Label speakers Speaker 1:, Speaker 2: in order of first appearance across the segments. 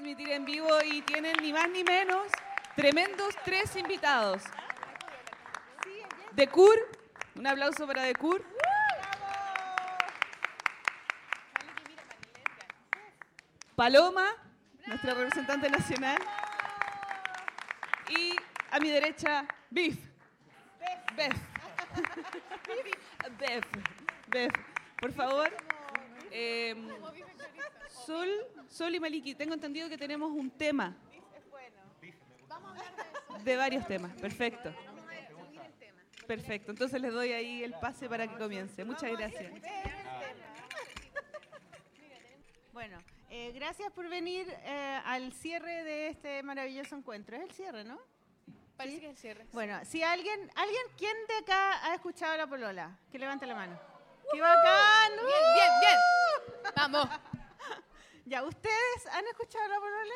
Speaker 1: transmitir en vivo y tienen ni más ni menos tremendos tres invitados. Decur, un aplauso para Decur. Paloma, nuestra representante nacional. Y a mi derecha, Biff. Bef. Bef. Bef. Por favor. eh, Sol, Sol y Maliki, tengo entendido que tenemos un tema. De varios temas, perfecto. Perfecto, entonces les doy ahí el pase para que comience. Muchas gracias.
Speaker 2: Bueno, eh, gracias por venir eh, al cierre de este maravilloso encuentro. Es el cierre, ¿no?
Speaker 3: Parece que es el cierre.
Speaker 2: Bueno, si alguien, alguien, ¿quién de acá ha escuchado la polola? Que levante la mano. ¡Qué bacán!
Speaker 3: Bien, bien, bien. Vamos.
Speaker 2: Ya, ¿ustedes han escuchado la polola?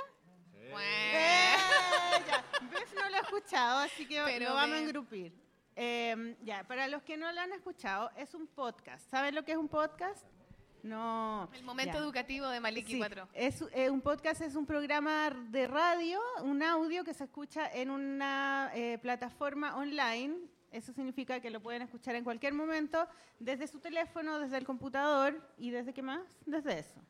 Speaker 3: Bueno.
Speaker 2: Eh, ya. Bef no lo ha escuchado, así que
Speaker 3: Pero
Speaker 2: lo vamos a engrupir. Eh, ya, para los que no lo han escuchado, es un podcast. ¿Saben lo que es un podcast? No.
Speaker 3: El momento
Speaker 2: Ya.
Speaker 3: educativo de Maliki
Speaker 2: Sí,
Speaker 3: 4.
Speaker 2: Es, eh, un podcast es un programa de radio, un audio que se escucha en una eh, plataforma online. Eso significa que lo pueden escuchar en cualquier momento, desde su teléfono, desde el computador y desde qué más? Desde eso.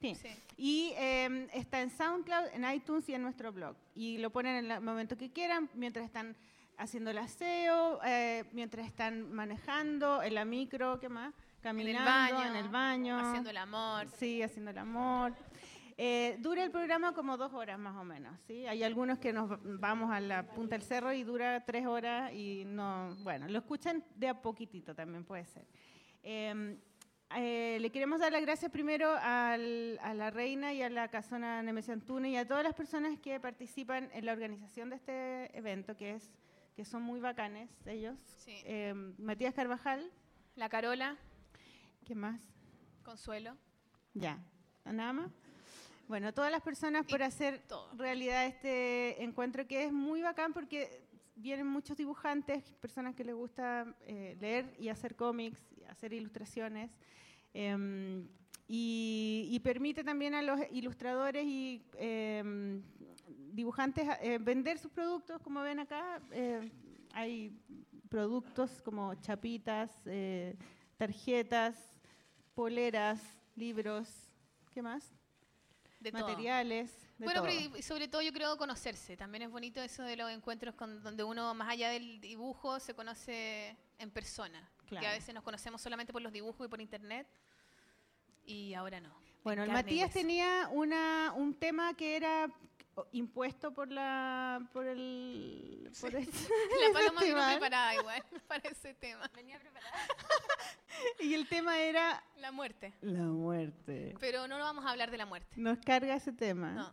Speaker 3: Sí.
Speaker 2: Y eh, está en SoundCloud, en iTunes y en nuestro blog. Y lo ponen en el momento que quieran, mientras están haciendo el aseo, eh, mientras están manejando, en la micro, ¿qué más? Caminando,
Speaker 3: baño,
Speaker 2: en el baño.
Speaker 3: Haciendo el amor.
Speaker 2: Sí, haciendo el amor. Eh, dura el programa como dos horas más o menos, ¿sí? Hay algunos que nos va- vamos a la punta del cerro y dura tres horas y no, bueno, lo escuchan de a poquitito también puede ser. Eh, eh, le queremos dar las gracias primero al- a la reina y a la casona Nemesio Antunes y a todas las personas que participan en la organización de este evento, que es que son muy bacanes ellos.
Speaker 3: Sí.
Speaker 2: Eh, Matías Carvajal,
Speaker 3: La Carola,
Speaker 2: ¿qué más?
Speaker 3: Consuelo.
Speaker 2: Ya, nada más. Bueno, todas las personas
Speaker 3: Y
Speaker 2: por hacer
Speaker 3: todo.
Speaker 2: realidad este encuentro que es muy bacán porque vienen muchos dibujantes, personas que les gusta eh, leer y hacer cómics, hacer ilustraciones. em, y, y permite también a los ilustradores y em, dibujantes eh, vender sus productos, como ven acá. eh, hay productos como chapitas, eh, tarjetas, poleras, libros, ¿qué más?
Speaker 3: De.
Speaker 2: Materiales. de
Speaker 3: Bueno,
Speaker 2: todo.
Speaker 3: pero y sobre todo yo creo conocerse. También es bonito eso de los encuentros con, donde uno, más allá del dibujo, se conoce en persona. Que a veces nos conocemos solamente por los dibujos y por internet. Y ahora no.
Speaker 2: Bueno,
Speaker 3: en
Speaker 2: el Matías tenía una, un tema que era impuesto por la por el por el-
Speaker 3: La paloma vino preparada igual para ese tema.
Speaker 2: y el tema era
Speaker 3: La muerte.
Speaker 2: la muerte.
Speaker 3: Pero no vamos a hablar de la muerte.
Speaker 2: Nos carga ese tema.
Speaker 3: No.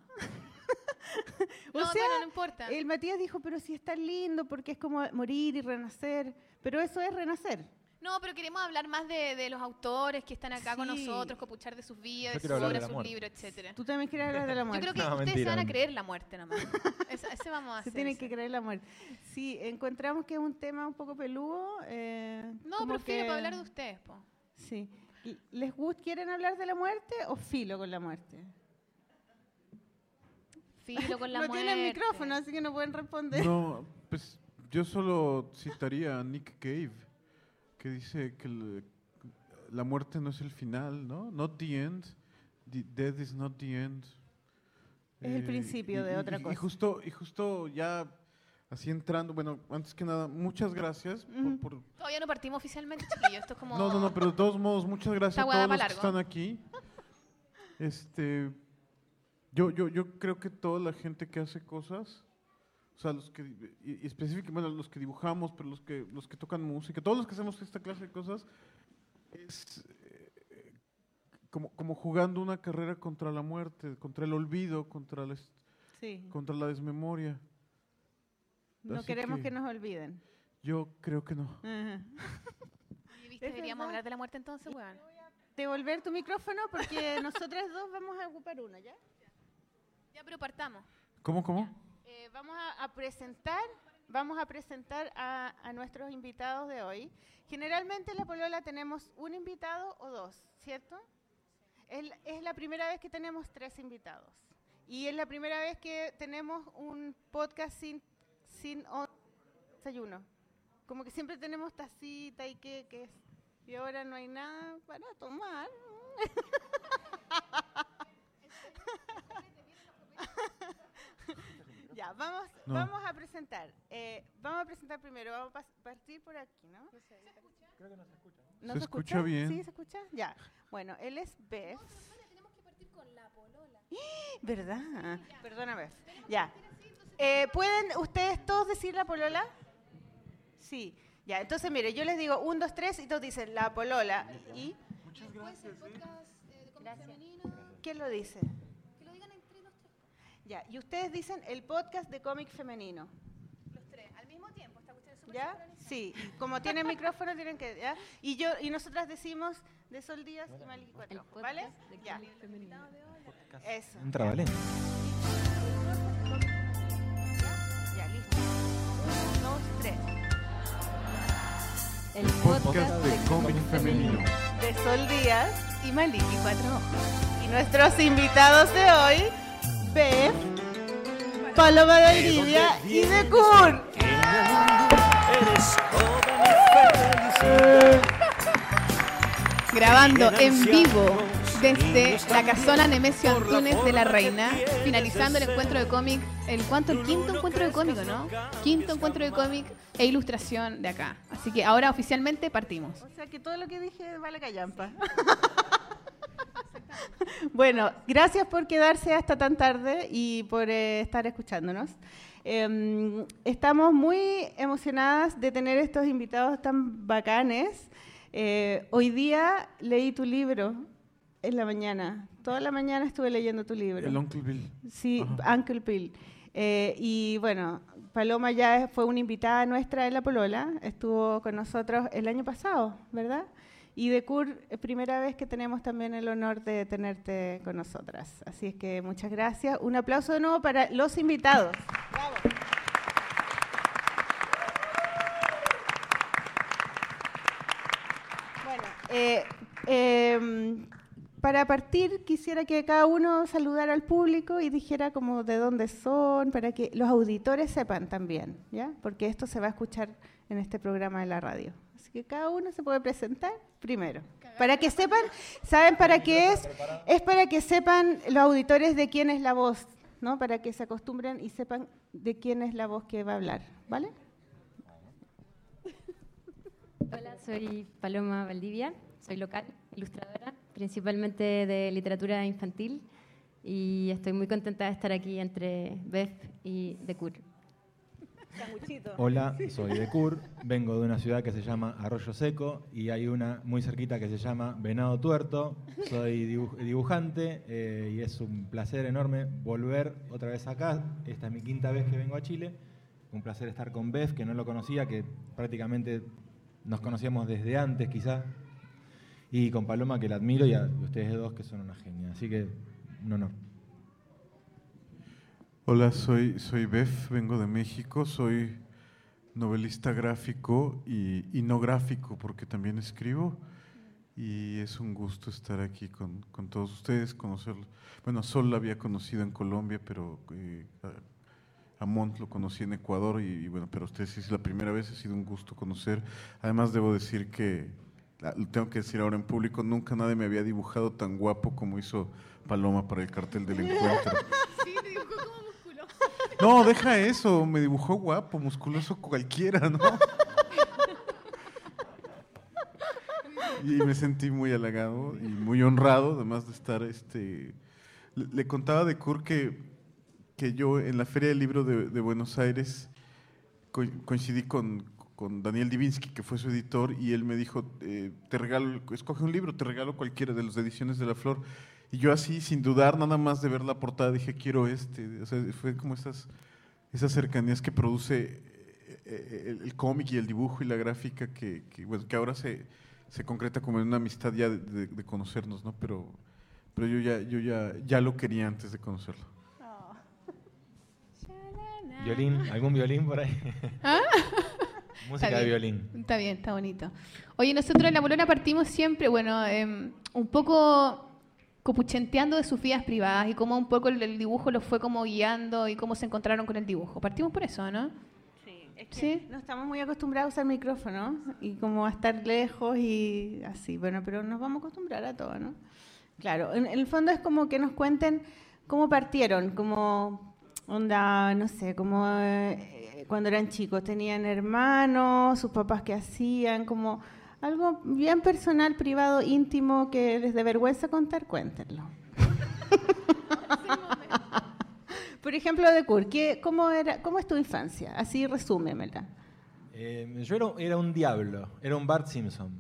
Speaker 2: O
Speaker 3: no,
Speaker 2: sea,
Speaker 3: no importa.
Speaker 2: El Matías dijo, pero si es tan lindo, porque es como morir y renacer. Pero eso es renacer.
Speaker 3: No, pero queremos hablar más de, de los autores que están acá con nosotros, copuchar de sus vidas,
Speaker 4: Yo
Speaker 3: de sus obras, sus
Speaker 4: muerte.
Speaker 3: libros, etcétera.
Speaker 2: Tú también quieres hablar de la
Speaker 3: Yo
Speaker 2: muerte.
Speaker 3: creo que
Speaker 4: No,
Speaker 3: ustedes
Speaker 4: mentira,
Speaker 3: se van a creer la muerte nomás. Ese, ese vamos a
Speaker 2: Se
Speaker 3: hacer.
Speaker 2: tiene que
Speaker 3: ese.
Speaker 2: creer la muerte. Sí, encontramos que es un tema un poco peludo. eh,
Speaker 3: No, prefiero
Speaker 2: que-
Speaker 3: para hablar de ustedes, po.
Speaker 2: Sí. ¿Y- ¿Les gusta, quieren hablar de la muerte o filo con la muerte?
Speaker 3: Filo con la
Speaker 2: no
Speaker 3: muerte.
Speaker 2: tienen micrófono, así que no pueden responder.
Speaker 4: No, pues yo solo citaría a Nick Cave, que dice que la muerte no es el final, ¿no? Not the end. The death is not the end.
Speaker 2: Es el principio de otra
Speaker 4: y
Speaker 2: cosa.
Speaker 4: justo, y justo ya así entrando, bueno, antes que nada, muchas gracias por-
Speaker 2: Ujú.
Speaker 4: por,
Speaker 3: Todavía no partimos oficialmente, chiquillos. Esto es como.
Speaker 4: No, no, no, pero de todos modos, muchas gracias a todos los que están aquí. Este, yo, yo, yo creo que toda la gente que hace cosas, o sea, los que, y, y específicamente, bueno, los que dibujamos, pero los que, los que tocan música, todos los que hacemos esta clase de cosas, es eh, como, como jugando una carrera contra la muerte, contra el olvido, contra la,
Speaker 2: Sí.
Speaker 4: contra la desmemoria.
Speaker 2: No
Speaker 4: Así
Speaker 2: queremos
Speaker 4: que-
Speaker 2: que nos olviden.
Speaker 4: Yo creo que no.
Speaker 2: Ajá.
Speaker 3: Oye, ¿Viste?
Speaker 2: Es
Speaker 3: Deberíamos hablar de la muerte entonces, weón.
Speaker 2: Devolver tu micrófono porque nosotras dos vamos a ocupar uno, ¿ya?
Speaker 3: Ya, pero partamos.
Speaker 4: ¿Cómo, cómo?
Speaker 2: Eh, vamos a, a presentar, vamos a presentar a, a nuestros invitados de hoy. Generalmente en la Polola tenemos un invitado o dos, ¿cierto? Es, es la primera vez que tenemos tres invitados. Y es la primera vez que tenemos un podcast sin, sin desayuno. Como que siempre tenemos tacita y qué, qué es. Y ahora no hay nada para tomar. ya, vamos,
Speaker 4: No.
Speaker 2: vamos a presentar. Eh, vamos a presentar primero. Vamos a partir por aquí, ¿no? ¿No
Speaker 4: ¿Se escucha bien?
Speaker 2: ¿Sí se escucha? Ya. Bueno, él es Beth. ¿Verdad? Perdóname. Ya. Eh, ¿Pueden ustedes todos decir la polola? Sí. Ya, entonces mire, yo les digo un, dos, tres y todos dicen la polola. ¿Y quién lo dice? Ya, y ustedes dicen el podcast de cómic femenino.
Speaker 3: Los tres, al mismo tiempo. Esta cuestión es súper
Speaker 2: ¿Ya? Sí, como tienen micrófono tienen que, ¿ya? Y yo y nosotras decimos de Sol Díaz y Maliki Cuatro Ojos, ¿vale? Ya. Eso.
Speaker 5: Entra Valencia.
Speaker 2: Ya, listo. Un, dos, tres.
Speaker 6: El
Speaker 4: Podcast de cómic femenino.
Speaker 2: De Sol Díaz y Maliki Cuatro Ojos. Y nuestros invitados de hoy, Paloma de Olivia y de Kur.
Speaker 3: Grabando en vivo desde la casona Nemesio Antunes de la Reina, finalizando el encuentro de cómic, el cuánto, el quinto encuentro de cómic, ¿no? Quinto encuentro de cómic e ilustración de acá. Así que ahora oficialmente partimos.
Speaker 2: O sea que todo lo que dije vale callampa. bueno, gracias por quedarse hasta tan tarde y por eh, estar escuchándonos. Em, estamos muy emocionadas de tener estos invitados tan bacanes. Eh, hoy día leí tu libro en la mañana. Toda la mañana estuve leyendo tu libro.
Speaker 4: El Uncle Bill.
Speaker 2: Sí,
Speaker 4: Ajá.
Speaker 2: Uncle Bill. Eh, y bueno, Paloma ya fue una invitada nuestra en La Polola, estuvo con nosotros el año pasado, ¿verdad? Y de Cur, es primera vez que tenemos también el honor de tenerte con nosotras. Así es que muchas gracias. Un aplauso de nuevo para los invitados. Bravo. Bueno, eh, em, para partir quisiera que cada uno saludara al público y dijera como de dónde son, para que los auditores sepan también, ¿ya? Porque esto se va a escuchar en este programa de la radio. Así que cada uno se puede presentar primero. Para que sepan, ¿saben para qué es? Es para que sepan los auditores de quién es la voz, ¿no? Para que se acostumbren y sepan de quién es la voz que va a hablar, ¿vale?
Speaker 6: Hola, soy Paloma Valdivia, soy local, ilustradora, principalmente de literatura infantil y estoy muy contenta de estar aquí entre Beth y Decur.
Speaker 5: Hola, soy de Cur, vengo de una ciudad que se llama Arroyo Seco y hay una muy cerquita que se llama Venado Tuerto. Soy dibuj- dibujante eh, y es un placer enorme volver otra vez acá. Esta es mi quinta vez que vengo a Chile. Un placer estar con Beth, que no lo conocía, que prácticamente nos conocíamos desde antes quizá. Y con Paloma, que la admiro, y a ustedes dos, que son una genia. Así que un honor.
Speaker 4: Hola, soy, soy Bef, vengo de México, soy novelista gráfico y, no gráfico porque también escribo y es un gusto estar aquí con, con todos ustedes, conocerlos. Bueno, Sol la había conocido en Colombia, pero eh, a, Mont lo conocí en Ecuador y, bueno, pero ustedes es la primera vez, ha sido un gusto conocer. Además debo decir que, lo tengo que decir ahora en público, nunca nadie me había dibujado tan guapo como hizo Paloma para el cartel del encuentro.
Speaker 3: Sí, dibujó como
Speaker 4: No, deja eso, me dibujó guapo, musculoso cualquiera, ¿no? Y me sentí muy halagado y muy honrado, además de estar, este... Le, contaba de Kur que, que yo en la Feria del Libro de, de Buenos Aires co- coincidí con, con Daniel Divinsky, que fue su editor, y él me dijo, eh, te regalo, escoge un libro, te regalo cualquiera de las ediciones de La Flor. Y yo así, sin dudar, nada más de ver la portada, dije, quiero este. O sea, fue como esas, esas cercanías que produce eh, eh, el, el cómic y el dibujo y la gráfica que, que, bueno, que ahora se, se concreta como en una amistad ya de, de- de conocernos, ¿no? Pero, pero yo, ya, yo ya, ya lo quería antes de conocerlo.
Speaker 5: ¿Violín? ¿Algún violín por ahí? Música
Speaker 3: Está
Speaker 5: de
Speaker 3: bien.
Speaker 5: violín.
Speaker 3: Está bien, está bonito. Oye, nosotros en La Polona partimos siempre, bueno, em, un poco copuchenteando de sus vidas privadas y cómo un poco el, el dibujo los fue como guiando y cómo se encontraron con el dibujo. Partimos por eso, ¿no?
Speaker 2: Sí, es que
Speaker 3: Sí.
Speaker 2: no estamos muy acostumbrados a usar micrófono y como a estar lejos y así. Bueno, pero nos vamos a acostumbrar a todo, ¿no? Claro, en, en el fondo es como que nos cuenten cómo partieron, como onda, no sé, como eh, cuando eran chicos, tenían hermanos, sus papás qué hacían, como algo bien personal, privado, íntimo, que les dé vergüenza contar, cuéntenlo. Por ejemplo, de Kurt, ¿qué- cómo, era, ¿cómo es tu infancia? Así resúmemela.
Speaker 5: Eh, yo era, era un diablo, era un Bart Simpson.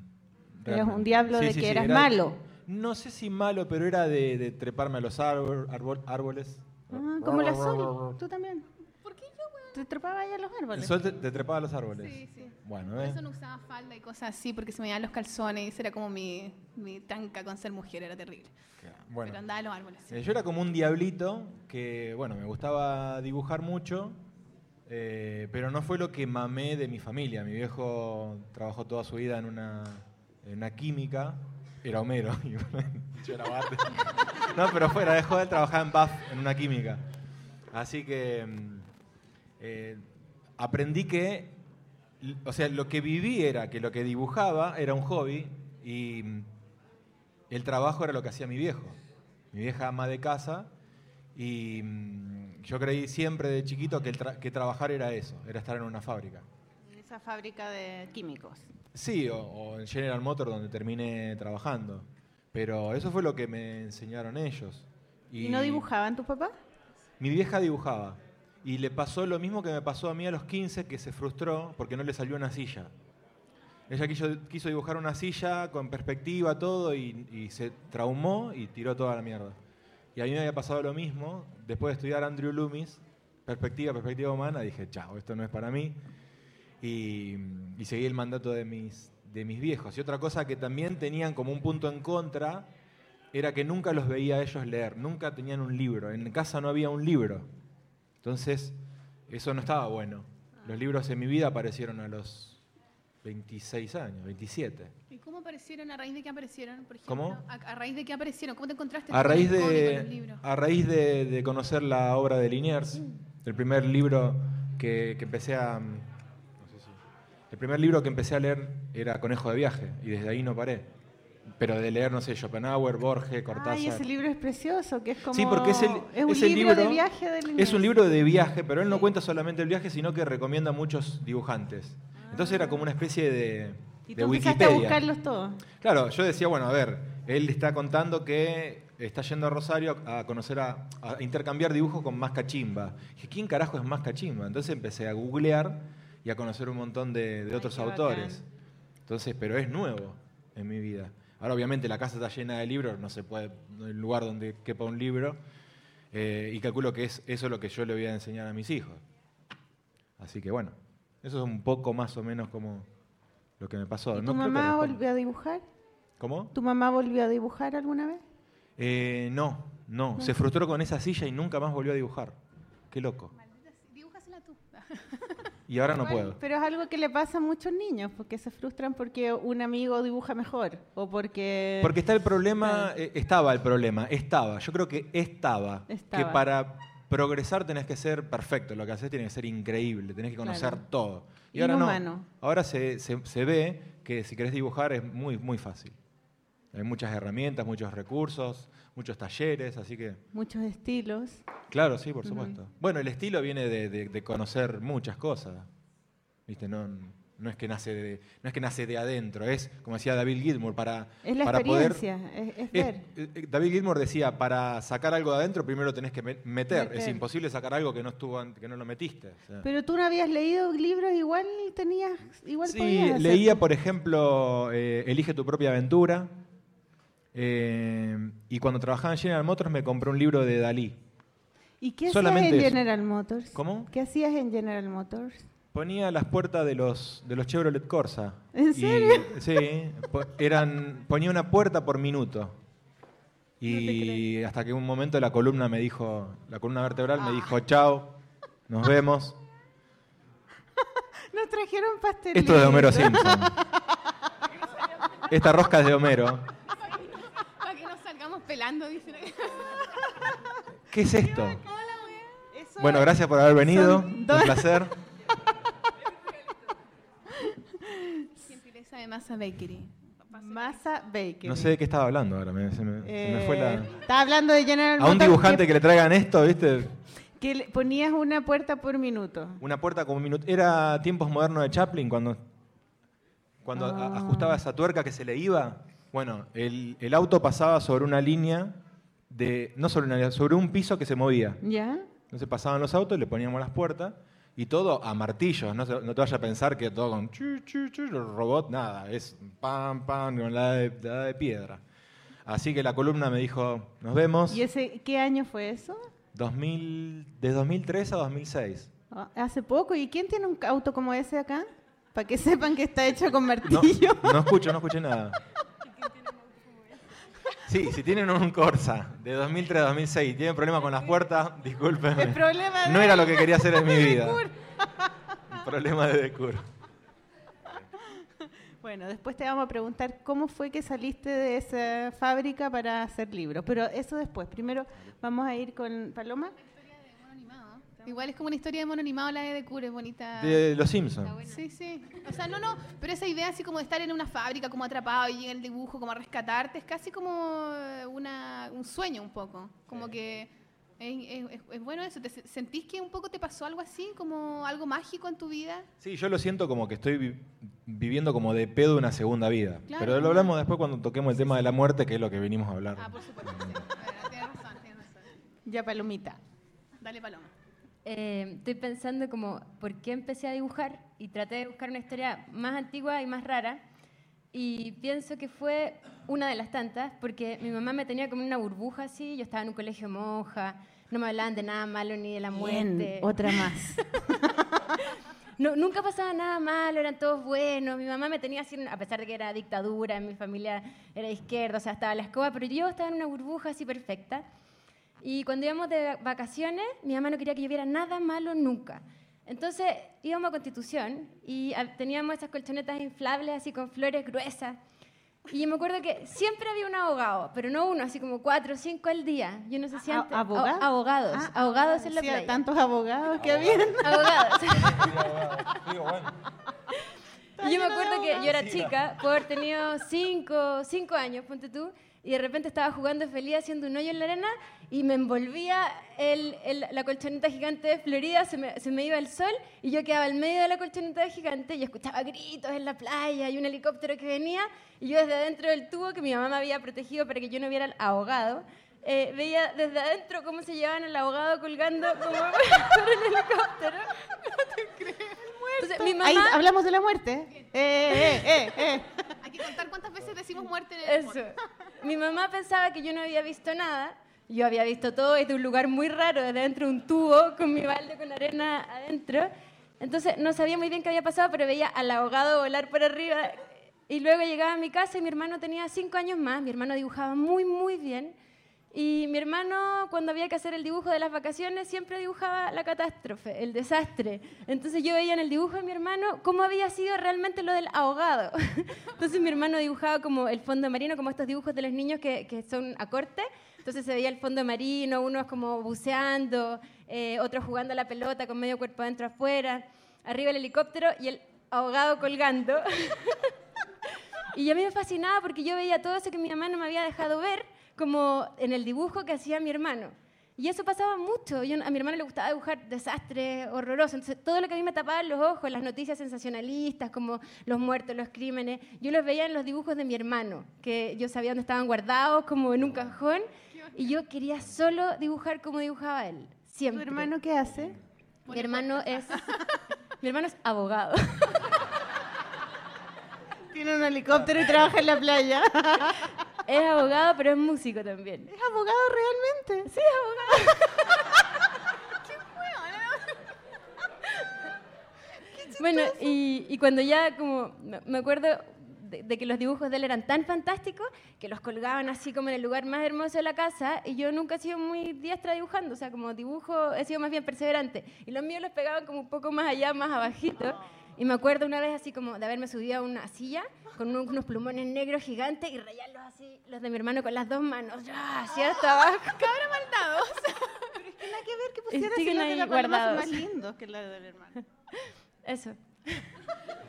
Speaker 2: Eras un diablo de que eras
Speaker 5: era-
Speaker 2: malo.
Speaker 5: No sé si malo, pero era de, de treparme a los árbol- árbol- árboles.
Speaker 2: Ah, como la Sol, tú también. ¿Por qué yo, Te trepaba ahí a los
Speaker 5: El
Speaker 2: árboles.
Speaker 5: sol te, te trepaba a los árboles.
Speaker 3: Sí, sí.
Speaker 5: Bueno,
Speaker 3: Por
Speaker 5: ¿eh?
Speaker 3: eso no usaba falda y cosas así, porque se me iban los calzones y era como mi, mi tanca con ser mujer, era terrible.
Speaker 5: Bueno.
Speaker 3: Pero andaba en los árboles. sí.
Speaker 5: Eh, yo era como un diablito que, bueno, me gustaba dibujar mucho, eh, pero no fue lo que mamé de mi familia. Mi viejo trabajó toda su vida en una, en una química, era Homero. yo era. No, pero fuera, dejó de trabajar en BAF, en una química. Así que mm, eh, aprendí que, o sea, lo que viví era que lo que dibujaba era un hobby y el trabajo era lo que hacía mi viejo. Mi vieja ama de casa y mm, yo creí siempre de chiquito que, el tra- que trabajar era eso, era estar en una fábrica.
Speaker 2: Esa fábrica de químicos.
Speaker 5: Sí, o, o en General Motors donde terminé trabajando. Pero eso fue lo que me enseñaron ellos.
Speaker 2: ¿Y, no dibujaban tu papá?
Speaker 5: Mi vieja dibujaba. Y le pasó lo mismo que me pasó a mí a los 15, que se frustró porque no le salió una silla. Ella quiso, quiso dibujar una silla con perspectiva, todo, y, se traumó y tiró toda la mierda. Y a mí me había pasado lo mismo. Después de estudiar Andrew Loomis, perspectiva, perspectiva humana, dije, chao, esto no es para mí. Y, y seguí el mandato de mis viejos. Y otra cosa que también tenían como un punto en contra era que nunca los veía a ellos leer, nunca tenían un libro. En casa no había un libro. Entonces, eso no estaba bueno. Los libros en mi vida aparecieron a los 26 años, 27.
Speaker 3: ¿Y cómo aparecieron? ¿A raíz de qué aparecieron? Por ejemplo?
Speaker 5: ¿Cómo?
Speaker 3: ¿A, a raíz de qué aparecieron? ¿Cómo te encontraste
Speaker 5: A
Speaker 3: con
Speaker 5: raíz
Speaker 3: el con
Speaker 5: de,
Speaker 3: libros?
Speaker 5: a raíz de, de conocer la obra de Liniers, el primer libro que, que empecé a... no sé si- el primer libro que empecé a leer era Conejo de viaje, y desde ahí no paré. Pero de leer, no sé, Schopenhauer, Borges, Cortázar...
Speaker 2: Ay, ese libro es precioso, que es como...
Speaker 5: Sí, porque es el,
Speaker 2: es un
Speaker 5: es el
Speaker 2: libro, de
Speaker 5: libro-
Speaker 2: viaje del
Speaker 5: Es un libro de viaje, pero él no cuenta solamente el viaje, sino que recomienda a muchos dibujantes. Entonces era como una especie de,
Speaker 2: Y
Speaker 5: de
Speaker 2: tú empezaste a
Speaker 5: Wikipedia.
Speaker 2: buscarlos todos.
Speaker 5: Claro, yo decía, bueno, a ver, él está contando que está yendo a Rosario a conocer, a, a intercambiar dibujos con más cachimba. Dije, ¿quién carajo es más cachimba? Entonces empecé a googlear y a conocer un montón de, de
Speaker 2: Ay,
Speaker 5: otros
Speaker 2: qué
Speaker 5: autores.
Speaker 2: bacán.
Speaker 5: Entonces, pero es nuevo en mi vida. Ahora, obviamente, la casa está llena de libros, no se puede, no hay lugar donde quepa un libro. eh, y calculo que es eso lo que yo le voy a enseñar a mis hijos. Así que bueno, eso es un poco más o menos como lo que me pasó.
Speaker 2: ¿Y
Speaker 5: No
Speaker 2: tu mamá volvió a dibujar?
Speaker 5: ¿Cómo?
Speaker 2: ¿Tu mamá volvió a dibujar alguna vez?
Speaker 5: Eh, no, no, se frustró con esa silla y nunca más volvió a dibujar. Qué loco.
Speaker 3: Maldita Dibújasela tú.
Speaker 5: Y ahora no puedo.
Speaker 2: Pero es algo que le pasa a muchos niños, porque se frustran porque un amigo dibuja mejor o porque...
Speaker 5: Porque está el problema, eh, estaba el problema, estaba, yo creo que estaba,
Speaker 2: Estaba.
Speaker 5: que para progresar tenés que ser perfecto, lo que haces tiene que ser increíble, tenés que conocer
Speaker 2: Claro.
Speaker 5: todo. Y ahora no, ahora se, se- se ve que si querés dibujar es muy, muy fácil. Hay muchas herramientas, muchos recursos, muchos talleres, así que...
Speaker 2: Muchos estilos.
Speaker 5: Claro, sí, por supuesto. Bueno, el estilo viene de, de- de conocer muchas cosas. ¿Viste? No, no, es que nace de, no es que nace de adentro, es, como decía David Gilmour, para,
Speaker 2: Es la
Speaker 5: para poder...
Speaker 2: experiencia, es, es
Speaker 5: es-
Speaker 2: ver.
Speaker 5: eh, eh, David Gilmour decía, para sacar algo de adentro primero tenés que me- meter. Es imposible sacar algo que no estuvo que no lo metiste. o sea.
Speaker 2: Pero tú no habías leído libros, igual tenías, igual
Speaker 5: Sí, leía, por ejemplo, eh, Elige tu propia aventura. Eh, y cuando trabajaba en General Motors me compré un libro de Dalí.
Speaker 2: ¿Y qué
Speaker 5: solamente
Speaker 2: hacías en
Speaker 5: eso.
Speaker 2: General Motors?
Speaker 5: ¿Cómo?
Speaker 2: ¿Qué hacías en General Motors?
Speaker 5: Ponía las puertas de los, de los Chevrolet Corsa.
Speaker 2: ¿En
Speaker 5: Y-
Speaker 2: serio?
Speaker 5: sí, po- eran, ponía una puerta por minuto.
Speaker 2: No
Speaker 5: Y hasta que un momento la columna me dijo, la columna vertebral
Speaker 2: Ah.
Speaker 5: me dijo, chao, nos vemos.
Speaker 2: Nos trajeron pastelitos.
Speaker 5: Esto es de Homero Simpson. Esta rosca es de Homero.
Speaker 3: Pelando.
Speaker 5: ¿Qué es esto? Bueno, gracias por haber venido. Un placer.
Speaker 3: Gentileza de Masa Bakery.
Speaker 2: Masa Baker.
Speaker 5: No sé de qué estaba hablando ahora. me- se, me, se me fue la...
Speaker 2: Estaba hablando de General
Speaker 5: A un dibujante
Speaker 2: que,
Speaker 5: que le traigan esto, ¿viste?
Speaker 2: que le ponías una puerta por minuto.
Speaker 5: Una puerta como un minuto. Era tiempos modernos de Chaplin cuando, cuando
Speaker 2: Ah.
Speaker 5: ajustaba esa tuerca que se le iba. Bueno, el, el auto pasaba sobre una línea de. No sobre una línea, sobre un piso que se movía.
Speaker 2: ¿Ya?
Speaker 5: Entonces pasaban los autos, le poníamos las puertas y todo a martillos. No, no te vayas a pensar que todo con chu, chu, chu, robot, nada. Es pam, pam, con la de, la de piedra. Así que la columna me dijo: Nos vemos.
Speaker 2: ¿Y ese qué año fue eso?
Speaker 5: 2000, de 2003 a 2006.
Speaker 2: Ah, Hace poco. ¿Y quién tiene un auto como ese acá? Para que sepan que está hecho con
Speaker 5: No,
Speaker 2: martillo.
Speaker 5: no escucho, no escuché nada. Sí, si tienen un Corsa de 2003 a 2006 y tienen problemas con las puertas, discúlpenme.
Speaker 2: El problema
Speaker 5: No
Speaker 2: de-
Speaker 5: era lo que quería hacer en mi vida. Un problema de decur.
Speaker 2: Bueno, después te vamos a preguntar cómo fue que saliste de esa fábrica para hacer libros. Pero eso después. Primero vamos a ir con Paloma.
Speaker 3: Igual es como una historia de mono animado la de Cure, es bonita.
Speaker 5: De Los Simpsons.
Speaker 3: Sí, sí. O sea, no, no, pero esa idea así como de estar en una fábrica como atrapado y llega el dibujo como a rescatarte, es casi como eh, una, un sueño un poco. Como que es, es- es- es bueno eso. ¿Te se- ¿Sentís que un poco te pasó algo así, como algo mágico en tu vida?
Speaker 5: Sí, yo lo siento como que estoy vi- viviendo como de pedo una segunda vida.
Speaker 3: Claro.
Speaker 5: Pero lo hablamos después cuando toquemos el tema de la muerte, que es lo que venimos a hablar.
Speaker 3: Ah, por supuesto, sí. Bueno, tienes razón, tienes razón.
Speaker 2: Ya, Palomita.
Speaker 3: Dale, Paloma.
Speaker 6: Eh, estoy pensando como por qué empecé a dibujar y traté de buscar una historia más antigua y más rara. Y pienso que fue una de las tantas, porque mi mamá me tenía como una burbuja así, yo estaba en un colegio monja, no me hablaban de nada malo ni de la muerte.
Speaker 2: Bien, otra más.
Speaker 6: No, nunca pasaba nada malo, eran todos buenos. Mi mamá me tenía así, a pesar de que era dictadura, mi familia era izquierda, o sea, estaba a la escoba, pero yo estaba en una burbuja así perfecta. Y cuando íbamos de vacaciones, mi mamá no quería que yo viera nada malo nunca. Entonces íbamos a Constitución y ah, teníamos esas colchonetas inflables así con flores gruesas. Y yo me acuerdo que siempre había un abogado, pero no uno, así como cuatro o cinco al día. Yo no sé si
Speaker 2: ¿A-
Speaker 6: antes...
Speaker 2: abogado?
Speaker 6: abogados,
Speaker 2: Ah,
Speaker 6: abogados en la
Speaker 2: Sí,
Speaker 6: playa.
Speaker 2: tantos abogados que habían.
Speaker 6: Abogados. Y yo me acuerdo que yo era chica, puedo haber tenido cinco, cinco años, ponte tú, y de repente estaba jugando feliz haciendo un hoyo en la arena y me envolvía el- el- la colchoneta gigante de Florida, se me, se me iba el sol y yo quedaba en medio de la colchoneta gigante y escuchaba gritos en la playa y un helicóptero que venía y yo desde adentro del tubo que mi mamá me había protegido para que yo no viera al ahogado. eh, veía desde adentro cómo se llevaban al ahogado colgando como por el helicóptero. Entonces, mi mamá...
Speaker 2: Ahí hablamos de la muerte. Eh, eh, eh, eh.
Speaker 3: Que contar cuántas veces decimos muerte en el
Speaker 6: Eso. Mi mamá pensaba que yo no había visto nada. Yo había visto todo desde un lugar muy raro, desde dentro de un tubo, con mi balde con arena adentro. Entonces no sabía muy bien qué había pasado, pero veía al ahogado volar por arriba. Y luego llegaba a mi casa y mi hermano tenía cinco años más. Mi hermano dibujaba muy, muy bien. Y mi hermano, cuando había que hacer el dibujo de las vacaciones, siempre dibujaba la catástrofe, el desastre. Entonces yo veía en el dibujo de mi hermano cómo había sido realmente lo del ahogado. Entonces mi hermano dibujaba como el fondo marino, como estos dibujos de los niños que, que son a corte. Entonces se veía el fondo marino, unos como buceando, eh, otros jugando a la pelota con medio cuerpo adentro afuera, arriba el helicóptero y el ahogado colgando. Y a mí me fascinaba porque yo veía todo eso que mi mamá no me había dejado ver, como en el dibujo que hacía mi hermano. Y eso pasaba mucho. Yo, a mi hermano le gustaba dibujar desastres horrorosos. Entonces, todo lo que a mí me tapaba en los ojos, las noticias sensacionalistas, como los muertos, los crímenes, yo los veía en los dibujos de mi hermano, que yo sabía dónde estaban guardados, como en un cajón. Y yo quería solo dibujar como dibujaba él.
Speaker 2: ¿Tu
Speaker 6: Siempre.
Speaker 2: hermano qué hace?
Speaker 6: Mi hermano es. Mi hermano es abogado.
Speaker 2: Tiene un helicóptero y trabaja en la playa.
Speaker 6: Es abogado, pero es músico también.
Speaker 2: ¿Es abogado realmente?
Speaker 6: Sí, abogado. Bueno, y, y cuando ya como me- acuerdo de, de que los dibujos de él eran tan fantásticos que los colgaban así como en el lugar más hermoso de la casa y yo nunca he sido muy diestra dibujando, o sea, como dibujo he sido más bien perseverante y los míos los pegaban como un poco más allá, más abajito Y me acuerdo una vez así como de haberme subido a una silla con unos, plumones negros gigantes y rayarlos así, los de mi hermano con las dos manos. ¡Ya! ¿Cierto?
Speaker 3: Cabra maldados.
Speaker 2: Nada que ver que pusieras los de la son más lindos que los del hermano.
Speaker 6: Eso.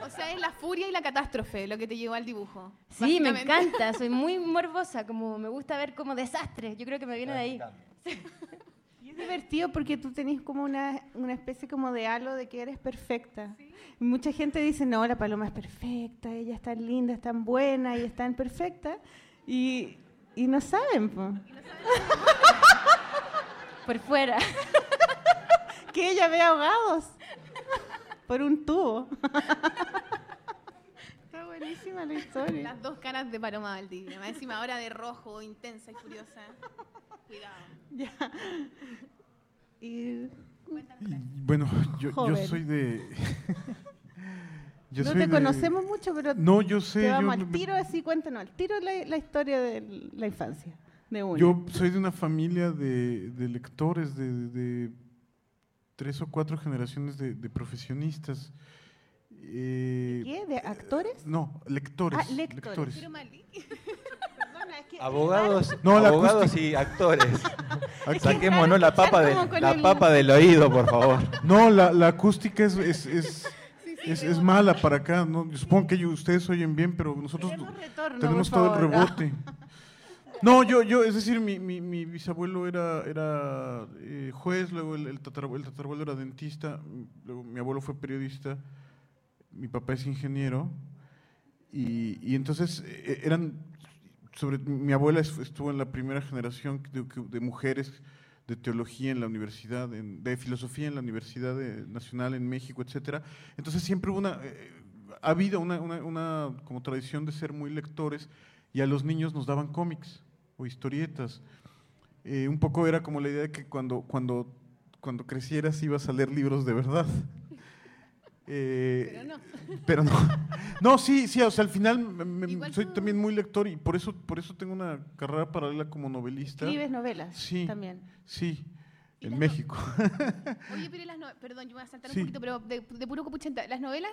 Speaker 3: O sea, es la furia y la catástrofe lo que te llevó al dibujo.
Speaker 6: Sí, me encanta. Soy muy morbosa, como me gusta ver como desastres. Yo creo que me viene de ahí.
Speaker 2: Y es divertido porque tú tenés como una, una especie como de halo de que eres perfecta. Mucha gente dice, no, la paloma es perfecta, ella es tan linda, es tan buena y es tan perfecta. Y, y no saben, po,
Speaker 6: Por fuera.
Speaker 2: que ella ve ahogados por un tubo. Está buenísima la historia.
Speaker 3: Las dos caras de Paloma Valdivia. Más encima ahora de rojo, intensa y furiosa. Cuidado.
Speaker 2: Ya. Y
Speaker 4: Y, bueno, yo, yo soy de... yo
Speaker 2: no te
Speaker 4: de-
Speaker 2: conocemos mucho, pero
Speaker 4: No, yo sé.
Speaker 2: te
Speaker 4: yo
Speaker 2: vamos
Speaker 4: me-
Speaker 2: al tiro así, cuéntanos, al tiro la, la historia de la infancia de uno.
Speaker 4: Yo soy de una familia de, de lectores, de, de tres o cuatro generaciones de, de profesionistas. Eh,
Speaker 2: ¿Qué? ¿De actores?
Speaker 4: No, lectores.
Speaker 2: Ah, lectores.
Speaker 3: Pero Maliki.
Speaker 2: Perdona, es que-
Speaker 7: Abogados,
Speaker 4: No,
Speaker 7: abogados y actores. Saquémonos la papa,
Speaker 2: con
Speaker 7: la
Speaker 2: el-
Speaker 7: papa del oído, por favor.
Speaker 4: No, la, la acústica es, es, es, es- es mala para acá. ¿no? Yo supongo que ellos- ustedes oyen bien, pero nosotros
Speaker 2: retorno,
Speaker 4: tenemos todo el rebote. No, yo, yo, es decir, mi, mi, mi bisabuelo era, era eh, juez, luego el, el, tatarabuelo, el tatarabuelo era dentista, luego mi abuelo fue periodista, mi papá es ingeniero, y, y entonces eh, eran, sobre, mi abuela es- estuvo en la primera generación de, de mujeres de teología en la universidad, de filosofía en la Universidad Nacional en México, etcétera. Entonces siempre hubo una, eh, ha habido una, una, una como tradición de ser muy lectores y a los niños nos daban cómics o historietas. Eh, un poco era como la idea de que cuando, cuando, cuando crecieras ibas a leer libros de verdad. Eh,
Speaker 3: Pero no.
Speaker 4: pero no. No, sí, sí, o sea, al final me- soy
Speaker 3: tú-
Speaker 4: también muy lector y por eso, por eso tengo una carrera paralela como novelista.
Speaker 2: Escribes novelas
Speaker 4: Sí.
Speaker 2: también.
Speaker 4: Sí,
Speaker 3: ¿Y
Speaker 4: en
Speaker 3: no-
Speaker 4: México.
Speaker 3: Oye, pero las no- perdón, yo me voy a saltar
Speaker 4: Sí.
Speaker 3: un poquito, pero de, de puro copuchenta. ¿Las novelas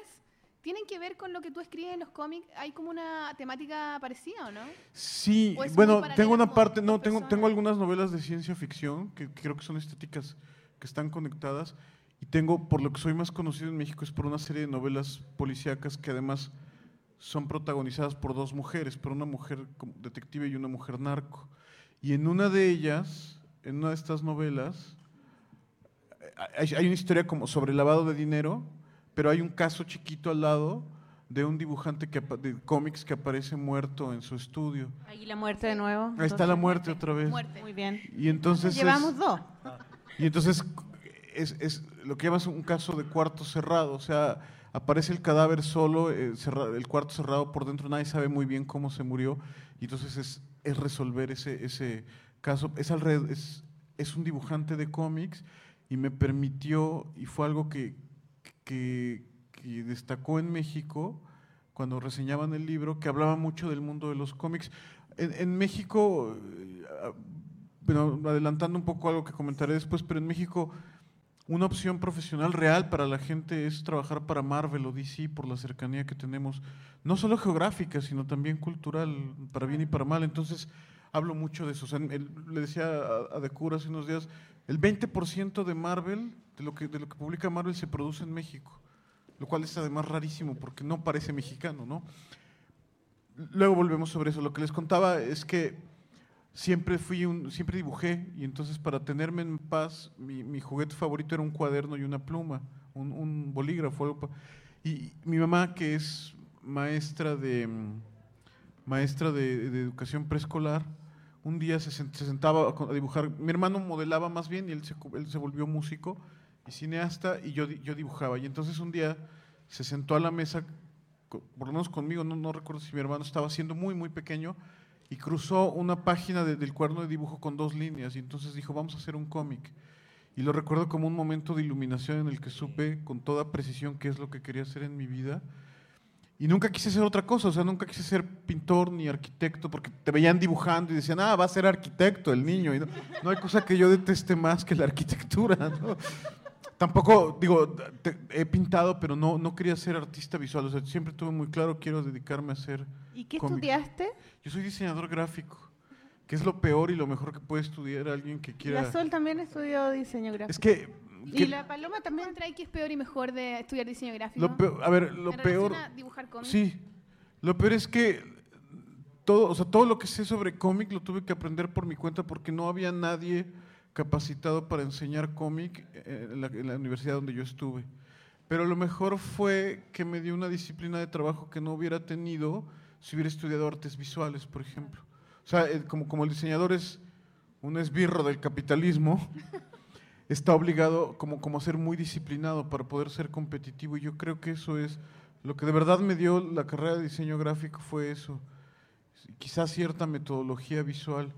Speaker 3: tienen que ver con lo que tú escribes en los cómics? ¿Hay como una temática parecida o no?
Speaker 4: Sí,
Speaker 3: ¿O
Speaker 4: bueno, tengo una parte, no, tengo,
Speaker 3: personas?
Speaker 4: tengo algunas novelas de ciencia ficción que creo que son estéticas que están conectadas y tengo, por lo que soy más conocido en México, es por una serie de novelas policíacas que además son protagonizadas por dos mujeres, por una mujer detective y una mujer narco. Y en una de ellas, en una de estas novelas, eh, hay, una historia como sobre lavado de dinero, pero hay un caso chiquito al lado de un dibujante que, de cómics que aparece muerto en su estudio.
Speaker 2: Ahí la muerte de nuevo.
Speaker 4: Ahí está la muerte otra vez.
Speaker 3: Muerte.
Speaker 2: Muy bien.
Speaker 4: Y entonces,
Speaker 2: Llevamos
Speaker 4: es,
Speaker 2: dos.
Speaker 4: y entonces es, es lo que llamas un caso de cuarto cerrado, o sea, aparece el cadáver solo, eh, el cuarto cerrado por dentro, nadie sabe muy bien cómo se murió, y entonces es, es resolver ese, ese caso. Es, alred- es, es un dibujante de cómics y me permitió, y fue algo que, que, que destacó en México cuando reseñaban el libro, que hablaba mucho del mundo de los cómics. En, México, eh, bueno, adelantando un poco algo que comentaré después, pero en México una opción profesional real para la gente es trabajar para Marvel o DC por la cercanía que tenemos, no solo geográfica, sino también cultural, para bien y para mal. Entonces, hablo mucho de eso. Le decía a, a De Cura hace unos días, el 20% de Marvel, de lo, que, de lo que publica Marvel, se produce en México, lo cual es además rarísimo porque no parece mexicano, ¿no? Luego volvemos sobre eso. Lo que les contaba es que siempre fui un, siempre dibujé y entonces para tenerme en paz mi, juguete favorito era un cuaderno y una pluma, un, un bolígrafo. y mi mamá que es maestra de maestra de, educación preescolar, un día se, sen- se sentaba a dibujar. Mi hermano modelaba más bien y él se, él se volvió músico y cineasta y yo, yo dibujaba. Y entonces un día se sentó a la mesa, por lo menos conmigo, no, no recuerdo si mi hermano estaba siendo muy, muy pequeño, y cruzó una página de- del cuaderno de dibujo con dos líneas y entonces dijo, vamos a hacer un cómic. Y lo recuerdo como un momento de iluminación en el que supe con toda precisión qué es lo que quería hacer en mi vida. Y nunca quise ser otra cosa, o sea, nunca quise ser pintor ni arquitecto, porque te veían dibujando y decían, ah, va a ser arquitecto el niño. Y no, no hay cosa que yo deteste más que la arquitectura. Tampoco, digo, te- he pintado, pero no, no quería ser artista visual. O sea, siempre tuve muy claro, quiero dedicarme a hacer
Speaker 2: ¿Y qué
Speaker 4: cómic.
Speaker 2: estudiaste?
Speaker 4: Yo soy diseñador gráfico, que es lo peor y lo mejor que puede estudiar alguien que quiera...
Speaker 2: La Sol también estudió diseño gráfico.
Speaker 4: Es que...
Speaker 2: y la Paloma también.
Speaker 3: ¿Encontrá que es peor y mejor de estudiar diseño gráfico?
Speaker 4: lo peor- a ver, lo
Speaker 3: En
Speaker 4: peor...
Speaker 3: a dibujar cómics.
Speaker 4: Sí, lo peor es que todo, o sea, todo lo que sé sobre cómic lo tuve que aprender por mi cuenta porque no había nadie capacitado para enseñar cómic eh, en la, universidad donde yo estuve. Pero lo mejor fue que me dio una disciplina de trabajo que no hubiera tenido si hubiera estudiado artes visuales, por ejemplo. O sea, eh, como, como el diseñador es un esbirro del capitalismo, está obligado como, como a ser muy disciplinado para poder ser competitivo. Y yo creo que eso es lo que de verdad me dio la carrera de diseño gráfico fue eso. Quizás cierta metodología visual.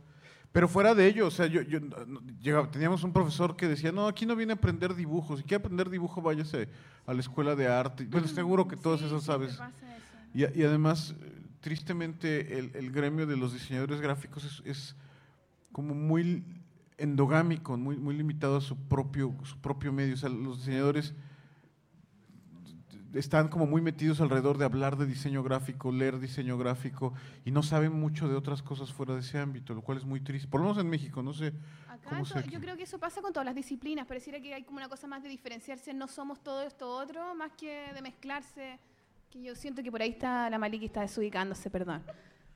Speaker 4: Pero fuera de ello, o sea, yo, yo llegaba- teníamos un profesor que decía, no, aquí no viene a aprender dibujo. Si quiere aprender dibujo, váyase a la escuela de arte. Bueno, seguro que todos esos sabes. Y, y además, tristemente, el, el gremio de los diseñadores gráficos es, es como muy endogámico, muy, muy limitado a su propio, su propio medio. O sea, los diseñadores están como muy metidos alrededor de hablar de diseño gráfico, leer diseño gráfico y no saben mucho de otras cosas fuera de ese ámbito, lo cual es muy triste. Por lo menos en México, no sé.
Speaker 3: Acá
Speaker 4: ¿Cómo
Speaker 3: yo creo que eso pasa con todas las disciplinas. Pareciera que hay como una cosa más de diferenciarse, no somos todo esto otro, más que de mezclarse. Que yo siento que por ahí está la Maliki está desubicándose, perdón.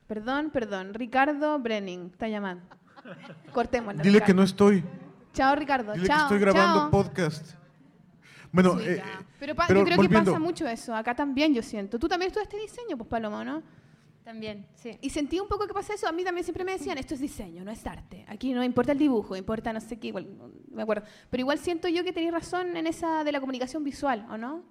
Speaker 3: Perdón, perdón. Ricardo Brenning está llamando. Cortémosla.
Speaker 4: Dile que no estoy.
Speaker 3: Chao, Ricardo.
Speaker 4: Dile
Speaker 3: chao,
Speaker 4: que estoy grabando
Speaker 3: chao.
Speaker 4: podcast. Bueno,
Speaker 3: Sí,
Speaker 4: eh, eh,
Speaker 3: pero, pa-
Speaker 4: pero
Speaker 3: yo creo
Speaker 4: volviendo.
Speaker 3: que pasa mucho eso. Acá también yo siento. Tú también estudiaste diseño, pues Paloma, ¿no?
Speaker 6: También, sí.
Speaker 3: Y sentí un poco que pasa eso. A mí también siempre me decían, esto es diseño, no es arte. Aquí no importa el dibujo, importa no sé qué, igual, no me acuerdo. Pero igual siento yo que tenéis razón en esa de la comunicación visual, ¿o no?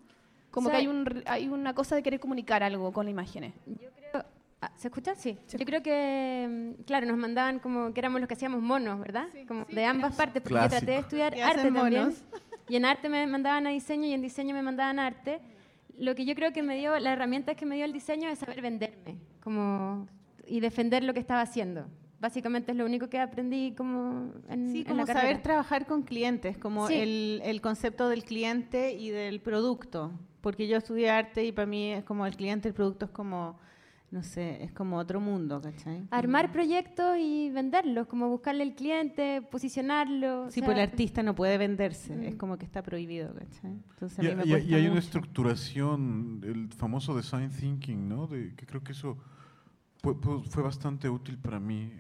Speaker 3: Como
Speaker 6: O
Speaker 3: que
Speaker 6: sea,
Speaker 3: hay, un, hay una cosa de querer comunicar algo con las imágenes.
Speaker 6: Yo creo. ah, ¿Se escucha? Sí. Yo creo que, mm, claro, nos mandaban como que éramos los que hacíamos monos, ¿verdad? como de ambas partes, porque yo traté de
Speaker 7: Clásico.
Speaker 6: estudiar
Speaker 2: Que
Speaker 6: arte también.
Speaker 2: monos.
Speaker 6: Y en arte me mandaban a diseño y en diseño me mandaban a arte. Lo que yo creo que me dio, la herramienta que me dio el diseño es saber venderme como, y defender lo que estaba haciendo. Básicamente es lo único que aprendí como en,
Speaker 2: Sí,
Speaker 6: en
Speaker 2: como
Speaker 6: la
Speaker 2: saber
Speaker 6: carrera.
Speaker 2: trabajar con clientes, como
Speaker 6: Sí.
Speaker 2: el, el concepto del cliente y del producto. Porque yo estudié arte y para mí es como el cliente, el producto es como, no sé, es como otro mundo, ¿cachai?
Speaker 6: Armar proyectos y venderlos, como buscarle el cliente, posicionarlo. o
Speaker 2: Sí,
Speaker 6: sea,
Speaker 2: pues el artista no puede venderse,
Speaker 6: Mm.
Speaker 2: es como que está prohibido, ¿cachai? Entonces a
Speaker 4: Y,
Speaker 2: mí me
Speaker 4: y- hay una estructuración, el famoso design thinking, ¿no? De, que creo que eso fue, bastante útil para mí.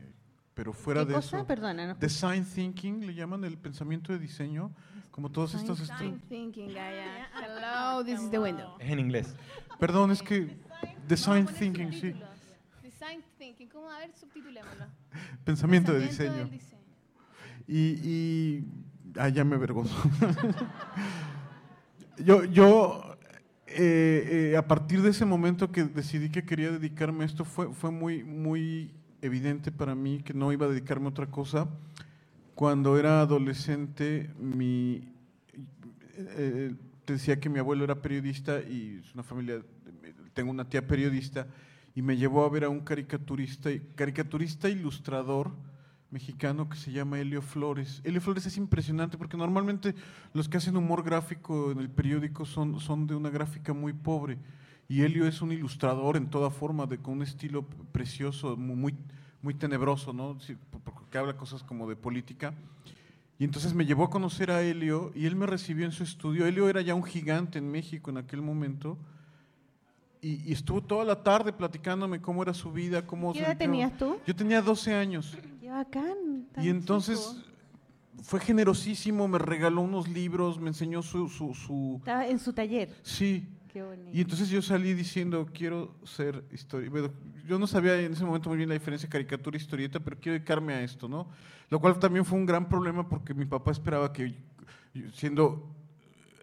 Speaker 4: Pero fuera
Speaker 2: ¿Qué
Speaker 4: de
Speaker 2: cosa?
Speaker 4: eso,
Speaker 2: Perdona, no
Speaker 4: design thinking le llaman el pensamiento de diseño, como todas estas
Speaker 3: Design thinking, Gaia. Hello, this is the window.
Speaker 5: Es en inglés.
Speaker 4: Perdón, es que design thinking, sí.
Speaker 3: Design thinking, ¿cómo? A ver, subtitulémoslo.
Speaker 4: pensamiento de diseño.
Speaker 3: del diseño.
Speaker 4: Y, y ah, ya me avergonzo. yo, yo eh, eh, a partir de ese momento que decidí que quería dedicarme a esto, fue, fue muy, muy evidente para mí que no iba a dedicarme a otra cosa. Cuando era adolescente, mi, eh, te decía que mi abuelo era periodista y es una familia, tengo una tía periodista, y me llevó a ver a un caricaturista, caricaturista ilustrador mexicano que se llama Helio Flores. Helio Flores es impresionante porque normalmente los que hacen humor gráfico en el periódico son, son de una gráfica muy pobre. Y Helio es un ilustrador en toda forma, de, con un estilo precioso, mu- muy, muy tenebroso, ¿no? Porque habla cosas como de política. Y entonces me llevó a conocer a Helio y él me recibió en su estudio. Helio era ya un gigante en México en aquel momento. Y, y estuvo toda la tarde platicándome cómo era su vida, cómo
Speaker 2: ¿Qué
Speaker 4: se
Speaker 2: edad tenías tú?
Speaker 4: Yo tenía 12 años.
Speaker 2: Qué bacán. tan
Speaker 4: Y entonces
Speaker 2: chico.
Speaker 4: fue generosísimo, me regaló unos libros, me enseñó su, su, su-
Speaker 2: Estaba en su taller.
Speaker 4: Sí.
Speaker 2: Qué bonito.
Speaker 4: Y entonces yo salí diciendo, quiero ser historia. Bueno, yo no sabía en ese momento muy bien la diferencia caricatura y historieta, pero quiero dedicarme a esto, ¿no? Lo cual también fue un gran problema porque mi papá esperaba que, siendo,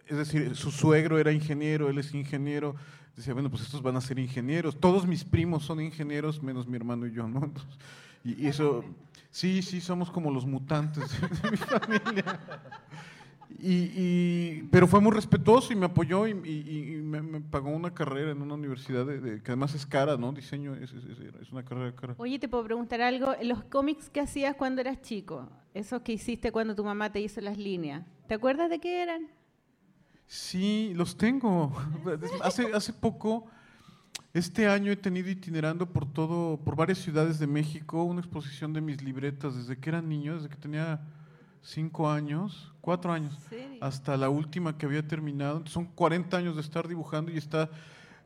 Speaker 4: es decir, su suegro era ingeniero, él es ingeniero, decía, bueno, pues estos van a ser ingenieros. Todos mis primos son ingenieros, menos mi hermano y yo, ¿no? Y, y eso, sí, sí, somos como los mutantes de mi familia. Y, y- pero fue muy respetuoso y me apoyó y, y- me, me pagó una carrera en una universidad de, que además es cara, ¿no? Diseño es- es- es una carrera cara.
Speaker 2: Oye, te puedo preguntar algo. Los cómics que hacías cuando eras chico, esos que hiciste cuando tu mamá te hizo las líneas, ¿te acuerdas de qué eran?
Speaker 4: Sí, los tengo. hace, hace poco, este año he tenido itinerando por todo, por varias ciudades de México, una exposición de mis libretas desde que era niño, desde que tenía cinco años, cuatro años, hasta la última que había terminado. Son 40 años de estar dibujando y está.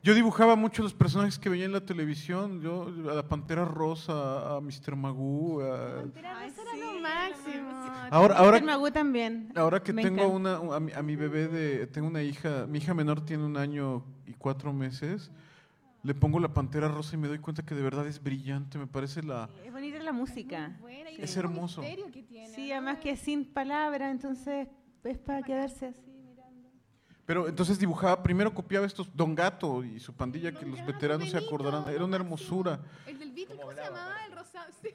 Speaker 4: Yo dibujaba mucho los personajes que veía en la televisión, yo a la Pantera Rosa, a Mr. Magoo, a-
Speaker 2: Ay,
Speaker 3: Eso era
Speaker 2: sí,
Speaker 3: lo máximo.
Speaker 4: Ahora, ahora,
Speaker 2: Mr. Magoo también.
Speaker 4: Ahora que
Speaker 2: Me
Speaker 4: tengo
Speaker 2: encanta.
Speaker 4: una, a, mi, a mi bebé de, tengo una hija, mi hija menor tiene un año y cuatro meses, le pongo la pantera rosa y me doy cuenta que de verdad es brillante, me parece la...
Speaker 2: Es bonita la música.
Speaker 3: Buena, y
Speaker 4: Es hermoso.
Speaker 3: misterio que tiene,
Speaker 2: Sí, además que es sin palabras, entonces es para quedarse así.
Speaker 4: Pero entonces dibujaba, primero copiaba estos Don Gato y su pandilla, que
Speaker 3: Don
Speaker 4: los
Speaker 3: Gato,
Speaker 4: veteranos se
Speaker 3: Benito,
Speaker 4: acordarán, era una hermosura,
Speaker 3: El del Beatle, ¿cómo se llamaba? El rosado. Sí.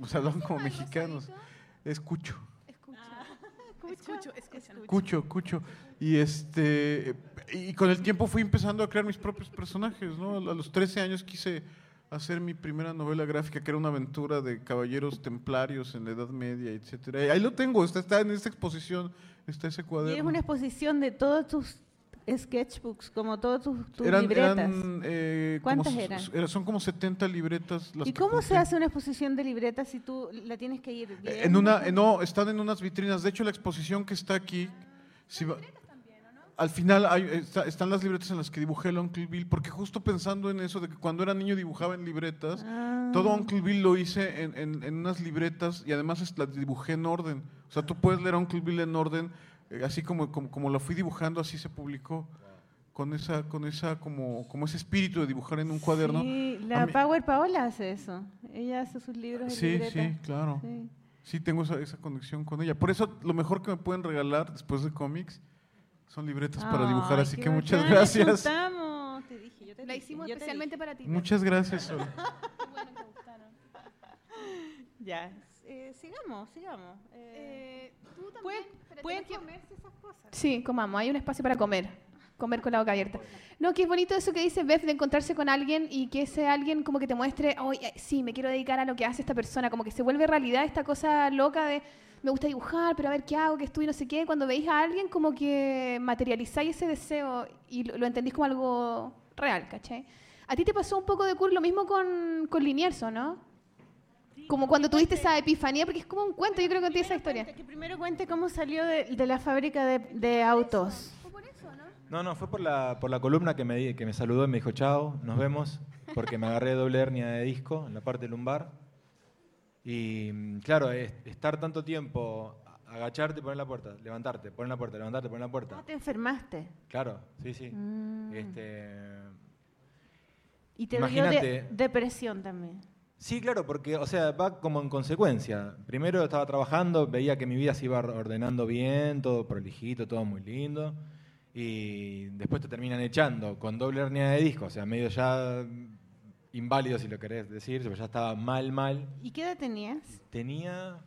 Speaker 4: o sea, hablaban como
Speaker 3: ¿El
Speaker 4: mexicanos.
Speaker 3: rosadito?
Speaker 4: Es Cucho,
Speaker 3: Escucho. Escucho, escucho.
Speaker 4: Cucho, Cucho. Y este y con el tiempo fui empezando a crear mis propios personajes, ¿no? A los 13 años quise hacer mi primera novela gráfica, que era una aventura de caballeros templarios en la Edad Media, etcétera. Y ahí lo tengo, está, está en esta exposición, está ese cuaderno.
Speaker 2: es una exposición de todos tus sketchbooks, como todos tus, tus
Speaker 4: eran,
Speaker 2: libretas.
Speaker 4: eran, eh, como
Speaker 2: ¿Cuántas
Speaker 4: s-
Speaker 2: eran?
Speaker 4: son como 70 libretas. las
Speaker 2: ¿Y cómo se hace una exposición de libretas si tú la tienes que ir
Speaker 4: Eh,
Speaker 2: viendo?
Speaker 4: En una, eh, no, están en unas vitrinas. De hecho, la exposición que está aquí, si va- al final hay- está- están las libretas en las que dibujé el Uncle Bill, porque justo pensando en eso de que cuando era niño dibujaba en libretas,
Speaker 2: Ah.
Speaker 4: todo Uncle Bill lo hice en, en- en unas libretas y además las dibujé en orden. O sea, tú puedes leer Uncle Bill en orden, eh, así como, como, como lo fui dibujando, así se publicó. Con esa, con esa, como, como ese espíritu de dibujar en un cuaderno.
Speaker 2: Sí,
Speaker 4: A
Speaker 2: la
Speaker 4: mí-
Speaker 2: Power Paola hace eso. Ella hace sus libros de
Speaker 4: Sí,
Speaker 2: libretas.
Speaker 4: sí, claro.
Speaker 2: Sí.
Speaker 4: Sí, tengo esa, esa conexión con ella. Por eso lo mejor que me pueden regalar después de cómics son libretas para dibujar.
Speaker 2: Ay,
Speaker 4: Así que muchas
Speaker 2: bacán, te
Speaker 4: gracias.
Speaker 2: juntamos. Te dije, yo te
Speaker 3: La
Speaker 2: dije,
Speaker 3: hicimos
Speaker 2: yo te
Speaker 3: especialmente para ti.
Speaker 4: Muchas gracias. Sol.
Speaker 3: Bueno gustaron.
Speaker 2: Ya, eh, sigamos, sigamos. Eh,
Speaker 3: Eh, tú también.
Speaker 2: ¿Pueden, pueden esas cosas?
Speaker 3: Sí, comamos. Hay un espacio para comer. Comer con la boca abierta. No, que es bonito eso que dice Beth de encontrarse con alguien y que ese alguien como que te muestre, oye, sí, me quiero dedicar a lo que hace esta persona. Como que se vuelve realidad esta cosa loca de, me gusta dibujar, pero a ver qué hago, qué estudio, no sé qué. Cuando veis a alguien como que materializáis ese deseo y lo, lo entendís como algo real, ¿cachai? A ti te pasó un poco de cool lo mismo con, con Liniers, ¿o ¿no? Como cuando tuviste esa epifanía, porque es como un cuento, yo creo que tiene esa historia.
Speaker 2: Que primero cuente cómo salió de, de la fábrica de, de autos.
Speaker 5: No, no, fue por la, por la columna que me, que me saludó y me dijo, chao, nos vemos, porque me agarré doble hernia de disco en la parte lumbar. Y claro, es- estar tanto tiempo, a- agacharte poner la puerta, levantarte, poner la puerta, levantarte, poner la puerta.
Speaker 2: te enfermaste.
Speaker 5: Claro, sí, sí.
Speaker 2: Mm.
Speaker 5: Este,
Speaker 2: Y te dio de-
Speaker 5: Imagínate.
Speaker 2: depresión también.
Speaker 5: Sí, claro, porque, o sea, va como en consecuencia. Primero estaba trabajando, veía que mi vida se iba ordenando bien, todo prolijito, todo muy lindo. Y después te terminan echando con doble hernia de disco, o sea, medio ya inválido si lo querés decir, pero ya estaba mal, mal.
Speaker 2: ¿Y qué edad tenías?
Speaker 5: Tenía,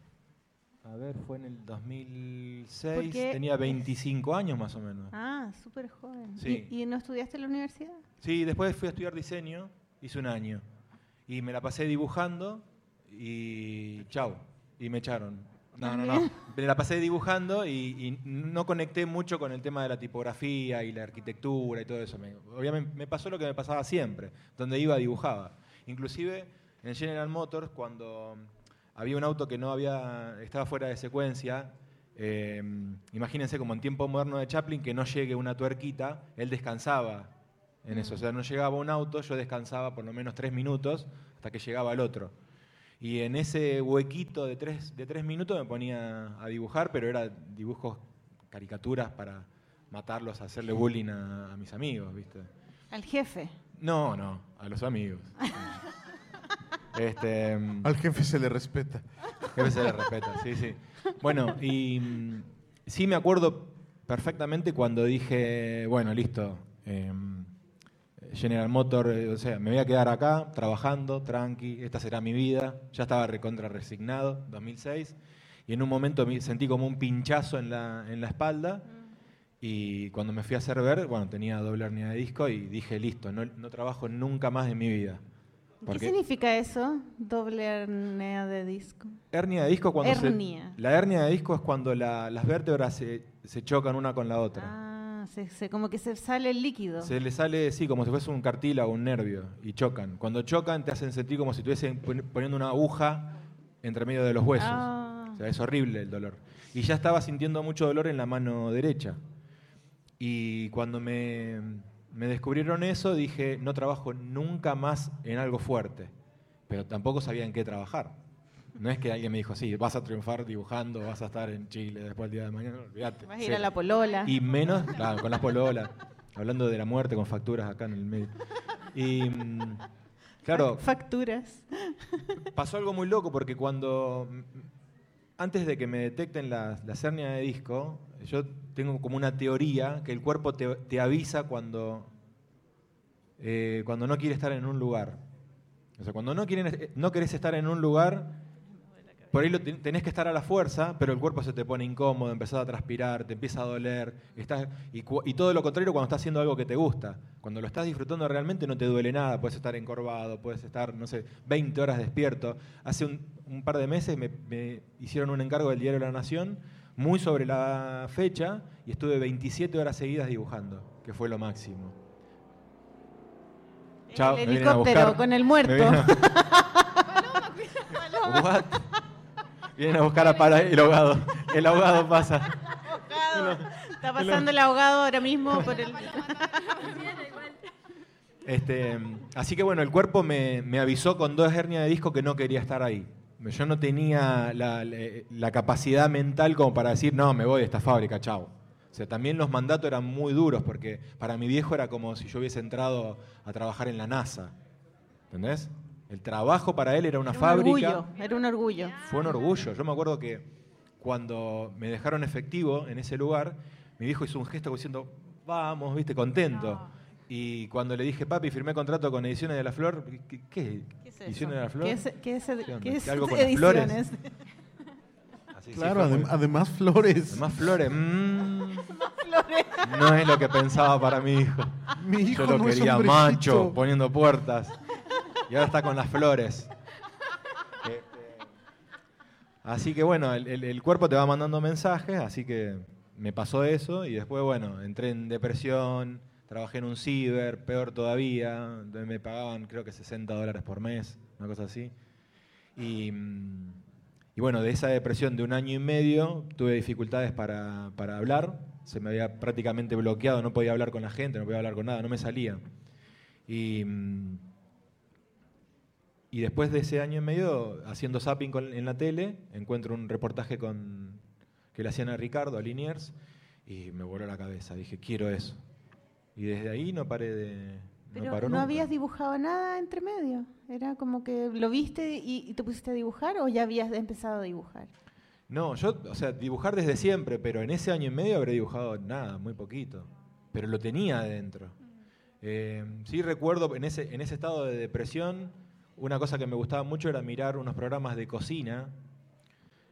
Speaker 5: a ver, fue en el 2006,
Speaker 2: Porque
Speaker 5: tenía
Speaker 2: es-
Speaker 5: 25 años más o menos.
Speaker 2: Ah, súper joven.
Speaker 5: Sí.
Speaker 2: ¿Y, y no estudiaste en la universidad?
Speaker 5: Sí, después fui a estudiar diseño, hice un año. Y me la pasé dibujando y chau, y me echaron. No, no, no. Me la pasé dibujando y, y no conecté mucho con el tema de la tipografía y la arquitectura y todo eso. Me, obviamente me pasó lo que me pasaba siempre, donde iba dibujaba. Inclusive en General Motors, cuando había un auto que no había, estaba fuera de secuencia, eh, imagínense como en tiempo moderno de Chaplin, que no llegue una tuerquita, él descansaba en eso. O sea, no llegaba un auto, yo descansaba por lo menos tres minutos hasta que llegaba el otro. Y en ese huequito de tres, de tres minutos me ponía a dibujar, pero era dibujos, caricaturas para matarlos, hacerle bullying a, a mis amigos, ¿viste?
Speaker 2: Al jefe.
Speaker 5: No, no, a los amigos. este,
Speaker 4: Al jefe se le respeta.
Speaker 5: Jefe se le respeta, sí, sí. Bueno, y mm, sí me acuerdo perfectamente cuando dije, bueno, listo, em, General Motor, eh, o sea, me voy a quedar acá trabajando, tranqui, esta será mi vida. Ya estaba recontra resignado, 2006, y en un momento me sentí como un pinchazo en la, en la espalda. Y cuando me fui a hacer ver, bueno, tenía doble hernia de disco y dije, listo, no, no trabajo nunca más en mi vida.
Speaker 2: ¿Qué significa eso? Doble hernia de disco.
Speaker 5: Hernia de disco cuando se-
Speaker 2: Hernia.
Speaker 5: la hernia de disco es cuando la- las vértebras se, se chocan una con la otra.
Speaker 2: Ah, se, se- como que se sale el líquido.
Speaker 5: Se le sale, sí, como si fuese un cartílago, un nervio, y chocan. Cuando chocan te hacen sentir como si estuviesen pon- poniendo una aguja entre medio de los huesos.
Speaker 2: Ah.
Speaker 5: O sea, es horrible el dolor. Y ya estaba sintiendo mucho dolor en la mano derecha. Y cuando me, me descubrieron eso, dije, no trabajo nunca más en algo fuerte. Pero tampoco sabía en qué trabajar. No es que alguien me dijo, sí, vas a triunfar dibujando, vas a estar en Chile después el día de mañana, olvídate.
Speaker 2: Vas a ir
Speaker 5: Sí.
Speaker 2: a la polola.
Speaker 5: Y menos, claro, con las pololas, hablando de la muerte con facturas acá en el medio. Y mm, claro,
Speaker 2: Facturas.
Speaker 5: pasó algo muy loco porque cuando, mm, antes de que me detecten la, la hernia de disco, yo tengo como una teoría que el cuerpo te, te avisa cuando, eh, cuando no quiere estar en un lugar. O sea, cuando no, quieren, no querés estar en un lugar, por ahí lo tenés que estar a la fuerza, pero el cuerpo se te pone incómodo, empezás a transpirar, te empieza a doler, estás, y, todo lo contrario cuando estás haciendo algo que te gusta. Cuando lo estás disfrutando realmente no te duele nada, puedes estar encorvado, puedes estar, no sé, 20 horas despierto. Hace un, un par de meses me, me hicieron un encargo del Diario de la Nación, muy sobre la fecha, y estuve 27 horas seguidas dibujando, que fue lo máximo. Chao,
Speaker 2: el helicóptero con el muerto.
Speaker 5: vienen a- What? Vienen a buscar a para el ahogado. El ahogado pasa.
Speaker 2: Está pasando el ahogado ahora mismo por el.
Speaker 5: Este, así que bueno, el cuerpo me, me avisó con dos hernias de disco que no quería estar ahí. Yo no tenía la, la- la capacidad mental como para decir, no, me voy de esta fábrica, chao. O sea, también los mandatos eran muy duros porque para mi viejo era como si yo hubiese entrado a trabajar en la NASA. ¿Entendés? El trabajo para él era una
Speaker 2: Era un
Speaker 5: fábrica.
Speaker 2: orgullo, era un orgullo.
Speaker 5: Fue un orgullo. Yo me acuerdo que cuando me dejaron efectivo en ese lugar, mi viejo hizo un gesto diciendo, vamos, viste, contento. Y cuando le dije, papi, firmé contrato con Ediciones de la Flor, ¿qué? qué?
Speaker 2: ¿Qué es eso?
Speaker 5: ¿Ediciones de la Flor?
Speaker 2: ¿Qué es, qué es,
Speaker 5: ¿Qué
Speaker 2: es
Speaker 5: ¿Algo con las flores?
Speaker 2: ediciones?
Speaker 5: Así, sí,
Speaker 4: Claro,
Speaker 5: fue muy-
Speaker 4: adem- además flores.
Speaker 5: Además, flores. mm, no es lo que pensaba para mi hijo.
Speaker 4: Mi hijo
Speaker 5: Yo lo
Speaker 4: no es
Speaker 5: quería macho, poniendo puertas. Y ahora está con las flores. Así que bueno, el, cuerpo te va mandando mensajes, así que me pasó eso y después, bueno, entré en depresión, trabajé en un ciber, peor todavía, me pagaban creo que 60 dólares por mes, una cosa así. Y, y bueno, de esa depresión de un año y medio tuve dificultades para, para hablar, se me había prácticamente bloqueado, no podía hablar con la gente, no podía hablar con nada, no me salía. Y, y después de ese año y medio, haciendo zapping con- en la tele, encuentro un reportaje con, que le hacían a Ricardo, a Liniers, y me voló la cabeza. Dije, quiero eso. Y desde ahí no paré de... no paró
Speaker 2: no
Speaker 5: nunca.
Speaker 2: habías dibujado nada entre medio. Era como que lo viste y, y te pusiste a dibujar o ya habías empezado a dibujar.
Speaker 5: No, yo, o sea, dibujar desde siempre, pero en ese año y medio habré dibujado nada, muy poquito. Pero lo tenía adentro. Eh, sí recuerdo en ese, en ese estado de depresión, una cosa que me gustaba mucho era mirar unos programas de cocina,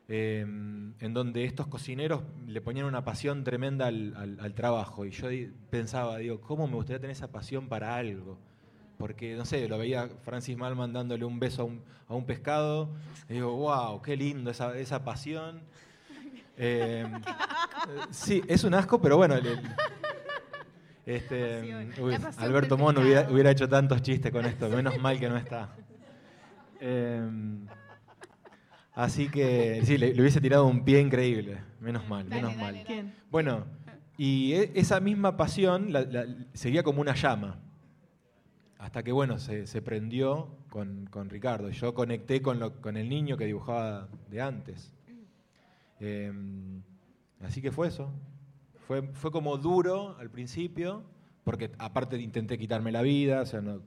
Speaker 5: eh, en donde estos cocineros le ponían una pasión tremenda al, al- al trabajo. Y yo pensaba, digo, ¿cómo me gustaría tener esa pasión para algo? Porque, no sé, lo veía Francis Malman dándole un beso a un, a un pescado. Y digo, wow, qué lindo esa, esa pasión. Eh, sí, es un asco, pero bueno. el- el- este, uy, Alberto Mono hubiera, hubiera hecho tantos chistes con esto, menos mal que no está. Eh, así que sí, le, le hubiese tirado un pie increíble, menos mal,
Speaker 3: Dale,
Speaker 5: menos
Speaker 3: dale,
Speaker 5: mal. Bueno, y e- esa misma pasión la- la- seguía como una llama. Hasta que, bueno, se, se prendió con, con Ricardo. Yo conecté con, lo- con el niño que dibujaba de antes. Eh, así que fue eso. Fue, fue como duro al principio, porque aparte intenté quitarme la vida, o sea, no,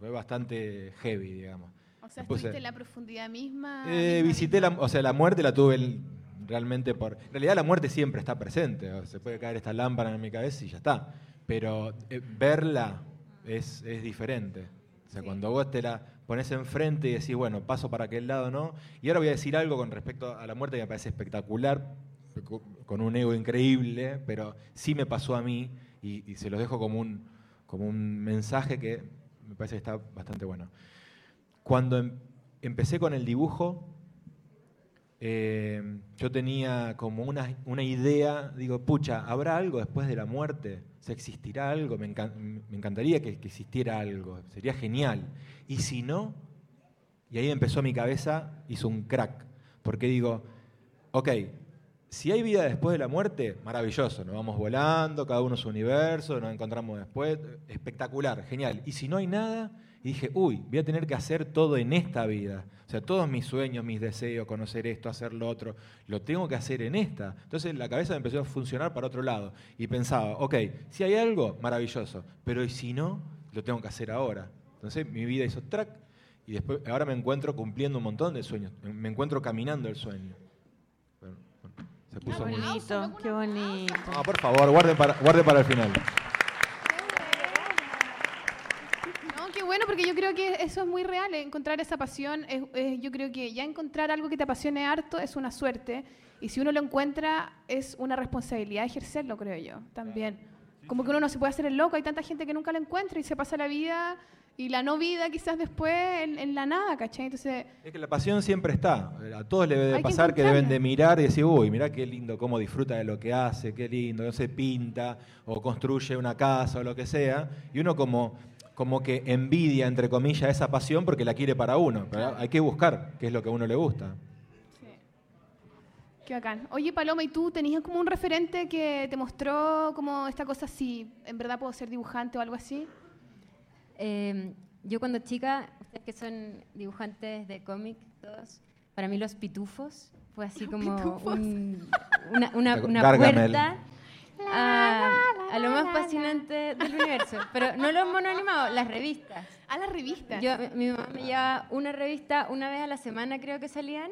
Speaker 5: fue bastante heavy, digamos.
Speaker 3: O sea, estuviste en la profundidad misma.
Speaker 5: eh,
Speaker 3: misma,
Speaker 5: visité la, o sea, la muerte la tuve el- realmente por. En realidad la muerte siempre está presente. o Se puede caer esta lámpara en mi cabeza y ya está. Pero eh, verla es, es diferente. O sea, cuando vos te la pones enfrente y decís, bueno, paso para aquel lado, ¿no? Y ahora voy a decir algo con respecto a la muerte que me parece espectacular, co- con un ego increíble, pero sí me pasó a mí y, y se los dejo como un, como un mensaje que me parece que está bastante bueno. Cuando em- empecé con el dibujo, eh, yo tenía como una, una idea, digo, pucha, ¿habrá algo después de la muerte? ¿Se existirá algo? Me, me encantaría que, que existiera algo, sería genial. Y si no, y ahí empezó mi cabeza, hizo un crack, porque digo, ok, si hay vida después de la muerte, maravilloso, nos vamos volando, cada uno su universo, nos encontramos después, espectacular, genial. Y si no hay nada, y dije, uy, voy a tener que hacer todo en esta vida. O sea, todos mis sueños, mis deseos, conocer esto, hacer lo otro, lo tengo que hacer en esta. Entonces la cabeza me empezó a funcionar para otro lado. Y pensaba, ok, si hay algo, maravilloso, pero ¿y si no? Lo tengo que hacer ahora. Entonces mi vida hizo track y después ahora me encuentro cumpliendo un montón de sueños. Me encuentro caminando el sueño. Bueno, bueno, se puso muy...
Speaker 2: bonito, qué bonito.
Speaker 5: No, por favor, guarden para, guarden para el final.
Speaker 3: No, qué bueno, porque yo creo que eso es muy real, eh, encontrar esa pasión. es- es- yo creo que ya encontrar algo que te apasione harto es una suerte. Y si uno lo encuentra, es una responsabilidad ejercerlo, creo yo, también. Como que uno no se puede hacer el loco, hay tanta gente que nunca lo encuentra y se pasa la vida y la no vida quizás después en, en la nada, ¿cachai? Entonces,
Speaker 5: Es que la pasión siempre está. A todos le debe
Speaker 3: que
Speaker 5: pasar que deben de mirar y decir, uy, mirá qué lindo, cómo disfruta de lo que hace, qué lindo, no se pinta o construye una casa o lo que sea. Y uno como, como que envidia, entre comillas, esa pasión porque la quiere para uno. Pero hay que buscar qué es lo que a uno le gusta.
Speaker 3: qué bacán. Oye, Paloma, ¿y tú tenías como un referente que te mostró como esta cosa si en verdad puedo ser dibujante o algo así?
Speaker 6: Eh, yo cuando chica, ustedes que son dibujantes de cómic, todos, para mí los pitufos fue así como un- una, una, una puerta a, a lo más fascinante del universo. Pero no los monos animados, las revistas.
Speaker 3: A las revistas.
Speaker 6: Yo, mi mamá me llevaba una revista una vez a la semana, creo que salían,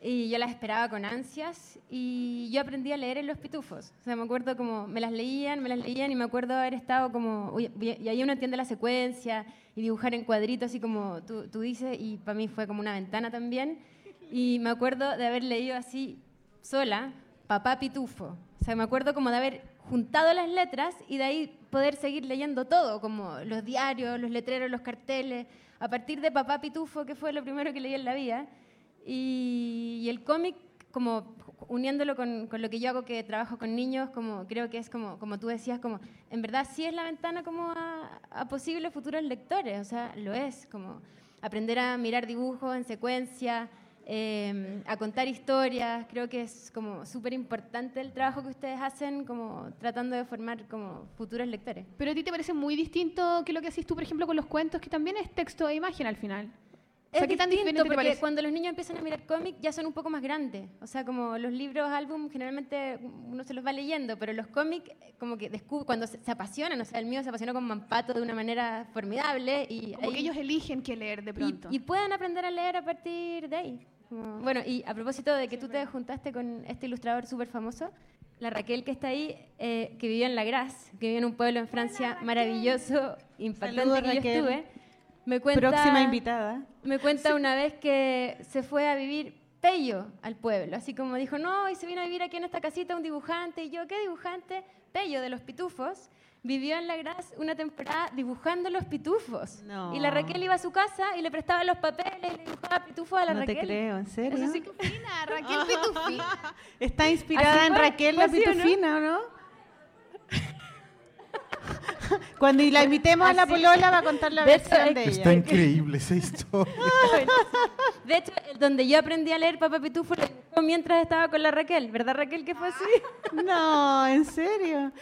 Speaker 6: y yo las esperaba con ansias, y yo aprendí a leer en los pitufos. O sea, me acuerdo como, me las leían, me las leían, y me acuerdo haber estado como, uy, y ahí uno entiende la secuencia, y dibujar en cuadritos, así como tú, tú dices, y para mí fue como una ventana también. Y me acuerdo de haber leído así, sola, Papá Pitufo. O sea, me acuerdo como de haber juntado las letras y de ahí poder seguir leyendo todo, como los diarios, los letreros, los carteles, a partir de Papá Pitufo, que fue lo primero que leí en la vida. Y, el cómic, como uniéndolo con, con lo que yo hago, que trabajo con niños, como creo que es como, como tú decías, como en verdad sí es la ventana como a, a posibles futuros lectores, o sea, lo es, como aprender a mirar dibujos en secuencia, eh, a contar historias. Creo que es como súper importante el trabajo que ustedes hacen, como tratando de formar como futuros lectores.
Speaker 3: Pero a ti te parece muy distinto que lo que haces tú, por ejemplo, con los cuentos, que también es texto e imagen al final. O sea,
Speaker 6: es
Speaker 3: ¿qué tan
Speaker 6: distinto porque cuando los niños empiezan a mirar cómics ya son un poco más grandes. O sea, como los libros, álbum, generalmente uno se los va leyendo, pero los cómics como que descubre, cuando se, se apasionan, o sea, el mío se apasionó con Mampato de una manera formidable y
Speaker 3: Como que
Speaker 6: ahí-
Speaker 3: ellos eligen qué leer de
Speaker 6: y,
Speaker 3: pronto.
Speaker 6: y puedan aprender a leer a partir de ahí. Como- bueno, y a propósito de que tú te juntaste con este ilustrador súper famoso, la Raquel que está ahí, eh, que vivió en La Grasse, que vivió en un pueblo en Francia maravilloso, impactante
Speaker 2: Saludos,
Speaker 6: que yo
Speaker 2: Raquel.
Speaker 6: estuve. Me cuenta,
Speaker 2: Próxima invitada.
Speaker 6: Me cuenta una vez que se fue a vivir Pello al pueblo, así como dijo, no, y se vino a vivir aquí en esta casita un dibujante, y yo, ¿qué dibujante? Pello de los Pitufos. Vivió en La Grasse una temporada dibujando los pitufos.
Speaker 2: No.
Speaker 6: Y la Raquel iba a su casa y le prestaba los papeles y le dibujaba pitufos a la
Speaker 2: No
Speaker 6: Raquel.
Speaker 2: te creo, ¿en serio?
Speaker 6: Eso sí que
Speaker 3: Fina, Raquel Pitufín.
Speaker 2: Está inspirada
Speaker 6: Así
Speaker 2: en
Speaker 6: fue,
Speaker 2: Raquel
Speaker 6: fue
Speaker 2: la
Speaker 6: así, ¿o no?
Speaker 2: Pitufina, ¿o no? Cuando la invitemos a la polola va a contar la
Speaker 6: De
Speaker 2: versión de
Speaker 4: Está
Speaker 2: ella.
Speaker 4: increíble esa historia.
Speaker 6: De hecho, el donde yo aprendí a leer Papá Pitufo lo dibujó mientras estaba con la Raquel. ¿Verdad, Raquel, que fue así?
Speaker 2: No, ¿en serio?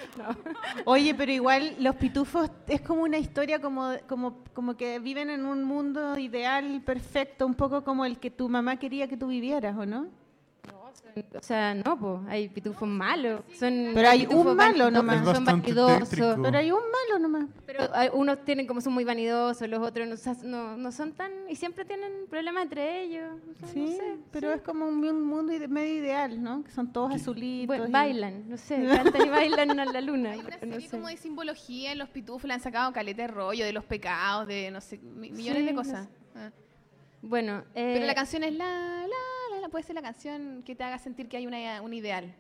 Speaker 2: Oye, pero igual los pitufos es como una historia como, como, como que viven en un mundo ideal, perfecto, un poco como el que tu mamá quería que tú vivieras, ¿o no?
Speaker 6: O sea, no, pues, hay pitufos malos. Son,
Speaker 2: Pero hay un malo nomás.
Speaker 6: Son vanidosos.
Speaker 4: tétrico.
Speaker 2: Pero hay un malo nomás.
Speaker 6: Pero hay- unos tienen como son muy vanidosos, los otros no, no, no son tan... Y siempre tienen problemas entre ellos. O sea,
Speaker 2: Sí,
Speaker 6: no sé,
Speaker 2: pero es como un, un mundo ide- medio ideal, ¿no? Que son todos azulitos.
Speaker 6: Bueno,
Speaker 2: y-
Speaker 6: bailan, no sé, cantan y bailan a la luna.
Speaker 3: Hay una
Speaker 6: no
Speaker 3: serie
Speaker 6: sé.
Speaker 3: como de simbología en los pitufos, le han sacado caleta de rollo de los pecados, de no sé, mi- millones
Speaker 6: Sí,
Speaker 3: de
Speaker 6: no
Speaker 3: cosas.
Speaker 6: sé.
Speaker 3: Ah.
Speaker 6: Bueno, eh,
Speaker 3: Pero la canción es la, la, puede ser la canción que te haga sentir que hay una, un ideal.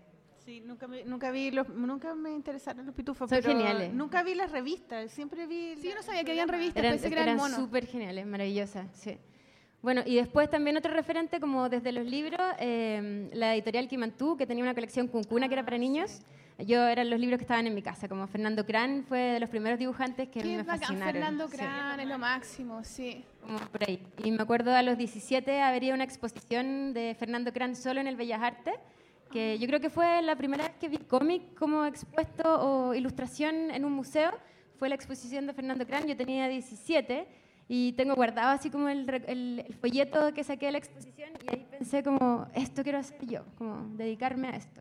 Speaker 2: Sí, nunca, me- nunca vi los, nunca me interesaron los pitufos,
Speaker 6: Son
Speaker 2: pero
Speaker 6: geniales.
Speaker 2: nunca vi las revistas, siempre vi.
Speaker 3: Sí, yo no sabía que habían revistas,
Speaker 6: eran
Speaker 3: pensé que eran
Speaker 6: eran súper geniales, maravillosas, sí. Bueno, y después también otro referente, como desde los libros, eh, la editorial Kimantú, que tenía una colección Cuncuna que era para niños. Yo eran los libros que estaban en mi casa, como Fernando Cran fue de los primeros dibujantes que
Speaker 3: Qué
Speaker 6: me
Speaker 3: bacán,
Speaker 6: fascinaron.
Speaker 3: Fernando
Speaker 6: Sí.
Speaker 3: Cran, es lo máximo, sí.
Speaker 6: como por ahí. Y me acuerdo a los 17 habría una exposición de Fernando Cran solo en el Bellas Artes, que yo creo que fue la primera vez que vi cómic como expuesto o ilustración en un museo. Fue la exposición de Fernando Cran, yo tenía 17 y tengo guardado así como el, el- el folleto que saqué de la exposición y ahí pensé como, esto quiero hacer yo, como dedicarme a esto.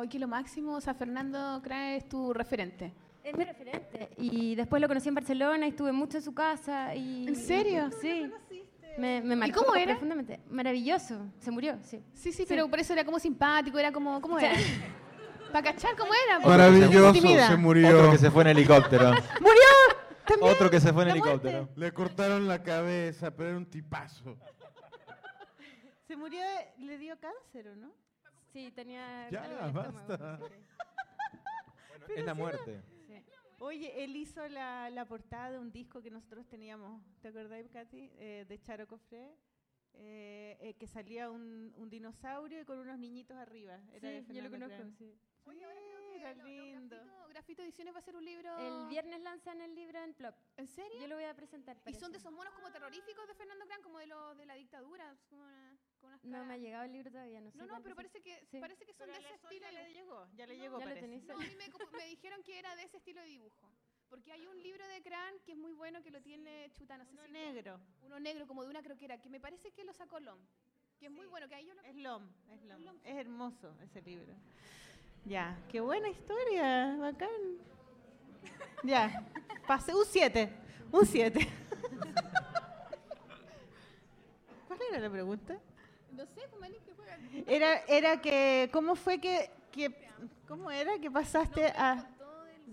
Speaker 3: Hoy que lo máximo, o sea, Fernando Cran es tu referente.
Speaker 6: Es mi referente. Y después lo conocí en Barcelona y estuve mucho en su casa. Y,
Speaker 3: ¿En serio?
Speaker 6: Sí. Me, me marcó
Speaker 3: cómo era?
Speaker 6: profundamente. Maravilloso. Se murió, sí.
Speaker 3: Sí, sí, pero por eso era como simpático, era como, ¿cómo era? Para cachar cómo era.
Speaker 4: Maravilloso, se murió.
Speaker 5: Otro que se fue en helicóptero.
Speaker 2: También.
Speaker 5: Otro que se fue en helicóptero.
Speaker 4: Le cortaron la cabeza, pero era un tipazo.
Speaker 2: Se murió, le dio cáncer, ¿o no?
Speaker 6: Sí, tenía.
Speaker 4: Ya,
Speaker 6: algo en el estómago,
Speaker 4: basta.
Speaker 6: sí.
Speaker 5: Bueno, es la muerte.
Speaker 2: Oye, él hizo la, la portada de un disco que nosotros teníamos, ¿te acordás, Katy? Eh, de Charo Cofré, eh, eh, que salía un, un dinosaurio y con unos niñitos arriba. Era de
Speaker 6: Sí, yo lo conozco,
Speaker 2: Cran.
Speaker 6: sí.
Speaker 3: Oye, ahora creo que
Speaker 2: Era
Speaker 3: lo- lo
Speaker 2: lindo.
Speaker 3: Grafito, Grafito Ediciones va a ser un libro...
Speaker 6: El viernes lanzan el libro en Plop.
Speaker 3: ¿En serio?
Speaker 6: Yo lo voy a presentar.
Speaker 3: ¿Y son de
Speaker 6: parece.
Speaker 3: esos monos como terroríficos de Fernando Cran, como de los de la dictadura? Como una- con unas
Speaker 6: No me ha llegado el libro todavía, no sé.
Speaker 3: No, no, pero parece que,
Speaker 6: Sí.
Speaker 3: parece que son
Speaker 2: Pero
Speaker 3: de ese estilo.
Speaker 2: ya le llegó, ya le
Speaker 3: No,
Speaker 2: llegó,
Speaker 6: ya lo
Speaker 2: parece.
Speaker 6: tenéis.
Speaker 3: No, a mí me, me dijeron que era de ese estilo de dibujo. Porque hay un libro de Cran que es muy bueno, que lo tiene Chuta, no sé
Speaker 2: Uno
Speaker 3: si-
Speaker 2: negro,
Speaker 3: Uno negro, como de una croquera, que me parece que lo sacó Lom. Que es muy bueno, que ahí yo lo...
Speaker 2: es LOM, es LOM. Es hermoso ese libro. Ya, qué buena historia, bacán. Ya, pasé un 7, un 7. ¿Cuál era la pregunta?
Speaker 3: No sé, pues Malik, que juega.
Speaker 2: Era, era que, ¿cómo fue que, que cómo era que pasaste a...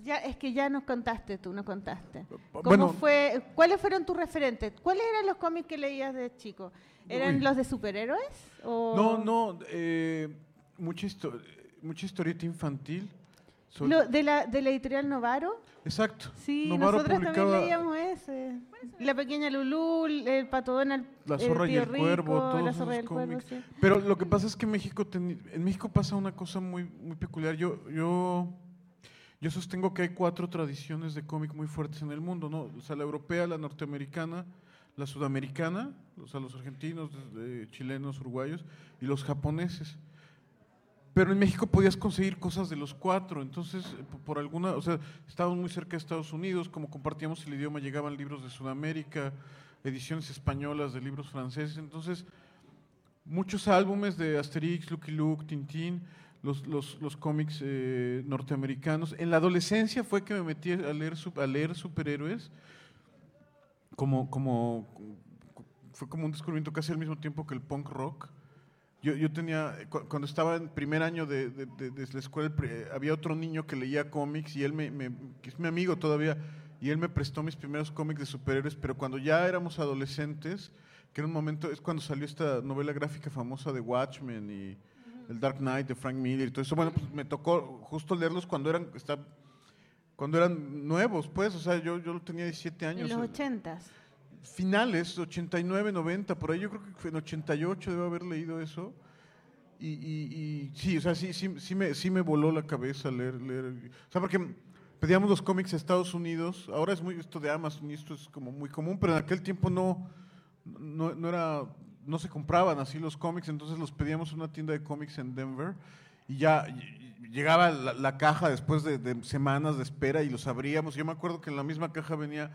Speaker 2: Ya, es que ya nos contaste tú, nos contaste. ¿Cómo
Speaker 4: Bueno,
Speaker 2: fue, ¿Cuáles fueron tus referentes? ¿Cuáles eran los cómics que leías de chico? ¿Eran
Speaker 4: Uy.
Speaker 2: los de superhéroes? O...
Speaker 4: no, no, eh, mucha, histo- mucha historieta infantil.
Speaker 2: Lo- de, la, de la editorial Novaro.
Speaker 4: Exacto.
Speaker 2: Sí,
Speaker 4: Novaro
Speaker 2: nosotros
Speaker 4: publicaba
Speaker 2: también leíamos ese. La pequeña Lulú, el pato Donald,
Speaker 4: La
Speaker 2: el
Speaker 4: zorra y
Speaker 2: tío
Speaker 4: el cuervo, todos
Speaker 2: la zorra y
Speaker 4: esos
Speaker 2: el cuervo, sí.
Speaker 4: Pero lo que pasa es que México teni- en México pasa una cosa muy, muy peculiar. Yo, yo, yo sostengo que hay cuatro tradiciones de cómic muy fuertes en el mundo, ¿no? O sea, la europea, la norteamericana, la sudamericana, o sea, los argentinos, eh, chilenos, uruguayos, y los japoneses. Pero en México podías conseguir cosas de los cuatro, entonces eh, po- por alguna, o sea, estábamos muy cerca de Estados Unidos, como compartíamos el idioma, llegaban libros de Sudamérica, ediciones españolas de libros franceses, entonces muchos álbumes de Asterix, Lucky Luke, Tintín, los, los, los cómics eh, norteamericanos. En la adolescencia fue que me metí a leer, a leer superhéroes, como, como, fue como un descubrimiento casi al mismo tiempo que el punk rock. Yo, yo tenía, cu- cuando estaba en primer año de, de- de- de la escuela, había otro niño que leía cómics y él me, me- que es mi amigo todavía, y él me prestó mis primeros cómics de superhéroes, pero cuando ya éramos adolescentes, que era un momento, es cuando salió esta novela gráfica famosa de Watchmen y el Dark Knight de Frank Miller y todo eso, bueno, pues me tocó justo leerlos cuando eran, está- cuando eran nuevos, pues, o sea, yo, yo tenía 17 años.
Speaker 2: En los
Speaker 4: eh,
Speaker 2: ochentas.
Speaker 4: Finales, 89, 90, por ahí yo creo que en 88 debo haber leído eso. Y, y- y sí, o sea, sí, sí, sí, me, sí me voló la cabeza leer, leer. O sea, porque pedíamos los cómics a Estados Unidos, ahora es muy esto de Amazon y esto es como muy común, pero en aquel tiempo no, no, no era, no se compraban así los cómics, entonces los pedíamos en una tienda de cómics en Denver y ya llegaba la, la caja después de, de semanas de espera y los abríamos. Yo me acuerdo que en la misma caja venía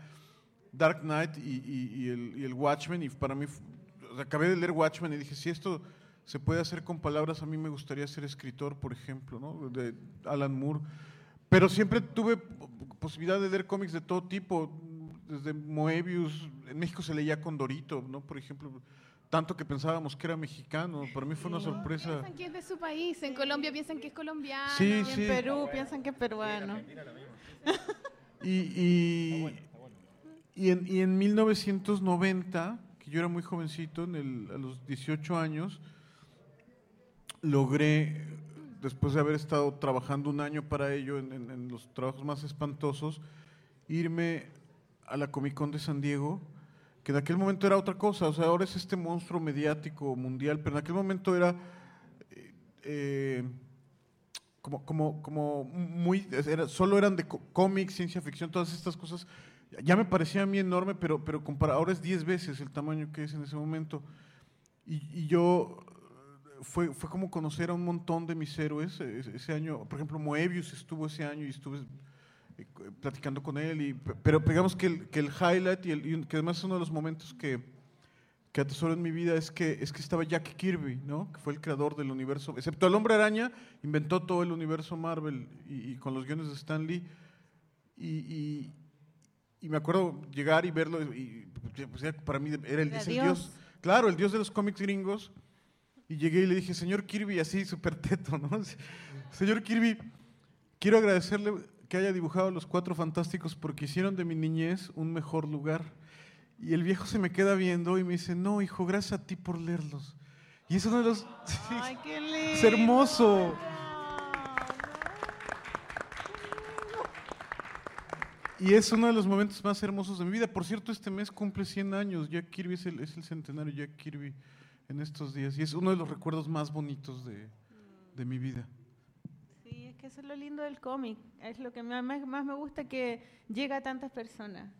Speaker 4: Dark Knight y, y- y el, y el Watchmen y para mí, fu- o sea, acabé de leer Watchmen y dije, si esto se puede hacer con palabras, a mí me gustaría ser escritor, por ejemplo, ¿no? De Alan Moore. Pero siempre tuve po- posibilidad de leer cómics de todo tipo, desde Moebius, en México se leía Condorito, ¿no? Por ejemplo, tanto que pensábamos que era mexicano, para mí fue una sorpresa.
Speaker 3: Piensan que es de su país, en Colombia piensan que es colombiano.
Speaker 4: Sí,
Speaker 2: Y en
Speaker 4: sí.
Speaker 2: Perú piensan que es peruano.
Speaker 4: Y, y, y en, y en 1990, que yo era muy jovencito, en el- a los 18 años, logré, después de haber estado trabajando un año para ello, en, los trabajos más espantosos, irme a la Comic Con de San Diego, que en aquel momento era otra cosa, o sea, ahora es este monstruo mediático mundial, pero en aquel momento era eh, eh, como, como, como muy, era- solo eran de cómics, ciencia ficción, todas estas cosas. Ya me parecía a mí enorme, pero, pero ahora es 10 veces el tamaño que es en ese momento. Y, y yo, fue, fue como conocer a un montón de mis héroes eh, ese, año. Por ejemplo, Moebius estuvo ese año y estuve eh, platicando con él. Y, pe- pero digamos que el, que el highlight, y, el- y que además es uno de los momentos que, que atesoro en mi vida, es que, es que estaba Jack Kirby, ¿no? que fue el creador del universo. Excepto el hombre araña, inventó todo el universo Marvel y, y con los guiones de Stan Lee. Y, y- y me acuerdo llegar y verlo, y pues, para mí era el,
Speaker 2: Dios.
Speaker 4: Claro, el dios de los cómics gringos. Y llegué y le dije, señor Kirby, así súper teto, ¿no? Señor Kirby, quiero agradecerle que haya dibujado Los Cuatro Fantásticos porque hicieron de mi niñez un mejor lugar. Y el viejo se me queda viendo y me dice, no, hijo, gracias a ti por leerlos. Y es uno de los...
Speaker 2: Ay, qué lindo.
Speaker 4: es hermoso. Y es uno de los momentos más hermosos de mi vida. Por cierto, este mes cumple 100 años. Jack Kirby es el, es el centenario Jack Kirby en estos días. Y es uno de los recuerdos más bonitos de, mi vida.
Speaker 2: Sí, es que eso es lo lindo del cómic. Es lo que más, me gusta que llega a tantas personas.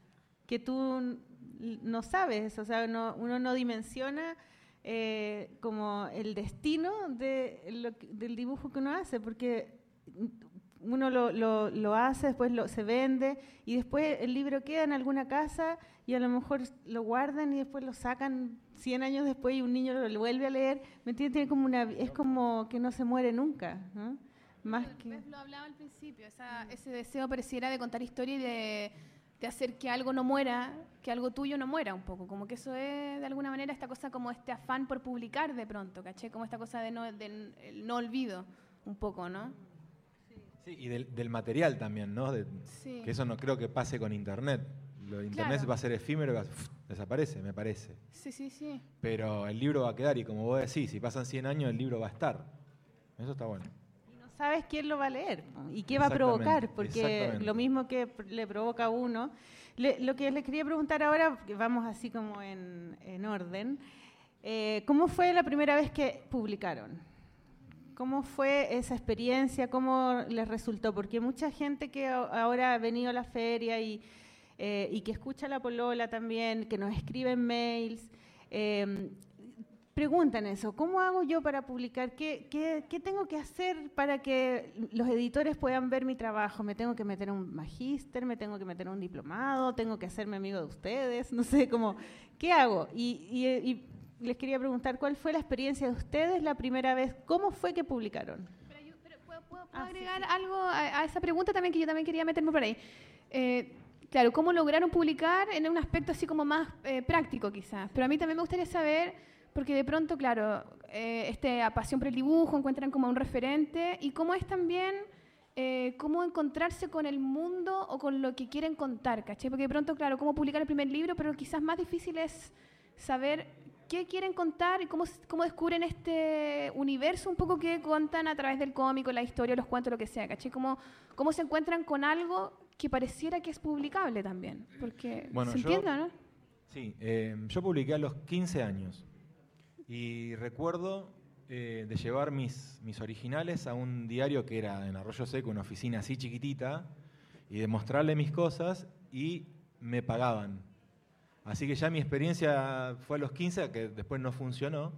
Speaker 2: Que tú no sabes, o sea, no- uno no dimensiona eh, como el destino del dibujo que uno hace, porque uno lo, lo- lo hace, después lo, se vende y después el libro queda en alguna casa y a lo mejor lo guardan y después lo sacan 100 años después y un niño lo vuelve a leer. ¿Me entiendes? Tiene como una, es como que no se muere nunca. ¿no? Más
Speaker 3: Pero
Speaker 2: que...
Speaker 3: Lo hablaba al principio, esa- ese deseo pareciera de contar historia y de, de hacer que algo no muera, que algo tuyo no muera un poco. Como que eso es, de alguna manera, esta cosa como este afán por publicar de pronto, ¿caché? Como esta cosa de no, del el no olvido, un poco, ¿no?
Speaker 5: Sí, y del, del material también, ¿no? De-
Speaker 3: Sí.
Speaker 5: Que eso no creo que pase con Internet. Lo de Internet
Speaker 3: Claro.
Speaker 5: va a ser efímero y va- uf, desaparece, me parece.
Speaker 3: Sí, sí, sí.
Speaker 5: Pero el libro va a quedar y como vos decís, si pasan 100 años el libro va a estar. Eso está bueno.
Speaker 2: Y no sabes quién lo va a leer y qué va a provocar, porque lo mismo que le provoca a uno. Le- lo que les quería preguntar ahora, que vamos así como en, en orden, eh, ¿cómo fue la primera vez que publicaron? ¿Cómo fue esa experiencia? ¿Cómo les resultó? Porque mucha gente que ahora ha venido a la feria y, eh, y que escucha la polola también, que nos escriben mails, eh, preguntan eso, ¿cómo hago yo para publicar? ¿Qué, qué, qué tengo que hacer para que los editores puedan ver mi trabajo? ¿Me tengo que meter un magíster? ¿Me tengo que meter un diplomado? ¿Tengo que hacerme amigo de ustedes? No sé, como, ¿qué hago? Y, y- y les quería preguntar, ¿cuál fue la experiencia de ustedes la primera vez? ¿Cómo fue que publicaron?
Speaker 3: Pero yo- pero ¿puedo, puedo- puedo
Speaker 2: Ah, sí,
Speaker 3: agregar algo a, a esa pregunta también que yo también quería meterme por ahí? Eh, claro, ¿cómo lograron publicar en un aspecto así como más eh, práctico quizás? Pero a mí también me gustaría saber, porque de pronto, claro, eh, este, a pasión por el dibujo encuentran como un referente y cómo es también... eh, cómo encontrarse con el mundo o con lo que quieren contar, ¿cachai? Porque de pronto, claro, cómo publicar el primer libro, pero quizás más difícil es saber qué quieren contar y cómo, cómo descubren este universo un poco que cuentan a través del cómico, la historia, los cuentos, lo que sea, ¿cachai? Cómo, cómo se encuentran con algo que pareciera que es publicable también, porque
Speaker 5: Bueno,
Speaker 3: se entiende, ¿no?
Speaker 5: Sí, eh, yo publiqué a los 15 años y recuerdo eh, de llevar mis, mis originales a un diario que era en Arroyo Seco, una oficina así chiquitita, y de mostrarle mis cosas y me pagaban. Así que ya mi experiencia fue a los 15, que después no funcionó.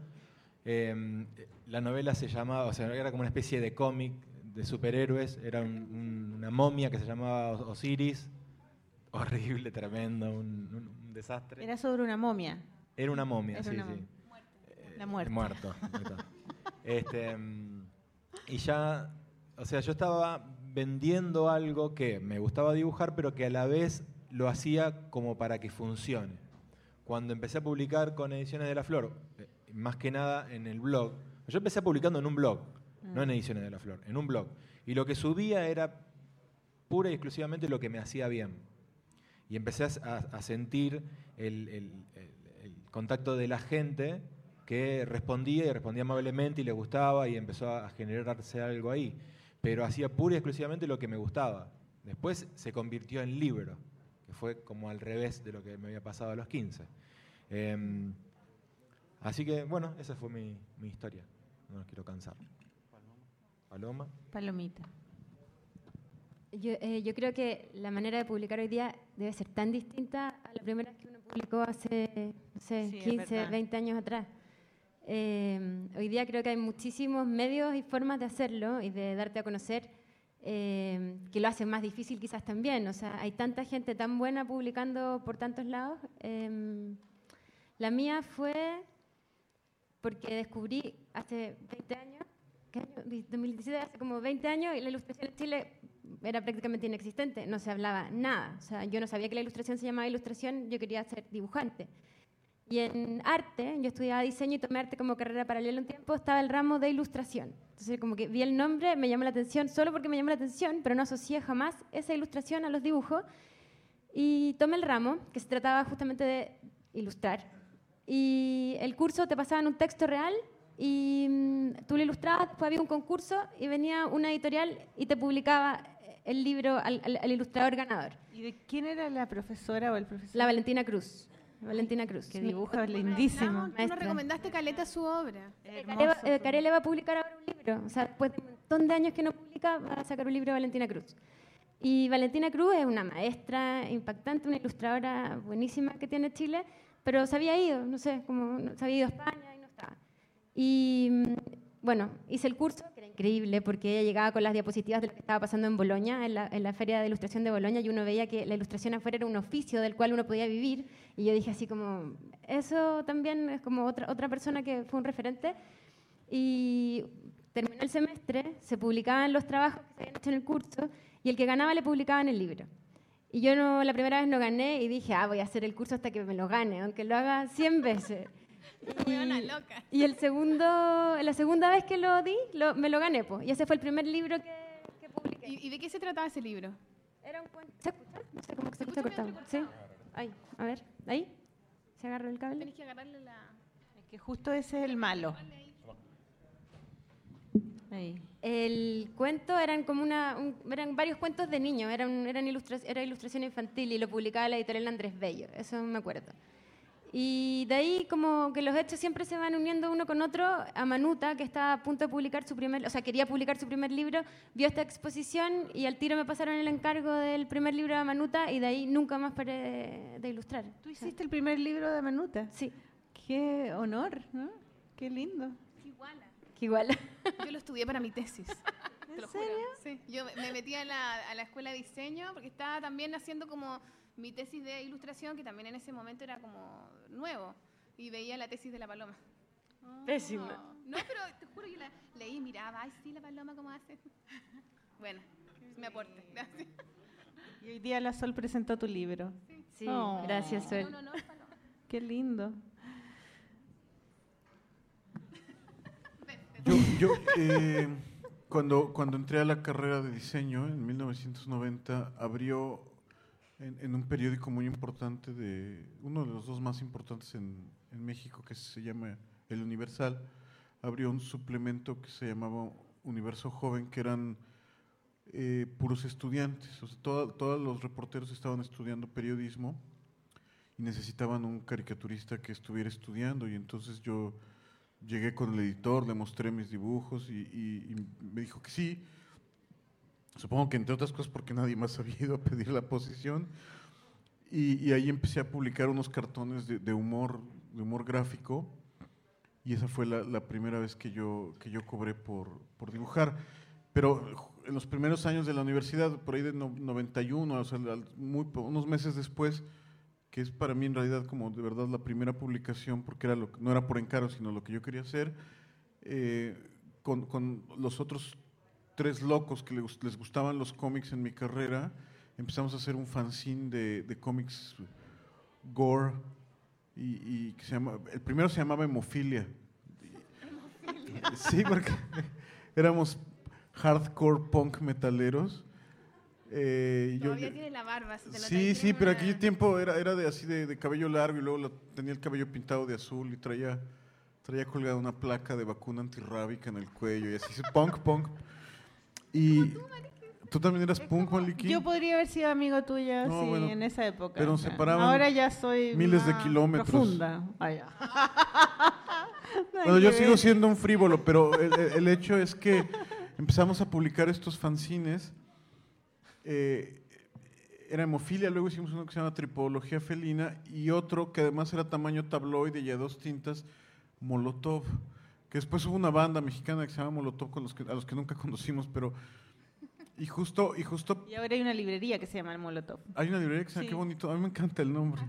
Speaker 5: Eh, la novela se llamaba, o sea, era como una especie de cómic de superhéroes, era un- un- una momia que se llamaba Os- Osiris, horrible, tremendo, un, desastre.
Speaker 2: Era sobre una momia,
Speaker 5: Era una momia,
Speaker 2: Era
Speaker 5: sí,
Speaker 2: una
Speaker 5: sí. Eh,
Speaker 2: La muerte.
Speaker 5: Muerto. este, mm, y ya, o sea, yo estaba vendiendo algo que me gustaba dibujar, pero que a la vez lo hacía como para que funcione. Cuando empecé a publicar con Ediciones de la Flor, eh, más que nada en el blog, yo empecé publicando en un blog, no en Ediciones de la Flor, en un blog. Y lo que subía era pura y exclusivamente lo que me hacía bien. Y empecé a, sentir el, el- el- el contacto de la gente que respondía y respondía amablemente y le gustaba y empezó a generarse algo ahí. Pero hacía pura y exclusivamente lo que me gustaba. Después se convirtió en libro, fue como al revés de lo que me había pasado a los 15. Em, así que, bueno, esa fue mi, mi historia. No los quiero cansar. Paloma.
Speaker 2: Palomita.
Speaker 6: Yo, eh, yo creo que la manera de publicar hoy día debe ser tan distinta a la primera que uno publicó hace, no sé,
Speaker 2: Sí, es
Speaker 6: 15,
Speaker 2: verdad.
Speaker 6: 20 años atrás. Eh, hoy día creo que hay muchísimos medios y formas de hacerlo y de darte a conocer eh, que lo hacen más difícil quizás también. O sea, hay tanta gente tan buena publicando por tantos lados. Eh, la mía fue porque descubrí hace 20 años, ¿qué año? 2017, hace como 20 años, y la ilustración en Chile era prácticamente inexistente, no se hablaba nada. O sea, yo no sabía que la ilustración se llamaba ilustración, yo quería ser dibujante. Y en arte, yo estudiaba diseño y tomé arte como carrera paralela un tiempo, estaba el ramo de ilustración. Entonces, como que vi el nombre, me llamó la atención, solo porque me llamó la atención, pero no asocié jamás esa ilustración a los dibujos. Y tomé el ramo, que se trataba justamente de ilustrar. Y el curso te pasaban un texto real y mm, tú lo ilustrabas, después había un concurso y venía una editorial y te publicaba el libro al, al- al ilustrador ganador.
Speaker 2: ¿Y de quién era la profesora o el profesor?
Speaker 6: La Valentina Cruz. Valentina Cruz.
Speaker 2: que dibuja lindísimo.
Speaker 3: Tú nos recomendaste Caleta su obra.
Speaker 6: Carele va- eh, va a publicar ahora un libro. O sea, después de un montón de años que no publica, va a sacar un libro de Valentina Cruz. Y Valentina Cruz es una maestra impactante, una ilustradora buenísima que tiene Chile, pero se había ido, no sé, como se había ido a España y no estaba. Y mm, bueno, hice el curso, que era increíble, porque ella llegaba con las diapositivas de lo que estaba pasando en Boloña, en la, feria de ilustración de Boloña, y uno veía que la ilustración afuera era un oficio del cual uno podía vivir. Y yo dije así como, eso también es como otra, otra persona que fue un referente. Y terminó el semestre, se publicaban los trabajos que se habían hecho en el curso, y el que ganaba le publicaban el libro. Y yo no, la primera vez no gané y dije, ah, voy a hacer el curso hasta que me lo gane, aunque lo haga 100 veces. Y-
Speaker 3: loca.
Speaker 6: y el segundo, la segunda vez que lo di, lo- me lo gané, pues. Y ese fue el primer libro que, que publiqué.
Speaker 3: ¿Y, y de qué se trataba ese libro?
Speaker 6: Era un cuento. ¿Se escucha? No sé cómo que se
Speaker 3: Se
Speaker 6: escucha cortado. Sí. Ahí, a ver. Ahí. ¿Se agarró el cable?
Speaker 3: Tenés que agarrarle la...
Speaker 2: Es que justo ese es el malo. Ahí.
Speaker 6: El cuento eran como una, un- eran varios cuentos de niños, eran, eran ilustra- era ilustración infantil y lo publicaba la editorial Andrés Bello, eso me acuerdo. Y de ahí como que los hechos siempre se van uniendo uno con otro. A Manuta, que estaba a punto de publicar su primer, o sea, quería publicar su primer libro, vio esta exposición y al tiro me pasaron el encargo del primer libro de Manuta y de ahí nunca más paré de, de ilustrar.
Speaker 2: Tú hiciste el primer libro de Manuta.
Speaker 6: Sí,
Speaker 2: Qué honor, ¿no? Qué lindo.
Speaker 3: Iguala.
Speaker 6: que igual.
Speaker 3: Yo lo estudié para mi tesis. ¿En serio? Sí. Yo me- me metí a la, a la escuela de diseño porque estaba también haciendo como mi tesis de ilustración, que también en ese momento era como nuevo. Y veía la tesis de la paloma.
Speaker 6: Pésima.
Speaker 3: No, pero te juro que la leí miraba, ay, sí, la paloma, ¿cómo hace? Bueno, me aporte. Gracias.
Speaker 2: Y hoy día la Sol presentó tu libro.
Speaker 6: Sí,
Speaker 2: Oh.
Speaker 6: gracias, Sol.
Speaker 3: No, no, no, paloma.
Speaker 2: Qué lindo.
Speaker 4: Yo, yo eh, cuando, cuando entré a la carrera de diseño en 1990, abrió en, en un periódico muy importante, de uno de los dos más importantes en, en México, que se llama El Universal, abrió un suplemento que se llamaba Universo Joven, que eran eh, puros estudiantes. O sea, toda- todos los reporteros estaban estudiando periodismo y necesitaban un caricaturista que estuviera estudiando, y entonces yo llegué con el editor, le mostré mis dibujos y, y- y me dijo que sí. Supongo que entre otras cosas porque nadie más había ido a pedir la posición. Y, y ahí empecé a publicar unos cartones de, humor, de humor gráfico. Y esa fue la, primera vez que yo, que yo cobré por, por dibujar. Pero en los primeros años de la universidad, por ahí de no- 91, o sea, muy unos meses después, que es para mí en realidad como de verdad la primera publicación, porque era no era por encargo, sino lo que yo quería hacer, eh, con, con los otros tres locos que les, gustaban los cómics en mi carrera, empezamos a hacer un fanzine de, de cómics gore, y, y que se llama, el primero se llamaba Hemofilia. Sí, porque éramos hardcore punk metaleros. Eh,
Speaker 3: Todavía
Speaker 4: yo-
Speaker 3: tienes la barba. te
Speaker 4: Sí, sí, pero aquel tiempo era, era de así de, de cabello largo y luego lo- tenía el cabello pintado de azul y traía, traía colgada una placa de vacuna antirrábica en el cuello y así, punk, punk. Y ¿Tú también eras punk, Maliki?
Speaker 2: Yo podría haber sido amigo tuyo
Speaker 4: No,
Speaker 2: sí,
Speaker 4: bueno,
Speaker 2: en esa época.
Speaker 4: pero nos
Speaker 2: o sea, Ahora ya soy
Speaker 4: miles de kilómetros.
Speaker 2: Profunda.
Speaker 4: Bueno, yo sigo siendo un frívolo, pero el hecho es que empezamos a publicar estos fanzines. eh, era hemofilia, luego hicimos uno que se llama Tripología Felina y otro que además era tamaño tabloide y a dos tintas, Molotov. Que después hubo una banda mexicana que se llama Molotov con los que, a los que nunca conocimos, pero. Y justo, y justo
Speaker 2: Y ahora hay una librería que se llama el Molotov.
Speaker 4: hay una librería que se llama
Speaker 2: Sí.
Speaker 4: Qué bonito. A mí me encanta el nombre.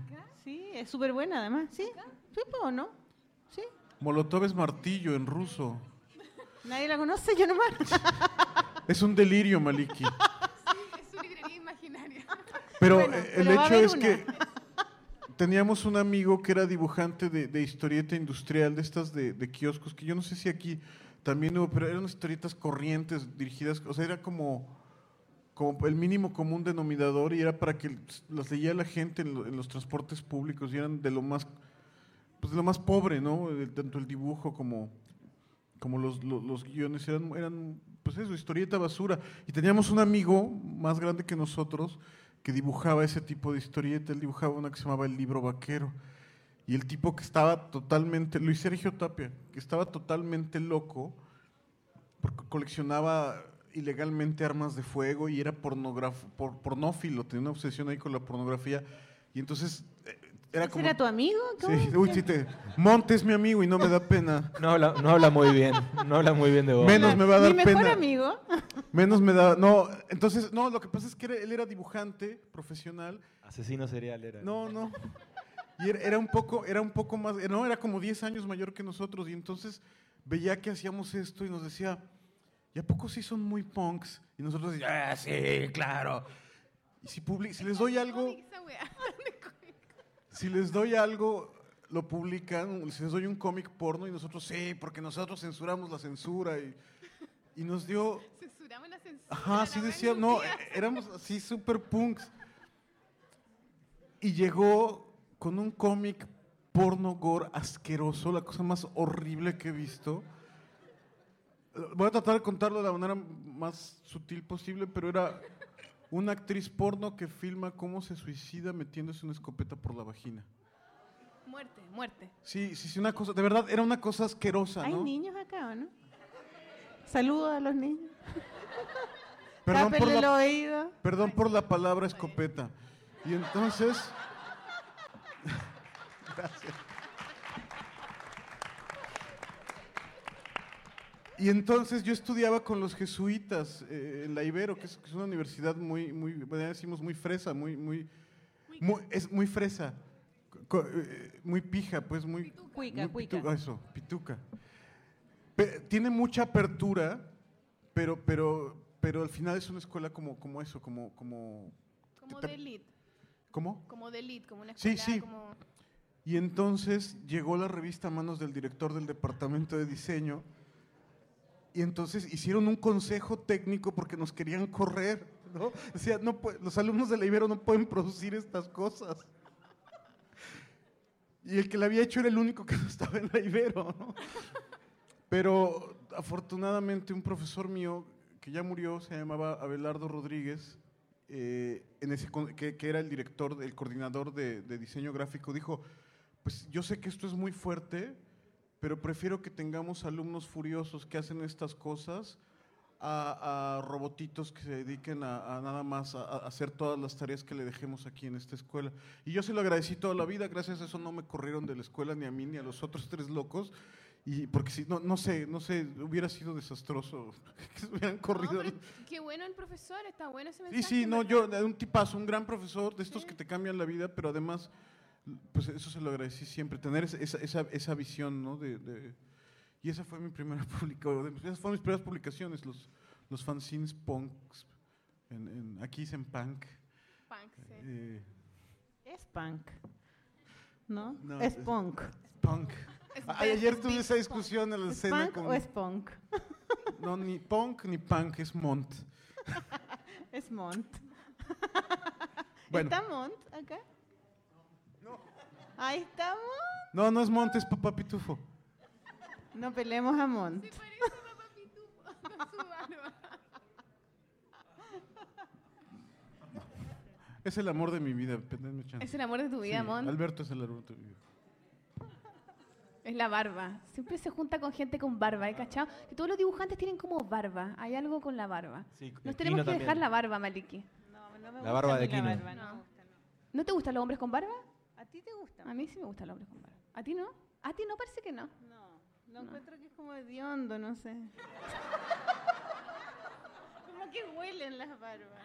Speaker 2: Sí, es súper buena además. Sí, sí, ¿o no? Sí.
Speaker 4: Molotov es martillo en ruso.
Speaker 2: Nadie la conoce, yo nomás.
Speaker 4: Es un delirio, Maliki.
Speaker 3: Es su librería imaginaria.
Speaker 4: Pero
Speaker 2: Bueno,
Speaker 4: eh, el
Speaker 2: pero
Speaker 4: hecho es
Speaker 2: una.
Speaker 4: que teníamos un amigo que era dibujante de, de historieta industrial, de estas de, de kioscos, que yo no sé si aquí también hubo, pero eran historietas corrientes dirigidas, o sea, era como, como el mínimo común denominador y era para que las leyera la gente en, lo- en los transportes públicos y eran de lo más, pues de lo más pobre, ¿no? Tanto el dibujo como, como los, los, los guiones eran, eran, pues eso, historieta basura. Y teníamos un amigo más grande que nosotros que dibujaba ese tipo de historieta. Él dibujaba una que se llamaba El Libro Vaquero. Y el tipo que estaba totalmente, Luis Sergio Tapia, que estaba totalmente loco, porque coleccionaba ilegalmente armas de fuego y era pornógrafo, por, pornófilo, tenía una obsesión ahí con la pornografía. Y entonces era
Speaker 2: ¿Ese
Speaker 4: como...
Speaker 2: era tu amigo? ¿Cómo?
Speaker 4: Sí, uy, sí te... Monte es mi amigo y no me da pena.
Speaker 5: No habla, no habla muy bien, no habla muy bien de vos.
Speaker 4: Menos me va a dar
Speaker 2: Mi mejor
Speaker 4: pena.
Speaker 2: amigo.
Speaker 4: Menos me da. No, entonces, no, lo que pasa es que era- él era dibujante profesional.
Speaker 5: Asesino serial era.
Speaker 4: No, no. Y era, era un poco, era un poco más, no, era como 10 años mayor que nosotros. Y entonces veía que hacíamos esto y nos decía, ¿y a poco sí son muy punks? Y nosotros decíamos, ah, sí, claro. Y si, publi- si les doy algo,
Speaker 3: Esa wea.
Speaker 4: Si les doy algo, lo publican, si les doy un cómic porno y nosotros, sí, porque nosotros censuramos la censura. Y, y nos dio,
Speaker 3: Censuramos la censura.
Speaker 4: Ajá, sí decía, no, eh, éramos así super punks. Y llegó con un cómic porno gore asqueroso, la cosa más horrible que he visto. Voy a tratar de contarlo de la manera más sutil posible, pero era una actriz porno que filma cómo se suicida metiéndose una escopeta por la vagina.
Speaker 3: Muerte, muerte.
Speaker 4: Sí, sí, sí, una cosa, de verdad, era una cosa asquerosa,
Speaker 2: ¿Hay
Speaker 4: ¿no?
Speaker 2: niños acá o no? Saludos a los niños.
Speaker 4: Perdón por la
Speaker 2: oído.
Speaker 4: Perdón por la palabra escopeta. Y entonces. Gracias. Y entonces yo estudiaba con los jesuitas eh, en la Ibero, que es, que es una universidad muy, muy, decimos muy fresa, muy, muy, muy- es muy fresa, co- eh, muy pija, pues muy,
Speaker 1: cuica.
Speaker 4: pituca, eso, pituca. Pe- tiene mucha apertura, pero, pero, pero al final es una escuela como, como eso, como, como,
Speaker 3: Como de elite.
Speaker 4: ¿cómo?
Speaker 3: Como de elite, como una
Speaker 4: Sí,
Speaker 3: escuela
Speaker 4: sí.
Speaker 3: como...
Speaker 4: Y entonces llegó la revista a manos del director del departamento de diseño. Y entonces hicieron un consejo técnico porque nos querían correr. ¿no? Decía, no pue- los alumnos de la Ibero no pueden producir estas cosas. Y el que la había hecho era el único que no estaba en la Ibero. ¿no? Pero afortunadamente un profesor mío que ya murió, se llamaba Abelardo Rodríguez, eh, en ese, que, que era el director, el coordinador de, de diseño gráfico, dijo, pues yo sé que esto es muy fuerte, pero prefiero que tengamos alumnos furiosos que hacen estas cosas a, a robotitos que se dediquen a, a nada más a, a hacer todas las tareas que le dejemos aquí en esta escuela. Y yo se lo agradecí toda la vida, gracias a eso no me corrieron de la escuela ni a mí ni a los otros tres locos. Y porque si no, no sé, no sé, hubiera sido desastroso que se hubieran
Speaker 3: No,
Speaker 4: corrido.
Speaker 3: pero qué bueno el profesor, está bueno ese
Speaker 4: Sí,
Speaker 3: mensaje.
Speaker 4: sí,
Speaker 3: en
Speaker 4: no, yo, un tipazo, un gran profesor, de estos
Speaker 3: Sí.
Speaker 4: que te cambian la vida, pero además, pues eso se lo agradecí siempre, tener esa, esa, esa, visión, ¿no? De, de- y esa fue mi primera publicación, esas fueron mis primeras publicaciones, los, los fanzines punks, en, en- aquí dicen punk.
Speaker 3: Punk, sí.
Speaker 4: eh,
Speaker 2: Es punk. ¿No?
Speaker 4: No,
Speaker 2: es
Speaker 4: es-
Speaker 2: punk.
Speaker 4: punk.
Speaker 3: Es
Speaker 4: Ay, ayer
Speaker 3: es
Speaker 4: tuve esa
Speaker 3: punk.
Speaker 4: discusión en la
Speaker 2: ¿Es
Speaker 4: cena
Speaker 2: punk
Speaker 4: con...
Speaker 2: o es punk?
Speaker 4: No, ni punk ni punk, es mont.
Speaker 2: Es mont.
Speaker 4: Bueno.
Speaker 2: ¿Está mont acá? Ahí estamos.
Speaker 4: No, no es mont, es papá pitufo.
Speaker 2: No peleemos a mont.
Speaker 3: Se parece a Papá Pitufo con su barba.
Speaker 4: Es el amor de mi vida.
Speaker 3: Es el amor de tu vida,
Speaker 4: Sí. Alberto es el amor de mi vida.
Speaker 3: Es la barba. Siempre se junta con gente con barba, ¿eh? ¿Cachado? Que todos los dibujantes tienen como barba. Hay algo con la barba.
Speaker 5: Sí,
Speaker 3: Nos
Speaker 5: Kino
Speaker 3: tenemos que
Speaker 5: también.
Speaker 3: dejar la barba, Maliki.
Speaker 2: No, no me
Speaker 5: La barba
Speaker 2: gusta a
Speaker 5: de
Speaker 2: mí la
Speaker 5: Kino.
Speaker 2: barba, no
Speaker 3: No.
Speaker 2: me gusta, no.
Speaker 3: ¿No te gustan los hombres con barba?
Speaker 2: ¿A ti te gusta?
Speaker 3: A mí sí me gustan los hombres con barba. ¿A ti no? A ti no parece que no.
Speaker 2: No, no encuentro que es como hediondo, no sé. como que huelen las barbas.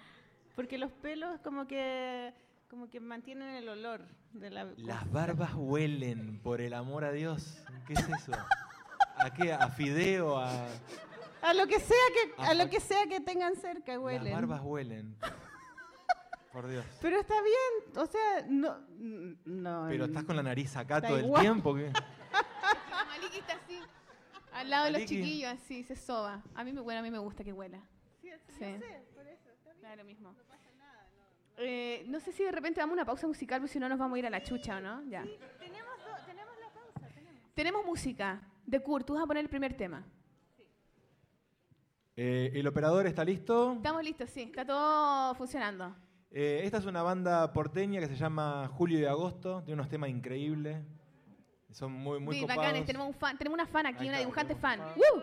Speaker 2: Porque los pelos como que como que mantienen el olor de la
Speaker 5: Las barbas huelen, por el amor a Dios. ¿Qué es eso? ¿A qué? ¿A fideo? ¿A...?
Speaker 2: a lo que sea que a lo que sea que tengan cerca
Speaker 5: Las
Speaker 2: huelen.
Speaker 5: barbas huelen. Por Dios.
Speaker 2: Pero está bien, o sea, no no.
Speaker 5: Pero estás con la nariz acá todo el tiempo. ¿qué?
Speaker 3: La Maliki está así, al lado de los chiquillos, así, se soba. A mí, me, bueno, a mí me gusta que huela.
Speaker 2: Sí,
Speaker 3: Sí.
Speaker 2: sé, por eso está bien.
Speaker 3: Mismo. No pasa nada, no. no sé si de repente damos una pausa musical, porque si no nos vamos a ir a la chucha, ¿o no? Ya.
Speaker 2: Tenemos do- tenemos la pausa, tenemos.
Speaker 3: Tenemos música de Kurt. Tú vas a poner el primer tema.
Speaker 5: Eh, el operador está listo.
Speaker 3: Estamos listos, sí. Está todo funcionando.
Speaker 5: Eh, esta es una banda porteña que se llama Julio y Agosto. Tiene unos temas increíbles. Son muy, muy
Speaker 3: Sí,
Speaker 5: copados.
Speaker 3: bacanes. Tenemos, un fan, tenemos una fan aquí, una dibujante fan. ¡Woo!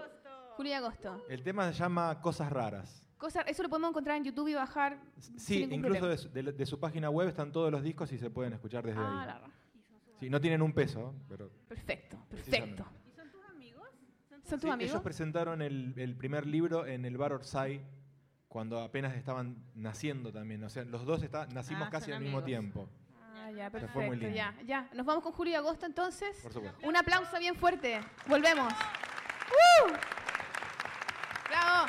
Speaker 3: Julio y Agosto.
Speaker 5: El tema se llama Cosas Raras.
Speaker 3: Cosa, eso lo podemos encontrar en YouTube y bajar.
Speaker 5: Sí, incluso de su, de- de su página web están todos los discos y se pueden escuchar desde
Speaker 3: Ah,
Speaker 5: ahí.
Speaker 3: la ra-
Speaker 5: Sí, no tienen un peso, pero
Speaker 3: Perfecto, perfecto.
Speaker 2: ¿Y son tus amigos?
Speaker 3: ¿Son tus
Speaker 5: Sí,
Speaker 3: amigos?
Speaker 5: ellos presentaron el, el primer libro en el Bar Orsay cuando apenas estaban naciendo también. O sea, los dos está- nacimos
Speaker 2: Ah,
Speaker 5: casi al mismo tiempo.
Speaker 3: Ah, ya,
Speaker 5: fue muy
Speaker 3: perfecto.
Speaker 5: lindo.
Speaker 3: Ya, ya. Nos vamos con Julio y Agosto entonces.
Speaker 5: Por supuesto.
Speaker 3: Un aplauso bien fuerte. Volvemos. ¡Uh! ¡Bravo!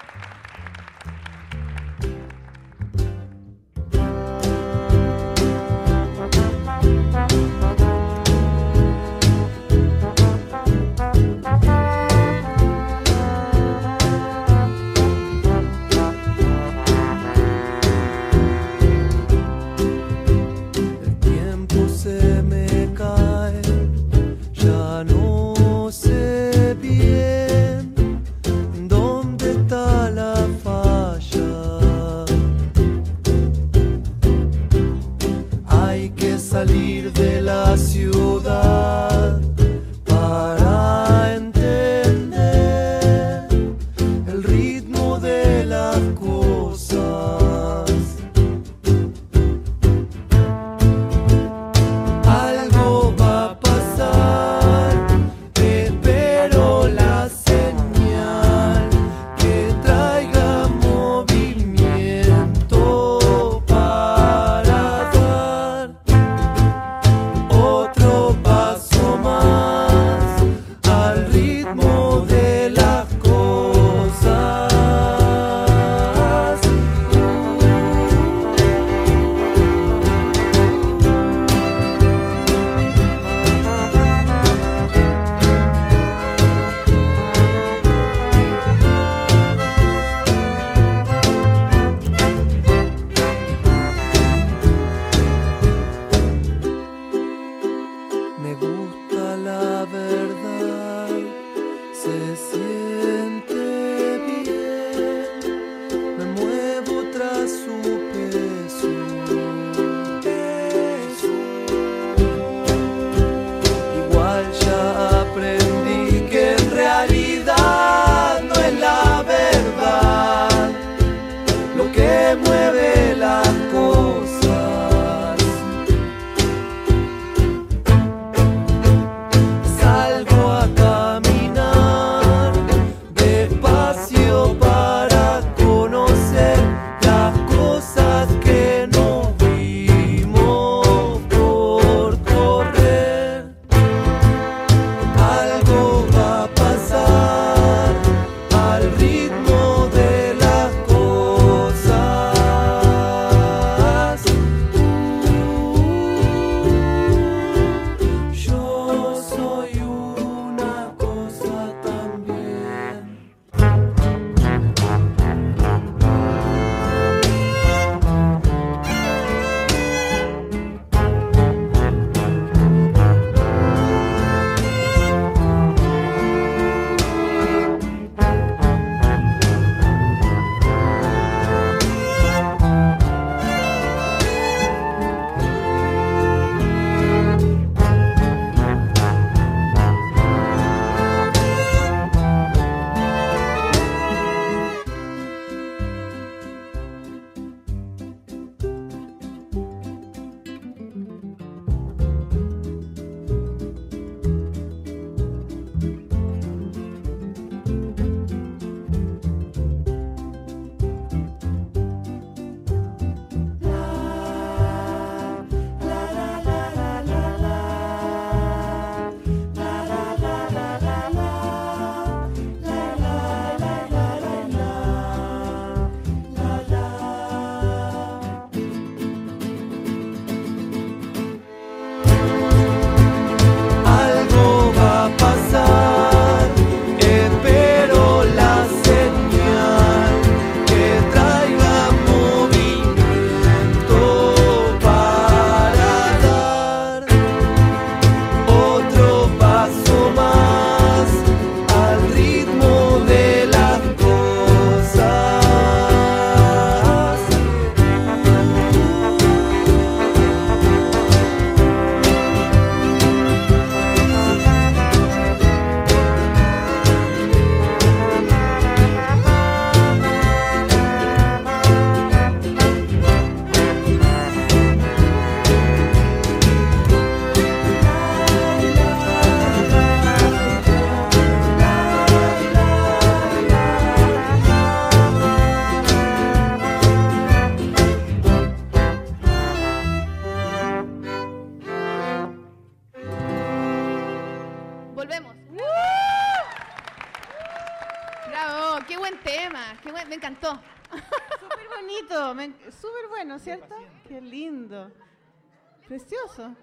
Speaker 2: Precioso.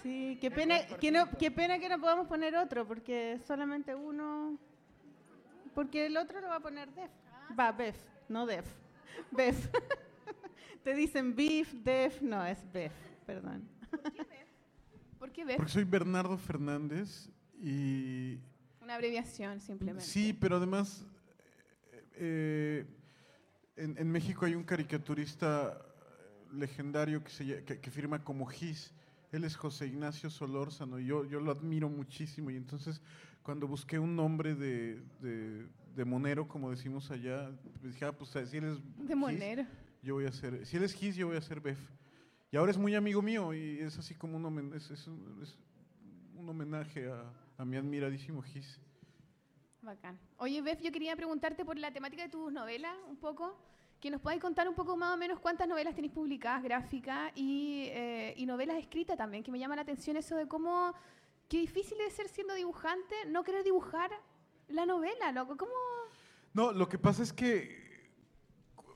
Speaker 2: Sí, qué pena, que no, qué pena que no podamos poner otro, porque solamente uno. Porque el otro lo va a poner Def. Va, Bef, no Def. Bef. Te dicen Beef, Def, no, es Bef, perdón.
Speaker 3: ¿Por qué ves?
Speaker 4: Porque soy Bernardo Fernández y
Speaker 3: Una abreviación, simplemente.
Speaker 4: Sí, pero además eh, en, en México hay un caricaturista eh, legendario que, se, que, que firma como Gis. Él es José Ignacio Solórzano y yo, yo lo admiro muchísimo. Y entonces cuando busqué un nombre de, de, de monero, como decimos allá, pues dije, ah, pues si él es
Speaker 3: De
Speaker 4: Gis,
Speaker 3: monero.
Speaker 4: yo voy a ser, si él es Gis, yo voy a ser Bef. Y ahora es muy amigo mío y es así como un, homen- es, es un, es un homenaje a, a mi admiradísimo Gis.
Speaker 3: Bacán. Oye, Bef, yo quería preguntarte por la temática de tus novelas un poco. Que nos podáis contar un poco más o menos cuántas novelas tenéis publicadas, gráficas y, eh, y novelas escritas también, que me llama la atención eso de cómo, qué difícil es ser siendo dibujante, no querer dibujar la novela, loco. ¿Cómo?
Speaker 4: No, lo que pasa es que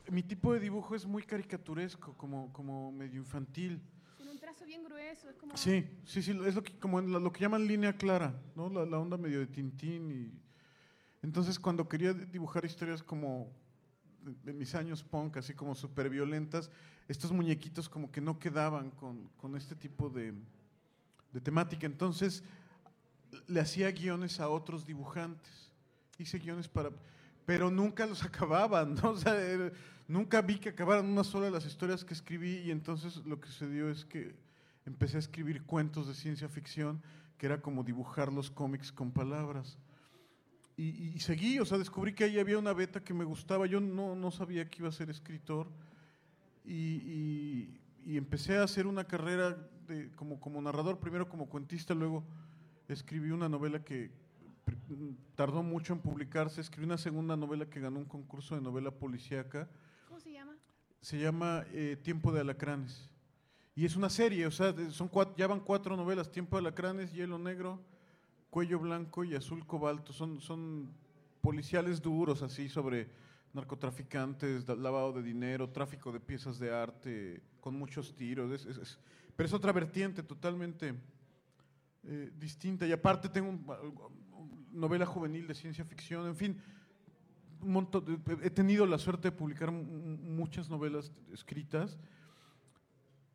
Speaker 4: mi tipo de dibujo es muy caricaturesco, como, como medio infantil.
Speaker 3: Con un trazo bien grueso, es como...
Speaker 4: Sí, sí, sí, es lo que, como la- lo que llaman línea clara, ¿no? La, la onda medio de Tintín y... Entonces, cuando quería dibujar historias como de mis años punk, así como súper violentas, estos muñequitos como que no quedaban con, con este tipo de, de temática. Entonces, le hacía guiones a otros dibujantes. Hice guiones para... Pero nunca los acababan, ¿no? O sea, era- nunca vi que acabaran una sola de las historias que escribí y entonces lo que sucedió es que empecé a escribir cuentos de ciencia ficción que era como dibujar los cómics con palabras. Y, y seguí, o sea, descubrí que ahí había una beta que me gustaba. Yo no, no sabía que iba a ser escritor. Y, y- y empecé a hacer una carrera de, como, como narrador, primero como cuentista, luego escribí una novela que tardó mucho en publicarse. Escribí una segunda novela que ganó un concurso de novela policíaca.
Speaker 3: ¿Cómo se llama?
Speaker 4: Se llama eh, Tiempo de Alacranes. Y es una serie, o sea, son cuat- ya van cuatro novelas, Tiempo de Alacranes, Hielo Negro, Cuello Blanco y Azul Cobalto. Son, son policiales duros así sobre narcotraficantes, lavado de dinero, tráfico de piezas de arte, con muchos tiros. pero es otra vertiente totalmente eh, distinta. Y aparte tengo un- novela juvenil de ciencia ficción, en fin, he tenido la suerte de publicar mu- muchas novelas escritas,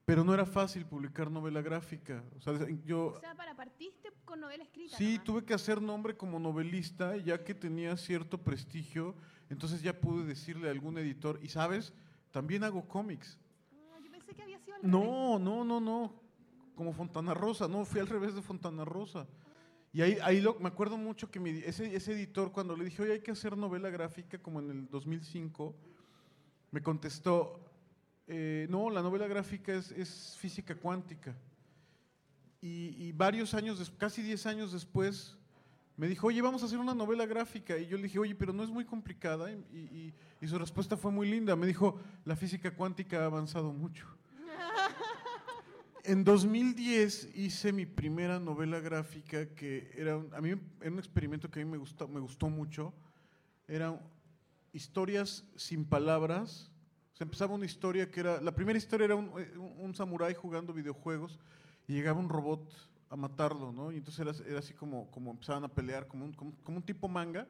Speaker 4: pero no era fácil publicar novela gráfica. O sea, yo
Speaker 3: O sea, para partiste con novela escrita.
Speaker 4: sí
Speaker 3: nomás.
Speaker 4: tuve que hacer nombre como novelista, ya que tenía cierto prestigio, entonces ya pude decirle a algún editor, y sabes, también hago cómics.
Speaker 3: Ah, yo pensé que había sido al revés.
Speaker 4: No, no, no, no. Como Fontana Rosa, no, fui al revés de Fontana Rosa. Y ahí, ahí lo- me acuerdo mucho que mi- ese, ese editor, cuando le dije, oye, hay que hacer novela gráfica como en el 2005, me contestó, eh, no, la novela gráfica es, es física cuántica. Y, y varios años, casi 10 años después, me dijo, oye, vamos a hacer una novela gráfica. Y yo le dije, oye, pero no es muy complicada. Y, y- y su respuesta fue muy linda. Me dijo, la física cuántica ha avanzado mucho. En 2010 hice mi primera novela gráfica que era un, a mí era un experimento que a mí me gustó, me gustó mucho. Eran historias sin palabras. Se empezaba una historia que era, la primera historia era un, eh, un, un samurái jugando videojuegos y llegaba un robot a matarlo, ¿no? Y entonces era, era así como, como empezaban a pelear, como un, como, como un tipo manga.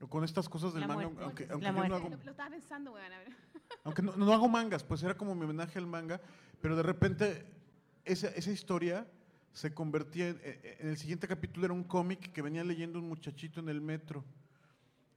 Speaker 4: O con estas cosas del
Speaker 2: La
Speaker 4: manga,
Speaker 2: muerte.
Speaker 4: aunque, aunque yo no hago,
Speaker 3: Lo, lo estaba pensando, weón. a ver.
Speaker 4: aunque no, no hago mangas, pues era como mi homenaje al manga, pero de repente esa, esa historia se convertía en, en el siguiente capítulo era un cómic que venía leyendo un muchachito en el metro.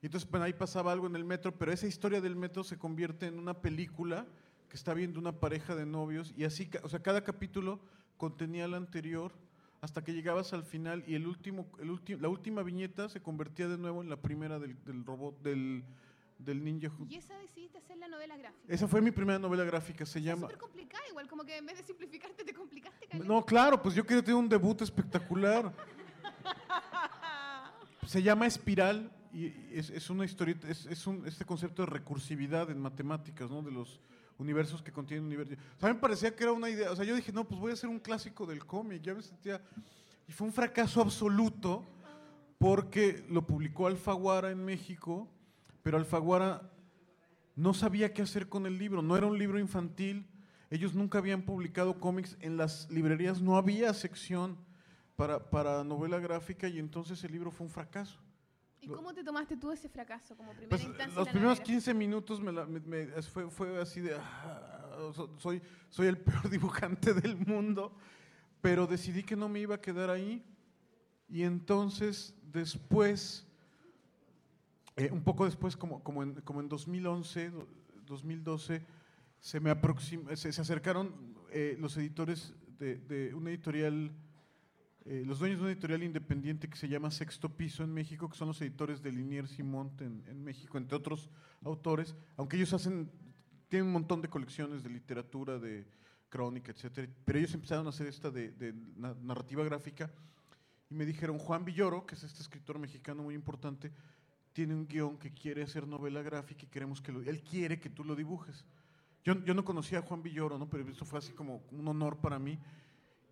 Speaker 4: Y entonces bueno, ahí pasaba algo en el metro, pero esa historia del metro se convierte en una película que está viendo una pareja de novios y así, o sea, cada capítulo contenía el anterior hasta que llegabas al final y el último, el ulti- la última viñeta se convertía de nuevo en la primera del, del robot, del, del ninja.
Speaker 3: Y esa decidiste hacer la novela gráfica.
Speaker 4: Esa fue mi primera novela gráfica, se
Speaker 3: Es
Speaker 4: llama...
Speaker 3: súper complicada, igual, como que en vez de simplificarte, te complicaste. caleta.
Speaker 4: No, claro, pues yo quería tener un debut espectacular. Se llama Espiral y es, es una historieta, es, es un, este concepto de recursividad en matemáticas, ¿no? De los universos que contienen universos. O sea, me parecía que era una idea, o sea, yo dije, no, pues voy a hacer un clásico del cómic, ya me sentía... Y fue un fracaso absoluto porque lo publicó Alfaguara en México, pero Alfaguara no sabía qué hacer con el libro. No era un libro infantil. Ellos nunca habían publicado cómics. En las librerías no había sección para, para novela gráfica y entonces el libro fue un fracaso.
Speaker 3: ¿Y cómo te tomaste tú ese fracaso como primera
Speaker 4: Pues,
Speaker 3: instancia?
Speaker 4: los primeros
Speaker 3: novela?
Speaker 4: 15 minutos me la- me- me- es- fue, fue así de, "Ah, so- soy, soy el peor dibujante del mundo, pero decidí que no me iba a quedar ahí y entonces después, eh, un poco después, como, como, en, como en 2011, do- 2012, se me aproxim- se, se acercaron eh, los editores de, de una editorial eh, los dueños de una editorial independiente que se llama Sexto Piso en México, que son los editores de Liniers y Montt en, en México, entre otros autores, aunque ellos hacen, tienen un montón de colecciones de literatura, de crónica, etcétera, pero ellos empezaron a hacer esta de, de na- narrativa gráfica y me dijeron, Juan Villoro, que es este escritor mexicano muy importante, tiene un guion que quiere hacer novela gráfica y queremos que lo, él quiere que tú lo dibujes. Yo, yo no conocía a Juan Villoro, ¿no? pero eso fue así como un honor para mí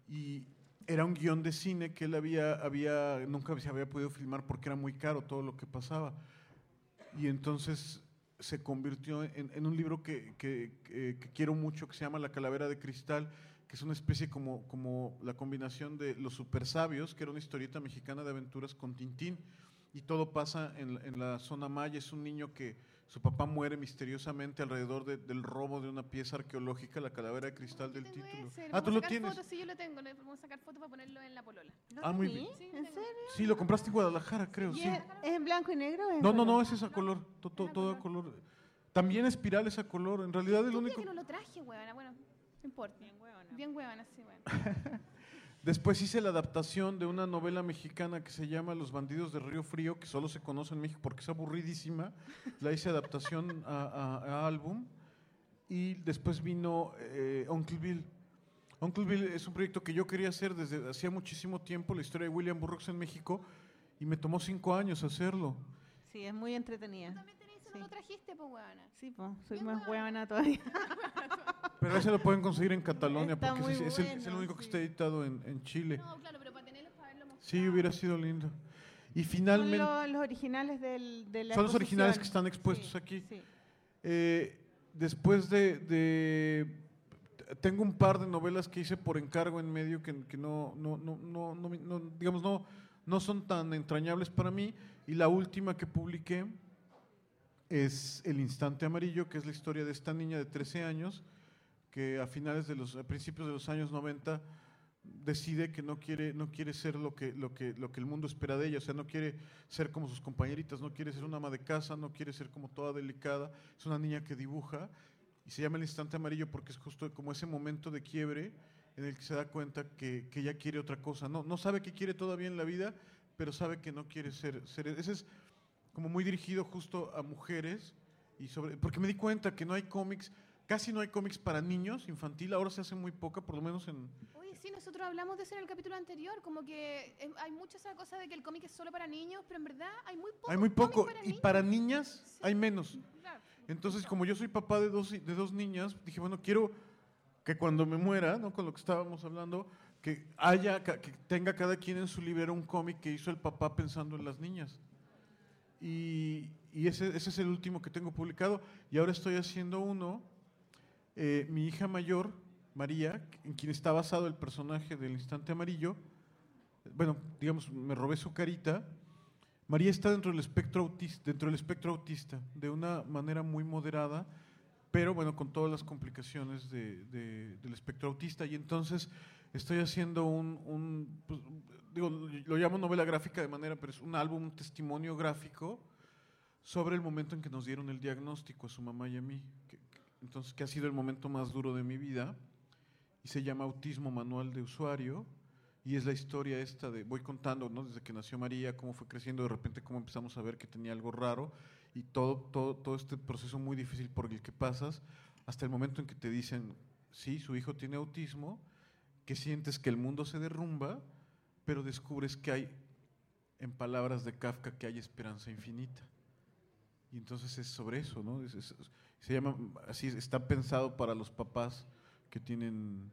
Speaker 4: y era un guion de cine que él había, había, nunca se había podido filmar porque era muy caro todo lo que pasaba. Y entonces se convirtió en, un libro que, que- que- quiero mucho, que se llama La Calavera de Cristal, que es una especie como, como la combinación de Los Super Sabios, que era una historieta mexicana de aventuras con Tintín. Y todo pasa en, en la zona maya. Es un niño que su papá muere misteriosamente alrededor de- del robo de una pieza arqueológica, la calavera de cristal del
Speaker 3: tengo
Speaker 4: título.
Speaker 3: le
Speaker 4: Ah, tú lo tienes.
Speaker 3: Fotos, sí, yo lo tengo. Le podemos sacar fotos para ponerlo en la polola.
Speaker 4: Ah, muy bien.
Speaker 3: Sí,
Speaker 2: ¿En serio?
Speaker 4: Sí, lo compraste en Guadalajara, creo,
Speaker 2: ¿Y
Speaker 4: sí.
Speaker 2: es, es en blanco y negro? o en
Speaker 4: No, no, no,
Speaker 2: color?
Speaker 4: ese es a color, to- to-
Speaker 3: a
Speaker 4: todo a color. También espiral es a color, en realidad el
Speaker 3: Yo
Speaker 4: único...
Speaker 3: que no lo traje, huevona. Bueno, no importa.
Speaker 2: Bien huevona.
Speaker 3: Bien huevona, sí, bueno.
Speaker 4: Después hice la adaptación de una novela mexicana que se llama Los bandidos de Río Frío, que solo se conoce en México porque es aburridísima. La hice adaptación a, a- a álbum. Y después vino eh, Uncle Bill. Uncle Bill es un proyecto que yo quería hacer desde hacía muchísimo tiempo, la historia de William Burroughs en México, y me tomó cinco años hacerlo.
Speaker 2: Sí, es muy entretenida.
Speaker 3: También tenés eso,
Speaker 2: Sí.
Speaker 3: no lo trajiste, pues, huevona.
Speaker 2: Sí, po, soy más
Speaker 3: huevona
Speaker 2: todavía.
Speaker 4: Pero ese lo pueden conseguir en Catalonia,
Speaker 2: Está
Speaker 4: porque es,
Speaker 2: muy
Speaker 4: es el, es el único que
Speaker 2: sí.
Speaker 4: está editado en, en Chile.
Speaker 3: No, claro, pero para tenerlos, para verlo mostrado.
Speaker 4: Sí, hubiera sido lindo. Y
Speaker 2: Son
Speaker 4: finalmente...
Speaker 2: lo- los originales del, de la
Speaker 4: Son los originales que están expuestos
Speaker 2: Sí,
Speaker 4: aquí.
Speaker 2: sí.
Speaker 4: Eh, después de, de- Tengo un par de novelas que hice por encargo en medio que, que no, no, no, no, no, digamos, no, no son tan entrañables para mí. Y la última que publiqué es El Instante Amarillo, que es la historia de esta niña de 13 años que a finales de los, principios de los años 90 decide que no quiere, no quiere ser lo que, lo, que, lo que el mundo espera de ella, o sea, no quiere ser como sus compañeritas, no quiere ser una ama de casa, no quiere ser como toda delicada, es una niña que dibuja y se llama el instante amarillo porque es justo como ese momento de quiebre en el que se da cuenta que, que ella quiere otra cosa, no, no sabe qué quiere todavía en la vida, pero sabe que no quiere ser, ser ese es como muy dirigido justo a mujeres y sobre, porque me di cuenta que no hay cómics, casi no hay cómics para niños infantil, ahora se hace muy poca, por lo menos en,
Speaker 3: Oye, sí, nosotros hablamos de eso en el capítulo anterior, como que eh, hay mucha esa cosa de que el cómic es solo para niños, pero en verdad hay muy poco.
Speaker 4: Hay muy poco.
Speaker 3: para
Speaker 4: y
Speaker 3: niños.
Speaker 4: para niñas
Speaker 3: Sí.
Speaker 4: hay menos.
Speaker 3: Claro.
Speaker 4: Entonces, como yo soy papá de dos, de dos niñas, dije, bueno, quiero que cuando me muera, ¿no? con lo que estábamos hablando, que haya, que tenga cada quien en su librero un cómic que hizo el papá pensando en las niñas. Y, y ese, ese es el último que tengo publicado. Y ahora estoy haciendo uno. Eh, mi hija mayor, María, en quien está basado el personaje del instante amarillo, bueno, digamos, me robé su carita. María está dentro del espectro autista, dentro del espectro autista, de una manera muy moderada, pero bueno, con todas las complicaciones de- de- del espectro autista. Y entonces estoy haciendo un, un, pues, digo, lo llamo novela gráfica de manera, pero es un álbum, un testimonio gráfico sobre el momento en que nos dieron el diagnóstico a su mamá y a mí. que- entonces, que ha sido el momento más duro de mi vida. Y se llama Autismo Manual de Usuario. Y es la historia esta de, voy contando, ¿no? Desde que nació María, cómo fue creciendo, de repente cómo empezamos a ver que tenía algo raro y todo, todo, todo este proceso muy difícil por el que pasas, hasta el momento en que te dicen, sí, su hijo tiene autismo, que sientes que el mundo se derrumba, pero descubres que hay, en palabras de Kafka, que hay esperanza infinita. Y entonces es sobre eso, ¿no? Es- es- se llama, así está pensado para los papás que tienen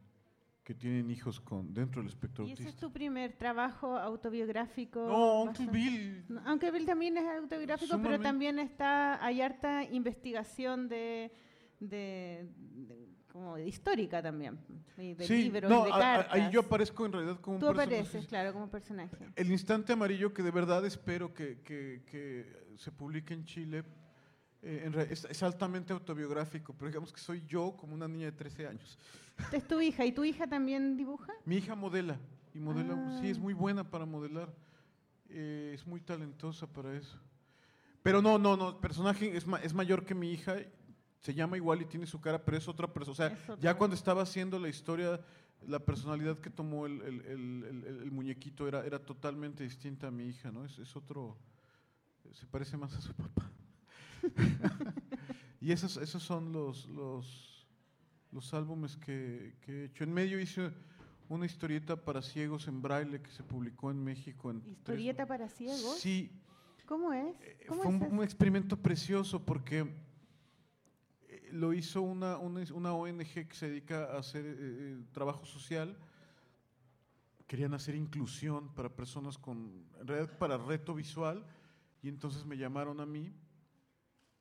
Speaker 4: que tienen hijos con dentro del espectro
Speaker 2: ¿Y ese es
Speaker 4: autista.
Speaker 2: tu primer trabajo autobiográfico?
Speaker 4: No,
Speaker 2: bastante-
Speaker 4: Bill.
Speaker 2: Uncle Bill también es autobiográfico, pero
Speaker 4: Sumamente.
Speaker 2: también está, hay harta investigación de, de- de- como de histórica también, y de
Speaker 4: Sí,
Speaker 2: libros,
Speaker 4: no,
Speaker 2: y de cartas.
Speaker 4: ahí yo aparezco en realidad como un
Speaker 2: Tú
Speaker 4: personaje.
Speaker 2: apareces, claro, como personaje.
Speaker 4: El instante amarillo que de verdad espero que, que- que se publique en Chile eh, en es, es altamente autobiográfico, pero digamos que soy yo como una niña de 13 años.
Speaker 2: Es tu hija, ¿y tu hija también dibuja?
Speaker 4: Mi hija modela, y modela, sí, es
Speaker 2: Ah.
Speaker 4: muy buena para modelar, eh, es muy talentosa para eso. Pero no, no, no, el personaje es, ma- es mayor que mi hija, se llama igual y tiene su cara, pero es otra persona. O sea, ya cuando estaba haciendo la historia, la personalidad que tomó el- el- el- el muñequito era, era totalmente distinta a mi hija, ¿no? Es, es otro, se parece más a su papá. y esos, esos son los, los, los álbumes que, que he hecho. En medio hice una historieta para ciegos en braille que se publicó en México. En tres-
Speaker 2: ¿Historieta para ciegos?
Speaker 4: Sí,
Speaker 2: ¿Cómo es?
Speaker 4: eh,
Speaker 2: ¿Cómo
Speaker 4: fue un,
Speaker 2: es
Speaker 4: un
Speaker 2: eso?
Speaker 4: experimento precioso porque eh, lo hizo una, una, una ONG que se dedica a hacer eh, eh, trabajo social. Querían hacer inclusión para personas con, en realidad para reto visual, y entonces me llamaron a mí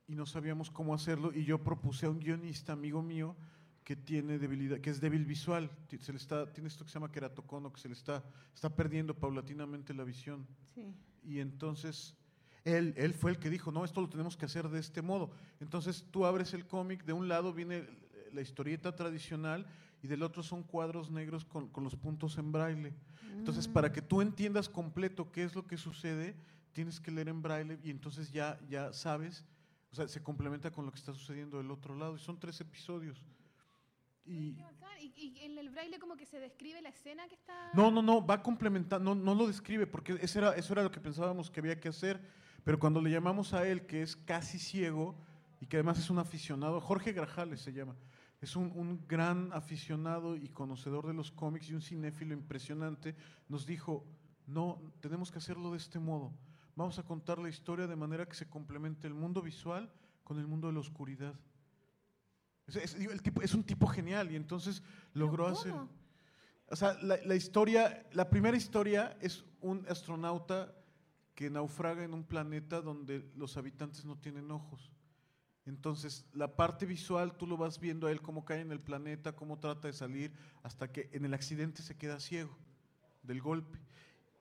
Speaker 4: y no sabíamos cómo hacerlo, y yo propuse a un guionista amigo mío que tiene debilidad, que es débil visual, se le está, tiene esto que se llama queratocono, que se le está, está perdiendo paulatinamente la visión.
Speaker 2: Sí.
Speaker 4: Y entonces él, él fue el que dijo, no, esto lo tenemos que hacer de este modo. Entonces tú abres el cómic, de un lado viene la historieta tradicional y del otro son cuadros negros con, con los puntos en braille. Entonces, para que tú entiendas completo qué es lo que sucede, tienes que leer en braille y entonces ya, ya sabes, o sea, se complementa con lo que está sucediendo del otro lado. Y son tres episodios. Y,
Speaker 3: en el braille como que se describe la escena que está...
Speaker 4: No, no, no, va complementando, no, no lo describe, porque ese era, eso era lo que pensábamos que había que hacer, pero cuando le llamamos a él, que es casi ciego y que además es un aficionado, Jorge Grajales se llama, es un, un gran aficionado y conocedor de los cómics y un cinéfilo impresionante, nos dijo, no, tenemos que hacerlo de este modo, vamos a contar la historia de manera que se complemente el mundo visual con el mundo de la oscuridad. Es, es- digo, el tipo, es un tipo genial y entonces logró hacer... O sea, la, la historia, la primera historia es un astronauta que naufraga en un planeta donde los habitantes no tienen ojos. Entonces, la parte visual tú lo vas viendo a él cómo cae en el planeta, cómo trata de salir, hasta que en el accidente se queda ciego del golpe.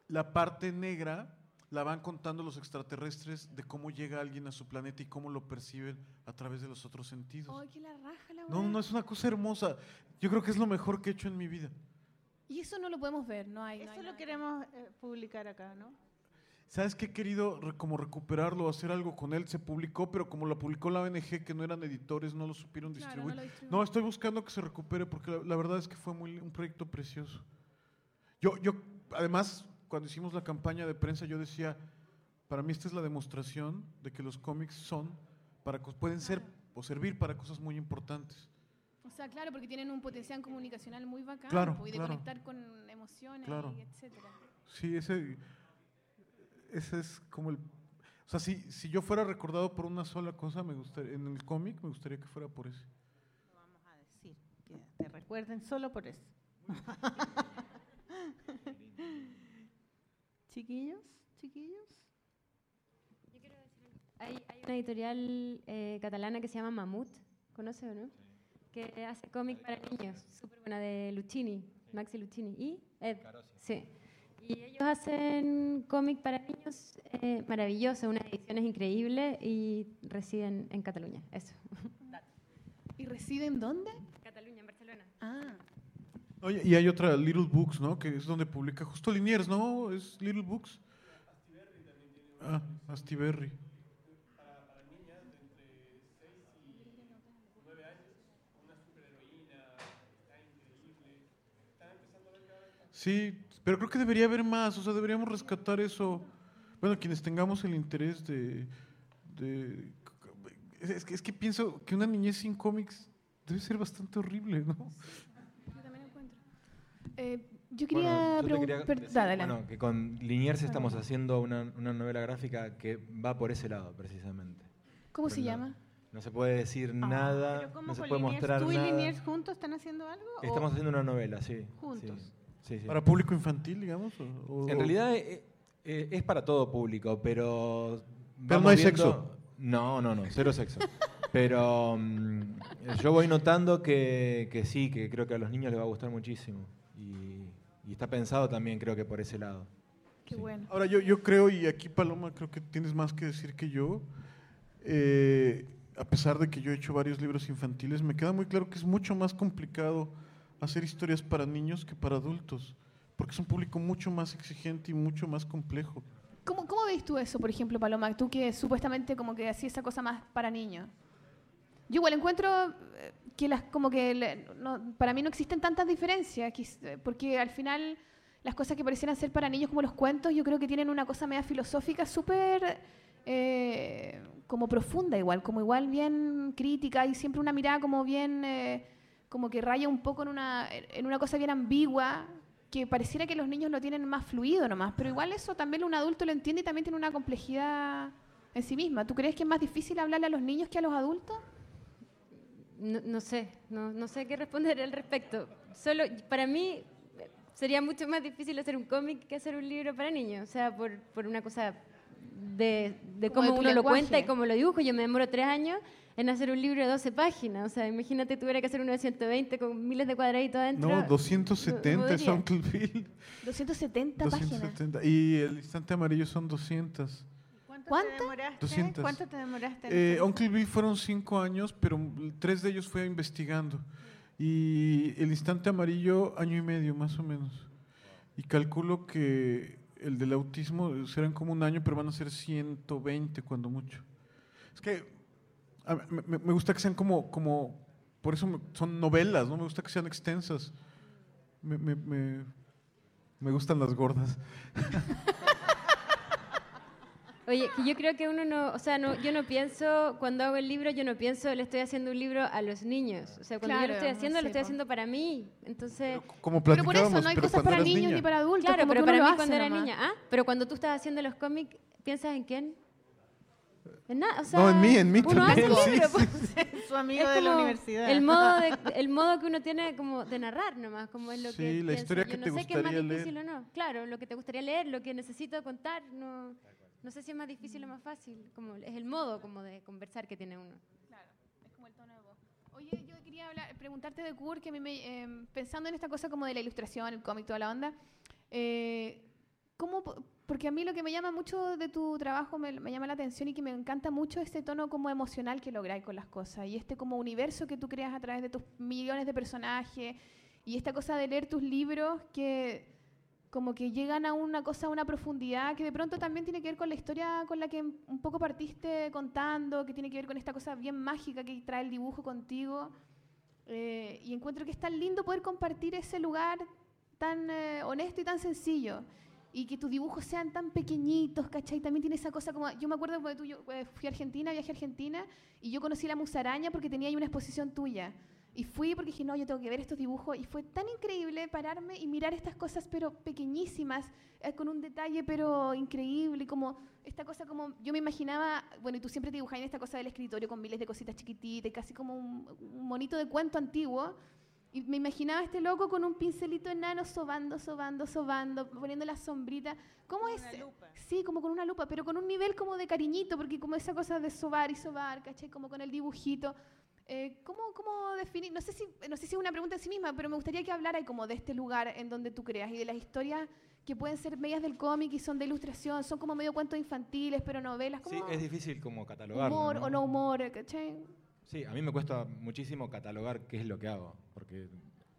Speaker 4: La parte negra la van contando los extraterrestres de cómo llega alguien a su planeta y cómo lo perciben a través de los otros sentidos.
Speaker 3: Ay, que la raja la
Speaker 4: No,
Speaker 3: weá.
Speaker 4: no, es una cosa hermosa. Yo creo que es lo mejor que he hecho en mi vida.
Speaker 3: Y eso no lo podemos ver, no hay. no
Speaker 2: Eso
Speaker 3: hay
Speaker 2: lo queremos eh, publicar acá, ¿no?
Speaker 4: ¿Sabes qué he querido re- como recuperarlo, hacer algo con él? Se publicó, pero como lo publicó la ONG, que no eran editores, no lo supieron
Speaker 3: Claro,
Speaker 4: distribuir.
Speaker 3: no lo distribuyen.
Speaker 4: No, estoy buscando que se recupere porque la, la verdad es que fue muy, un proyecto precioso. Yo, yo, además, cuando hicimos la campaña de prensa, yo decía, para mí esta es la demostración de que los cómics son, para, pueden ser o servir para cosas muy importantes.
Speaker 3: O sea, claro, porque tienen un potencial comunicacional muy bacán.
Speaker 4: Claro,
Speaker 3: po, y de
Speaker 4: claro.
Speaker 3: conectar con emociones,
Speaker 4: Claro.
Speaker 3: y etcétera.
Speaker 4: Sí, ese, ese es como el... O sea, si, si yo fuera recordado por una sola cosa, me gustaría, en el cómic me gustaría que fuera por ese.
Speaker 2: Lo vamos a decir, que te recuerden solo por eso. chiquillos, chiquillos.
Speaker 6: Hay, hay una editorial eh, catalana que se llama Mamut, ¿conoce o no? Que hace cómic para niños, súper buena, de Luchini, Maxi Luchini. ¿Y? Ed. Sí. Y ellos hacen cómic para niños eh, maravilloso, unas ediciones increíbles y residen en Cataluña, eso.
Speaker 3: ¿Y residen dónde?
Speaker 6: Cataluña, en Barcelona.
Speaker 3: Ah,
Speaker 4: Oye, y hay otra, Little Books, ¿no? Que es donde publica justo Liniers, ¿no? Es Little Books. Ah, Astiberri. Sí, pero creo que debería haber más, o sea, deberíamos rescatar eso. Bueno, quienes tengamos el interés de... de- es, que, es que pienso que una niñez sin cómics debe ser bastante horrible, ¿no?
Speaker 3: también encuentro. Eh, yo quería
Speaker 5: Bueno,
Speaker 3: preguntar...
Speaker 5: bueno, que con Liniers estamos haciendo una, una novela gráfica que va por ese lado, precisamente.
Speaker 3: ¿Cómo se llama?
Speaker 5: No se puede decir
Speaker 2: Ah,
Speaker 5: nada,
Speaker 2: pero ¿cómo
Speaker 5: no se puede
Speaker 2: Liniers?
Speaker 5: mostrar
Speaker 2: ¿Tú y
Speaker 5: nada.
Speaker 2: Liniers juntos están haciendo algo? o-
Speaker 5: Estamos haciendo una novela, sí.
Speaker 2: Juntos.
Speaker 5: Sí, sí, sí.
Speaker 4: ¿Para público infantil, digamos? o- o-
Speaker 5: En realidad eh, eh, es para todo público, pero...
Speaker 4: Pero no hay
Speaker 5: viendo-
Speaker 4: sexo.
Speaker 5: No, no, no, cero sexo. Pero mm, yo voy notando que, que sí, que creo que a los niños les va a gustar muchísimo. Y, y está pensado también, creo que por ese lado.
Speaker 2: Qué
Speaker 5: Sí.
Speaker 2: bueno.
Speaker 4: Ahora, yo, yo creo, y aquí Paloma, creo que tienes más que decir que yo, eh, a pesar de que yo he hecho varios libros infantiles, me queda muy claro que es mucho más complicado hacer historias para niños que para adultos, porque es un público mucho más exigente y mucho más complejo.
Speaker 3: ¿Cómo, ¿Cómo ves tú eso, por ejemplo, Paloma? Tú que supuestamente como que hacías esa cosa más para niños. Yo igual encuentro eh, que las como que para mí no existen tantas diferencias, eh, porque al final las cosas que parecieran ser para niños como los cuentos, yo creo que tienen una cosa media filosófica súper eh, como profunda igual, como igual bien crítica y siempre una mirada como bien como que raya un poco en una, en una cosa bien ambigua, que pareciera que los niños lo tienen más fluido nomás, pero igual eso también un adulto lo entiende y también tiene una complejidad en sí misma. ¿Tú crees que es más difícil hablarle a los niños que a los adultos?
Speaker 6: No, no sé, no, no sé qué responder al respecto. Solo para mí sería mucho más difícil hacer un cómic que hacer un libro para niños, o sea, por, por una cosa de, de cómo uno lo cuenta y cómo lo dibujo. Yo me demoro tres años en hacer un libro de 12 páginas, o sea, imagínate tuviera que hacer uno de 120 con miles de cuadraditos adentro.
Speaker 4: No, 270 es. Uncle
Speaker 3: 270 páginas.
Speaker 4: 270. Y el instante amarillo son 200.
Speaker 2: ¿Cuánto
Speaker 3: ¿Cuánto?
Speaker 2: te demoraste?
Speaker 4: 200.
Speaker 2: ¿Cuánto te demoraste? en
Speaker 4: Eh, Uncle Bill fueron cinco años, pero tres de ellos fue investigando. Y el instante amarillo, año y medio más o menos. Y calculo que el del autismo serán como un año, pero van a ser 120 cuando mucho. Es que a- me, me- gusta que sean como, como, por eso me- son novelas, ¿no? Me gusta que sean extensas. Me, me- me- me gustan las gordas.
Speaker 6: Oye, que yo creo que uno no, o sea, no, yo no pienso, cuando hago el libro, yo no pienso, le estoy haciendo un libro a los niños. O sea, cuando yo lo estoy haciendo,
Speaker 3: sí,
Speaker 6: lo estoy haciendo para mí. Entonces,
Speaker 4: Como
Speaker 3: Pero por eso no hay
Speaker 4: pero
Speaker 3: cosas para niños
Speaker 4: niña.
Speaker 3: ni para adultos.
Speaker 6: claro,
Speaker 3: como
Speaker 6: pero para mí cuando
Speaker 3: hace
Speaker 6: era niña, ¿ah? Pero cuando tú estás haciendo los cómics, ¿piensas en quién? En nada, o sea,
Speaker 4: No, en mí, en mí
Speaker 6: uno hace
Speaker 4: también,
Speaker 6: el
Speaker 4: sí,
Speaker 6: libro,
Speaker 4: sí,
Speaker 6: pues.
Speaker 2: Su amigo de la universidad.
Speaker 6: El modo, de- el modo que uno tiene como de narrar nomás, como es lo
Speaker 4: Sí,
Speaker 6: que
Speaker 4: la
Speaker 6: pienso.
Speaker 4: historia
Speaker 6: Yo
Speaker 4: que
Speaker 6: no
Speaker 4: te
Speaker 6: sé qué es más
Speaker 4: gustaría
Speaker 6: difícil
Speaker 4: leer.
Speaker 6: o no. Claro, lo que te gustaría leer, lo que necesito contar, no, no sé si es más difícil o más fácil. Como es el modo como de conversar que tiene uno.
Speaker 3: Claro, es como el tono de voz. Oye, yo quería hablar- preguntarte de Kurt, que a mí me, eh, pensando en esta cosa como de la ilustración, el cómic, toda la onda, eh, ¿cómo, po- porque a mí lo que me llama mucho de tu trabajo, me, me llama la atención y que me encanta mucho este tono como emocional que lográis con las cosas y este como universo que tú creas a través de tus millones de personajes y esta cosa de leer tus libros que como que llegan a una cosa, a una profundidad que de pronto también tiene que ver con la historia con la que un poco partiste contando, que tiene que ver con esta cosa bien mágica que trae el dibujo contigo. Eh, y encuentro que es tan lindo poder compartir ese lugar tan eh, honesto y tan sencillo. Y que tus dibujos sean tan pequeñitos, ¿cachai? También tiene esa cosa como... Yo me acuerdo cuando tú, yo eh, fui a Argentina, viajé a Argentina, y yo conocí la musaraña porque tenía ahí una exposición tuya. Y fui porque dije, no, yo tengo que ver estos dibujos. Y fue tan increíble pararme y mirar estas cosas, pero pequeñísimas, eh, con un detalle, pero increíble. Como esta cosa, como yo me imaginaba, bueno, y tú siempre te dibujabas en esta cosa del escritorio con miles de cositas chiquititas, casi como un, un monito de cuento antiguo. Y me imaginaba este loco con un pincelito enano sobando, sobando, sobando, poniendo la sombrita. ¿Cómo es? Sí, como con una lupa, pero con un nivel como de cariñito, porque como esa cosa de sobar y sobar, ¿cachai? Como con el dibujito. Eh, ¿cómo, ¿Cómo definir? No sé, si, no sé si es una pregunta en sí misma, pero me gustaría que hablara como de este lugar en donde tú creas y de las historias que pueden ser medias del cómic y son de ilustración, son como medio cuentos infantiles, pero novelas,
Speaker 5: Sí, es difícil como catalogarlo.
Speaker 3: humor
Speaker 5: ¿no?
Speaker 3: o no humor, ¿cachai?
Speaker 5: Sí, a mí me cuesta muchísimo catalogar qué es lo que hago, porque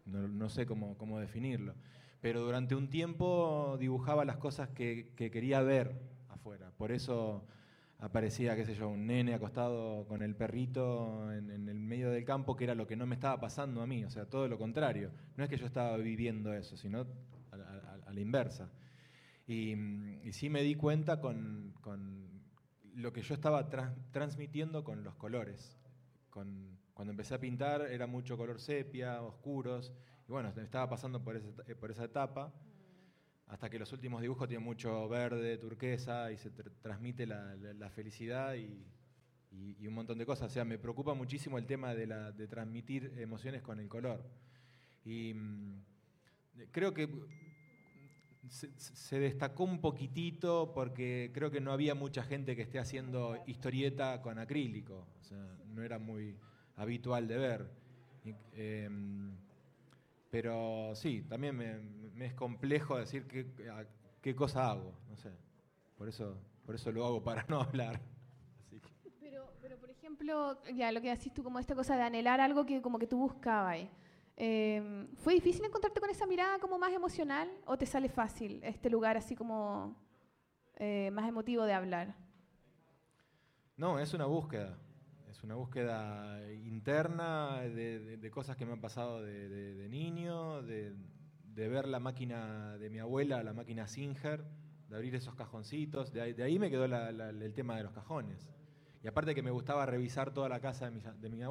Speaker 5: no, no sé cómo, cómo definirlo. Pero durante un tiempo dibujaba las cosas que, que quería ver afuera. Por eso aparecía, qué sé yo, un nene acostado con el perrito en, en el medio del campo, que era lo que no me estaba pasando a mí. O sea, todo lo contrario. No es que yo estaba viviendo eso, sino a, a- a la inversa. Y, y sí me di cuenta con, con lo que yo estaba tras- transmitiendo con los colores. Con- cuando empecé a pintar era mucho color sepia, oscuros, y bueno, estaba pasando por esa, por esa etapa, hasta que los últimos dibujos tienen mucho verde, turquesa, y se tr- transmite la, felicidad y, un montón de cosas. O sea, me preocupa muchísimo el tema de, transmitir emociones con el color. Y mm, creo que se, se destacó un poquitito porque creo que no había mucha gente que esté haciendo historieta con acrílico. O sea, no era muy habitual de ver. Em, pero sí, también me, me es complejo decir qué, qué cosa hago. No sé. Por eso, por eso lo hago para no hablar. Así que-
Speaker 3: Pero, pero, por ejemplo, ya lo que decís tú, como esta cosa de anhelar algo que como que tú buscabas. Eh, ¿Fue difícil encontrarte con esa mirada como más emocional o te sale fácil este lugar así como eh, más emotivo de hablar?
Speaker 5: No, es una búsqueda. Una búsqueda interna de, de- de cosas que me han pasado de, de- niño, de, ver la máquina de mi abuela, la máquina Singer, de abrir esos cajoncitos. De ahí, ahí me quedó la- la- el tema de los cajones. Y aparte que me gustaba revisar toda la casa de mi, de mi.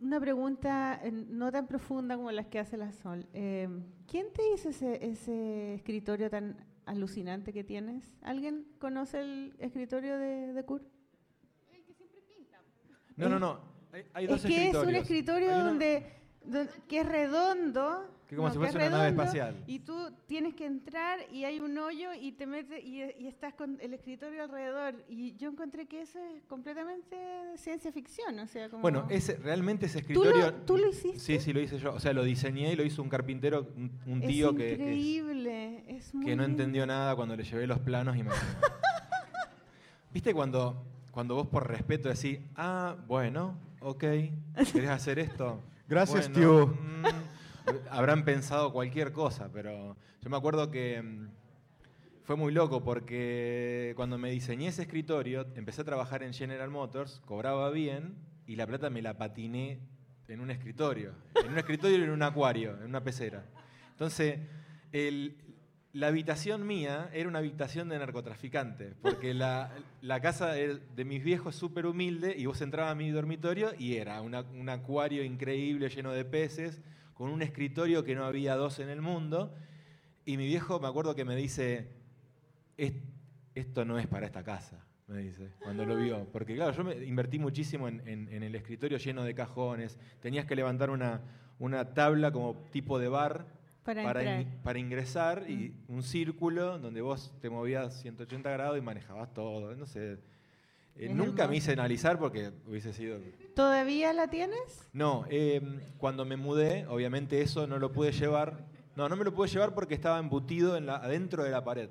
Speaker 2: Una pregunta eh, no tan profunda como las que hace la Sol. Eh, ¿Quién te hizo ese, ese escritorio tan alucinante que tienes? ¿Alguien conoce el escritorio de, de Kurt?
Speaker 5: No, no, no. Hay, hay dos
Speaker 2: es que es un escritorio donde, don- que es redondo.
Speaker 5: Que como si fuese una nave espacial.
Speaker 2: Y tú tienes que entrar y hay un hoyo y te metes y, y estás con el escritorio alrededor. Y yo encontré que eso es completamente ciencia ficción. O sea, como
Speaker 5: Bueno, ese, realmente ese
Speaker 2: ¿Tú lo-
Speaker 5: escritorio...
Speaker 2: tú lo hiciste?
Speaker 5: Sí, sí, lo hice yo. O sea, lo diseñé y lo hizo un carpintero, un, un
Speaker 2: es
Speaker 5: tío que, que es-
Speaker 2: increíble. es muy
Speaker 5: que no entendió nada cuando le llevé los planos y me... ¿Viste cuando, cuando vos por respeto decís, ah, bueno, ok, ¿querés hacer esto?
Speaker 4: Gracias,
Speaker 5: Bueno,
Speaker 4: tío.
Speaker 5: mm, habrán pensado cualquier cosa, pero yo me acuerdo que mm, fue muy loco porque cuando me diseñé ese escritorio, empecé a trabajar en General Motors, cobraba bien y la plata me la patiné en un escritorio. En un escritorio y en un acuario, en una pecera. Entonces, el- la habitación mía era una habitación de narcotraficante, porque la, casa de mis viejos es súper humilde y vos entrabas a mi dormitorio y era un acuario increíble lleno de peces, con un escritorio que no había dos en el mundo. Y mi viejo me acuerdo que me dice, "Es- esto no es para esta casa, me dice, cuando lo vio. Porque claro, yo me invertí muchísimo en, en- en el escritorio lleno de cajones, tenías que levantar una, una tabla como tipo de bar
Speaker 2: Para
Speaker 5: para,
Speaker 2: entrar.
Speaker 5: in- para ingresar y un círculo donde vos te movías 180 grados y manejabas todo, no sé. Eh, nunca me hice analizar porque hubiese sido...
Speaker 2: ¿Todavía la tienes?
Speaker 5: No, eh, cuando me mudé, obviamente eso no lo pude llevar. No, no me lo pude llevar porque estaba embutido en la, adentro de la pared.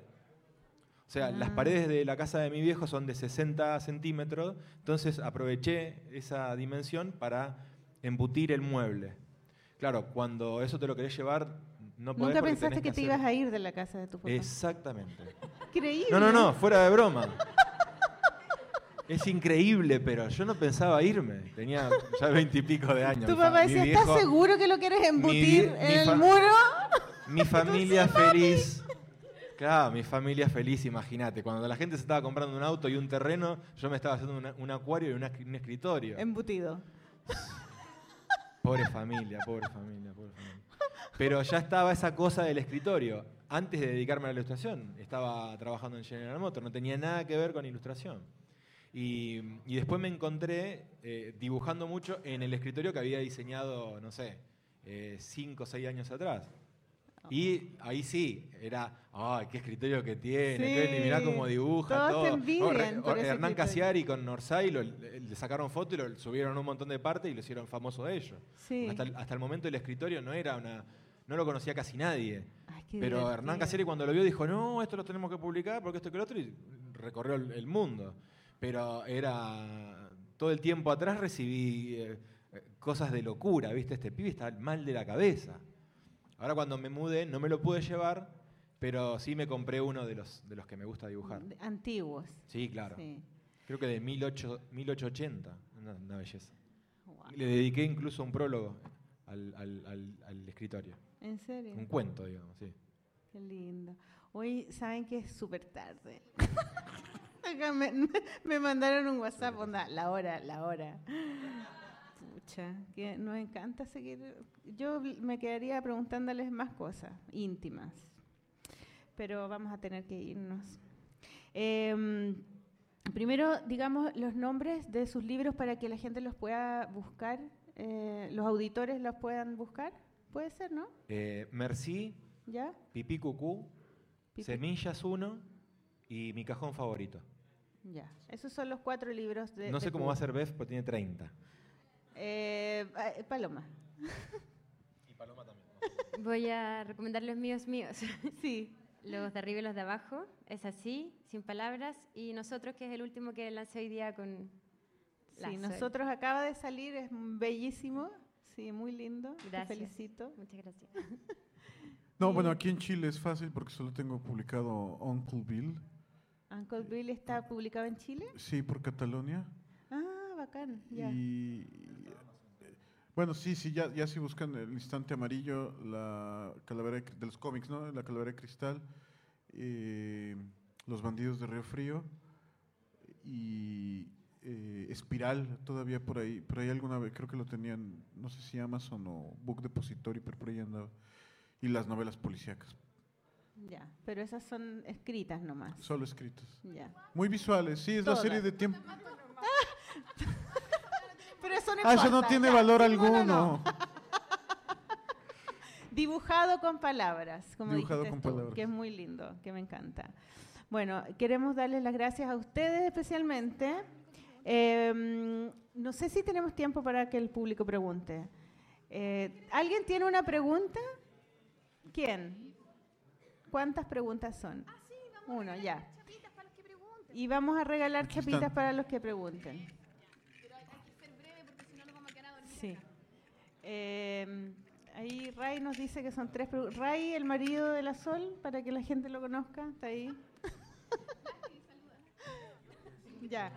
Speaker 5: O sea, las
Speaker 2: Ah.
Speaker 5: paredes de la casa de mi viejo son de 60 centímetros, entonces aproveché esa dimensión para embutir el mueble. Claro, cuando eso te lo querés llevar, no
Speaker 2: Nunca pensaste que, te
Speaker 5: hacer-
Speaker 2: ibas a ir de la casa de tu papá.
Speaker 5: Exactamente.
Speaker 2: Increíble.
Speaker 5: No, no, no, fuera de broma. Es increíble, pero yo no pensaba irme. Tenía ya veintipico de años.
Speaker 2: Tu papá decía,
Speaker 5: viejo-
Speaker 2: ¿estás seguro que lo quieres embutir en
Speaker 5: mi
Speaker 2: el muro?
Speaker 5: Mi familia feliz. Claro, mi familia feliz, imagínate. Cuando la gente se estaba comprando un auto y un terreno, yo me estaba haciendo una- un acuario y una- un escritorio.
Speaker 2: Embutido.
Speaker 5: Pobre familia, pobre familia, pobre familia. Pero ya estaba esa cosa del escritorio. Antes de dedicarme a la ilustración, estaba trabajando en General Motors, no tenía nada que ver con ilustración. Y, y después me encontré eh, dibujando mucho en el escritorio que había diseñado, no sé, eh, cinco o seis años atrás. Y ahí sí, era, ¡ay, qué escritorio que tiene! qué-
Speaker 2: Sí,
Speaker 5: mirá cómo dibuja
Speaker 2: todos te
Speaker 5: todo.
Speaker 2: envidian
Speaker 5: Re-
Speaker 2: por
Speaker 5: Hernán. Casiari con Orsay lo- le, sacaron foto y lo subieron a un montón de partes y lo hicieron famoso de ellos.
Speaker 2: Sí.
Speaker 5: Hasta, hasta el momento el escritorio no era una. No lo conocía casi nadie.
Speaker 2: Ay,
Speaker 5: Pero
Speaker 2: divertido.
Speaker 5: Hernán Casiari cuando lo vio dijo, no, esto lo tenemos que publicar porque esto que lo otro, y recorrió el, el mundo. Pero era. Todo el tiempo atrás recibí eh, cosas de locura, ¿viste? Este pibe está mal de la cabeza. Ahora cuando me mudé no me lo pude llevar, pero sí me compré uno de los, de los que me gusta dibujar.
Speaker 2: Antiguos.
Speaker 5: Sí, claro.
Speaker 2: Sí.
Speaker 5: Creo que de 18, 1880. Una, una belleza.
Speaker 2: Guau.
Speaker 5: Le dediqué incluso un prólogo al, al- al- al escritorio.
Speaker 2: ¿En serio?
Speaker 5: Un cuento, digamos, sí.
Speaker 2: Qué lindo. Hoy saben que es súper tarde. Acá me, me mandaron un WhatsApp, onda, la hora, la hora. Pucha, que nos encanta seguir. Yo me quedaría preguntándoles más cosas íntimas, pero vamos a tener que irnos. Em, Primero, digamos los nombres de sus libros para que la gente los pueda buscar, eh, los auditores los puedan buscar. Puede ser, ¿no?
Speaker 7: Eh, Merci,
Speaker 2: ¿Ya?
Speaker 7: Pipí Cucú,
Speaker 2: Pipí.
Speaker 7: Semillas 1 y Mi Cajón Favorito.
Speaker 2: Ya. Esos son los cuatro libros de.
Speaker 7: No sé
Speaker 2: de
Speaker 7: cómo
Speaker 2: Cuba.
Speaker 7: va a ser Bef, pero tiene 30.
Speaker 2: Eh, eh, Paloma.
Speaker 6: Voy a recomendar los míos míos.
Speaker 2: Sí.
Speaker 6: Los de arriba y los de abajo. Es así, sin palabras. Y nosotros, que es el último que lancé hoy día con
Speaker 2: Sí, nosotros acaba de salir, es bellísimo. Sí, muy lindo. Te
Speaker 6: Gracias.
Speaker 2: felicito.
Speaker 6: Muchas gracias.
Speaker 4: No,
Speaker 2: Sí.
Speaker 4: bueno, aquí en Chile es fácil porque solo tengo publicado Uncle Bill.
Speaker 2: Uncle Bill está publicado en Chile.
Speaker 4: Sí, por Catalonia.
Speaker 2: Ah, bacán. Ya.
Speaker 4: Y eh, bueno, sí, sí, ya, ya si buscan el instante amarillo, la calavera de, de los cómics, ¿no? La calavera de cristal, eh, los bandidos de Río Frío y eh, Espiral, todavía por ahí, por ahí alguna vez, creo que lo tenían, no sé si Amazon o Book Depository, pero por ahí andaba. Y las novelas policíacas,
Speaker 2: Ya. Pero esas son escritas nomás.
Speaker 4: solo escritas.
Speaker 2: Ya.
Speaker 4: Muy visuales, sí, es la serie
Speaker 2: Todas.
Speaker 4: de tiempo.
Speaker 2: Pero eso no
Speaker 4: Ah, eso no tiene
Speaker 2: ya.
Speaker 4: valor
Speaker 2: No,
Speaker 4: alguno.
Speaker 2: no, no. Dibujado con palabras, como
Speaker 4: Dibujado
Speaker 2: dijiste
Speaker 4: con
Speaker 2: tú,
Speaker 4: palabras.
Speaker 2: que es muy lindo, que me encanta. Bueno, queremos darles las gracias a ustedes especialmente. Eh, no sé si tenemos tiempo para que el público pregunte. Eh, ¿Alguien tiene una pregunta? ¿Quién? ¿Cuántas preguntas son? Uno, ya. Y vamos a regalar
Speaker 4: Aquí
Speaker 2: chapitas
Speaker 4: están.
Speaker 2: para los que pregunten. Sí. Eh, ahí Ray nos dice que son tres preguntas. Ray, el marido de la Sol, para que la gente lo conozca, está ahí. ya.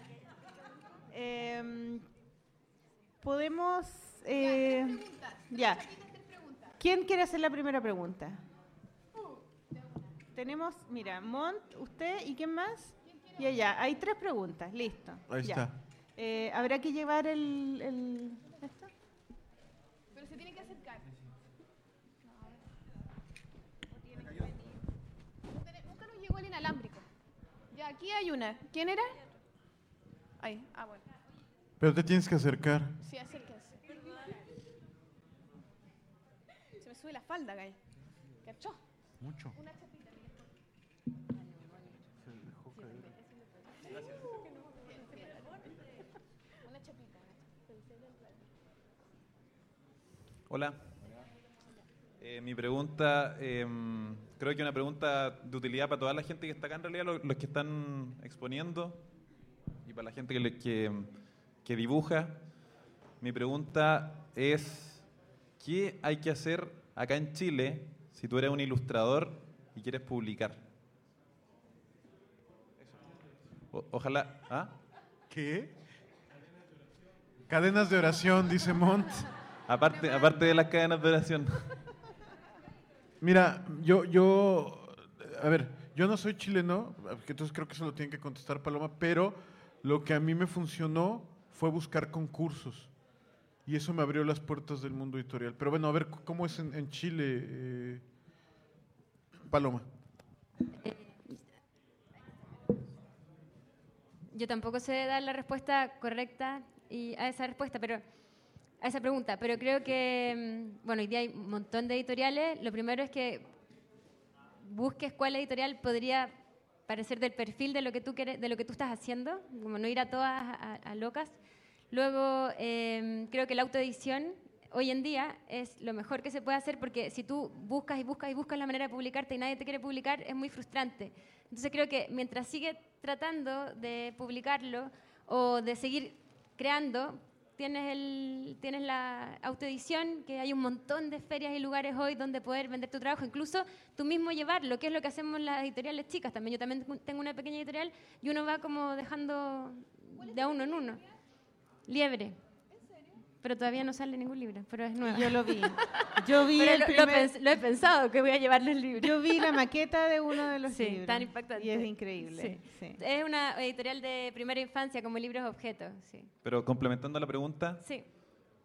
Speaker 2: Eh, Podemos... eh, ya. ¿Quién quiere hacer la primera pregunta? Tenemos, mira, Mont, usted y quién más? Y allá, hay tres preguntas, listo.
Speaker 4: Ahí
Speaker 2: ya.
Speaker 4: está.
Speaker 2: Eh, ¿Habrá que llevar el, el- esto?
Speaker 3: Pero se tiene que acercar. Nunca nos llegó el inalámbrico. Ya, aquí hay una. ¿Quién era? Ahí, ah, bueno.
Speaker 4: Pero te tienes que acercar.
Speaker 3: Sí, acérquense. Se me sube la falda, Gay. ¿Cachó?
Speaker 4: Mucho.
Speaker 3: Una chapita. Una chapita.
Speaker 8: Hola. Eh, mi pregunta, em, creo que es una pregunta de utilidad para toda la gente que está acá, en realidad, lo- los, que están exponiendo y para la gente que, le- que, que dibuja. Mi pregunta es, ¿qué hay que hacer acá en Chile si tú eres un ilustrador y quieres publicar? O- ojalá... ¿ah?
Speaker 4: ¿Qué? Cadenas de oración, dice Mont.
Speaker 8: Aparte, aparte de las cadenas de oración.
Speaker 4: Mira, yo, yo, a ver, yo no soy chileno, entonces creo que eso lo tiene que contestar Paloma, pero lo que a mí me funcionó fue buscar concursos. Y eso me abrió las puertas del mundo editorial. Pero bueno, a ver, ¿cómo es en, en Chile, eh, Paloma?
Speaker 6: Yo tampoco sé dar la respuesta correcta y a esa respuesta, pero a esa pregunta, pero creo que mm, bueno, hoy día hay un montón de editoriales. Lo primero es que busques cuál editorial podría parecer del perfil de lo que tú quieres, de lo que tú estás haciendo, como no ir a todas a, locas. Luego, eh, creo que la autoedición hoy en día es lo mejor que se puede hacer porque si tú buscas y buscas y buscas la manera de publicarte y nadie te quiere publicar, es muy frustrante. Entonces creo que mientras sigue tratando de publicarlo o de seguir creando, tienes, el, tienes la autoedición, que hay un montón de ferias y lugares hoy donde poder vender tu trabajo, incluso tú mismo llevarlo, que es lo que hacemos las editoriales chicas también. Yo también tengo una pequeña editorial y uno va como dejando de uno en uno. Liebre. Pero todavía no sale ningún libro, pero es nuevo.
Speaker 2: Yo lo vi. Yo vi
Speaker 6: Pero
Speaker 2: el
Speaker 6: lo, lo
Speaker 2: primer-
Speaker 6: pens- lo he pensado, que voy a llevarle el libro.
Speaker 2: Yo vi la maqueta de uno de los
Speaker 6: Sí,
Speaker 2: libros.
Speaker 6: tan impactante.
Speaker 2: Y es increíble.
Speaker 6: Sí.
Speaker 2: sí.
Speaker 6: Es una editorial de primera infancia, como libros objetos. Sí.
Speaker 8: Pero complementando la pregunta,
Speaker 6: sí.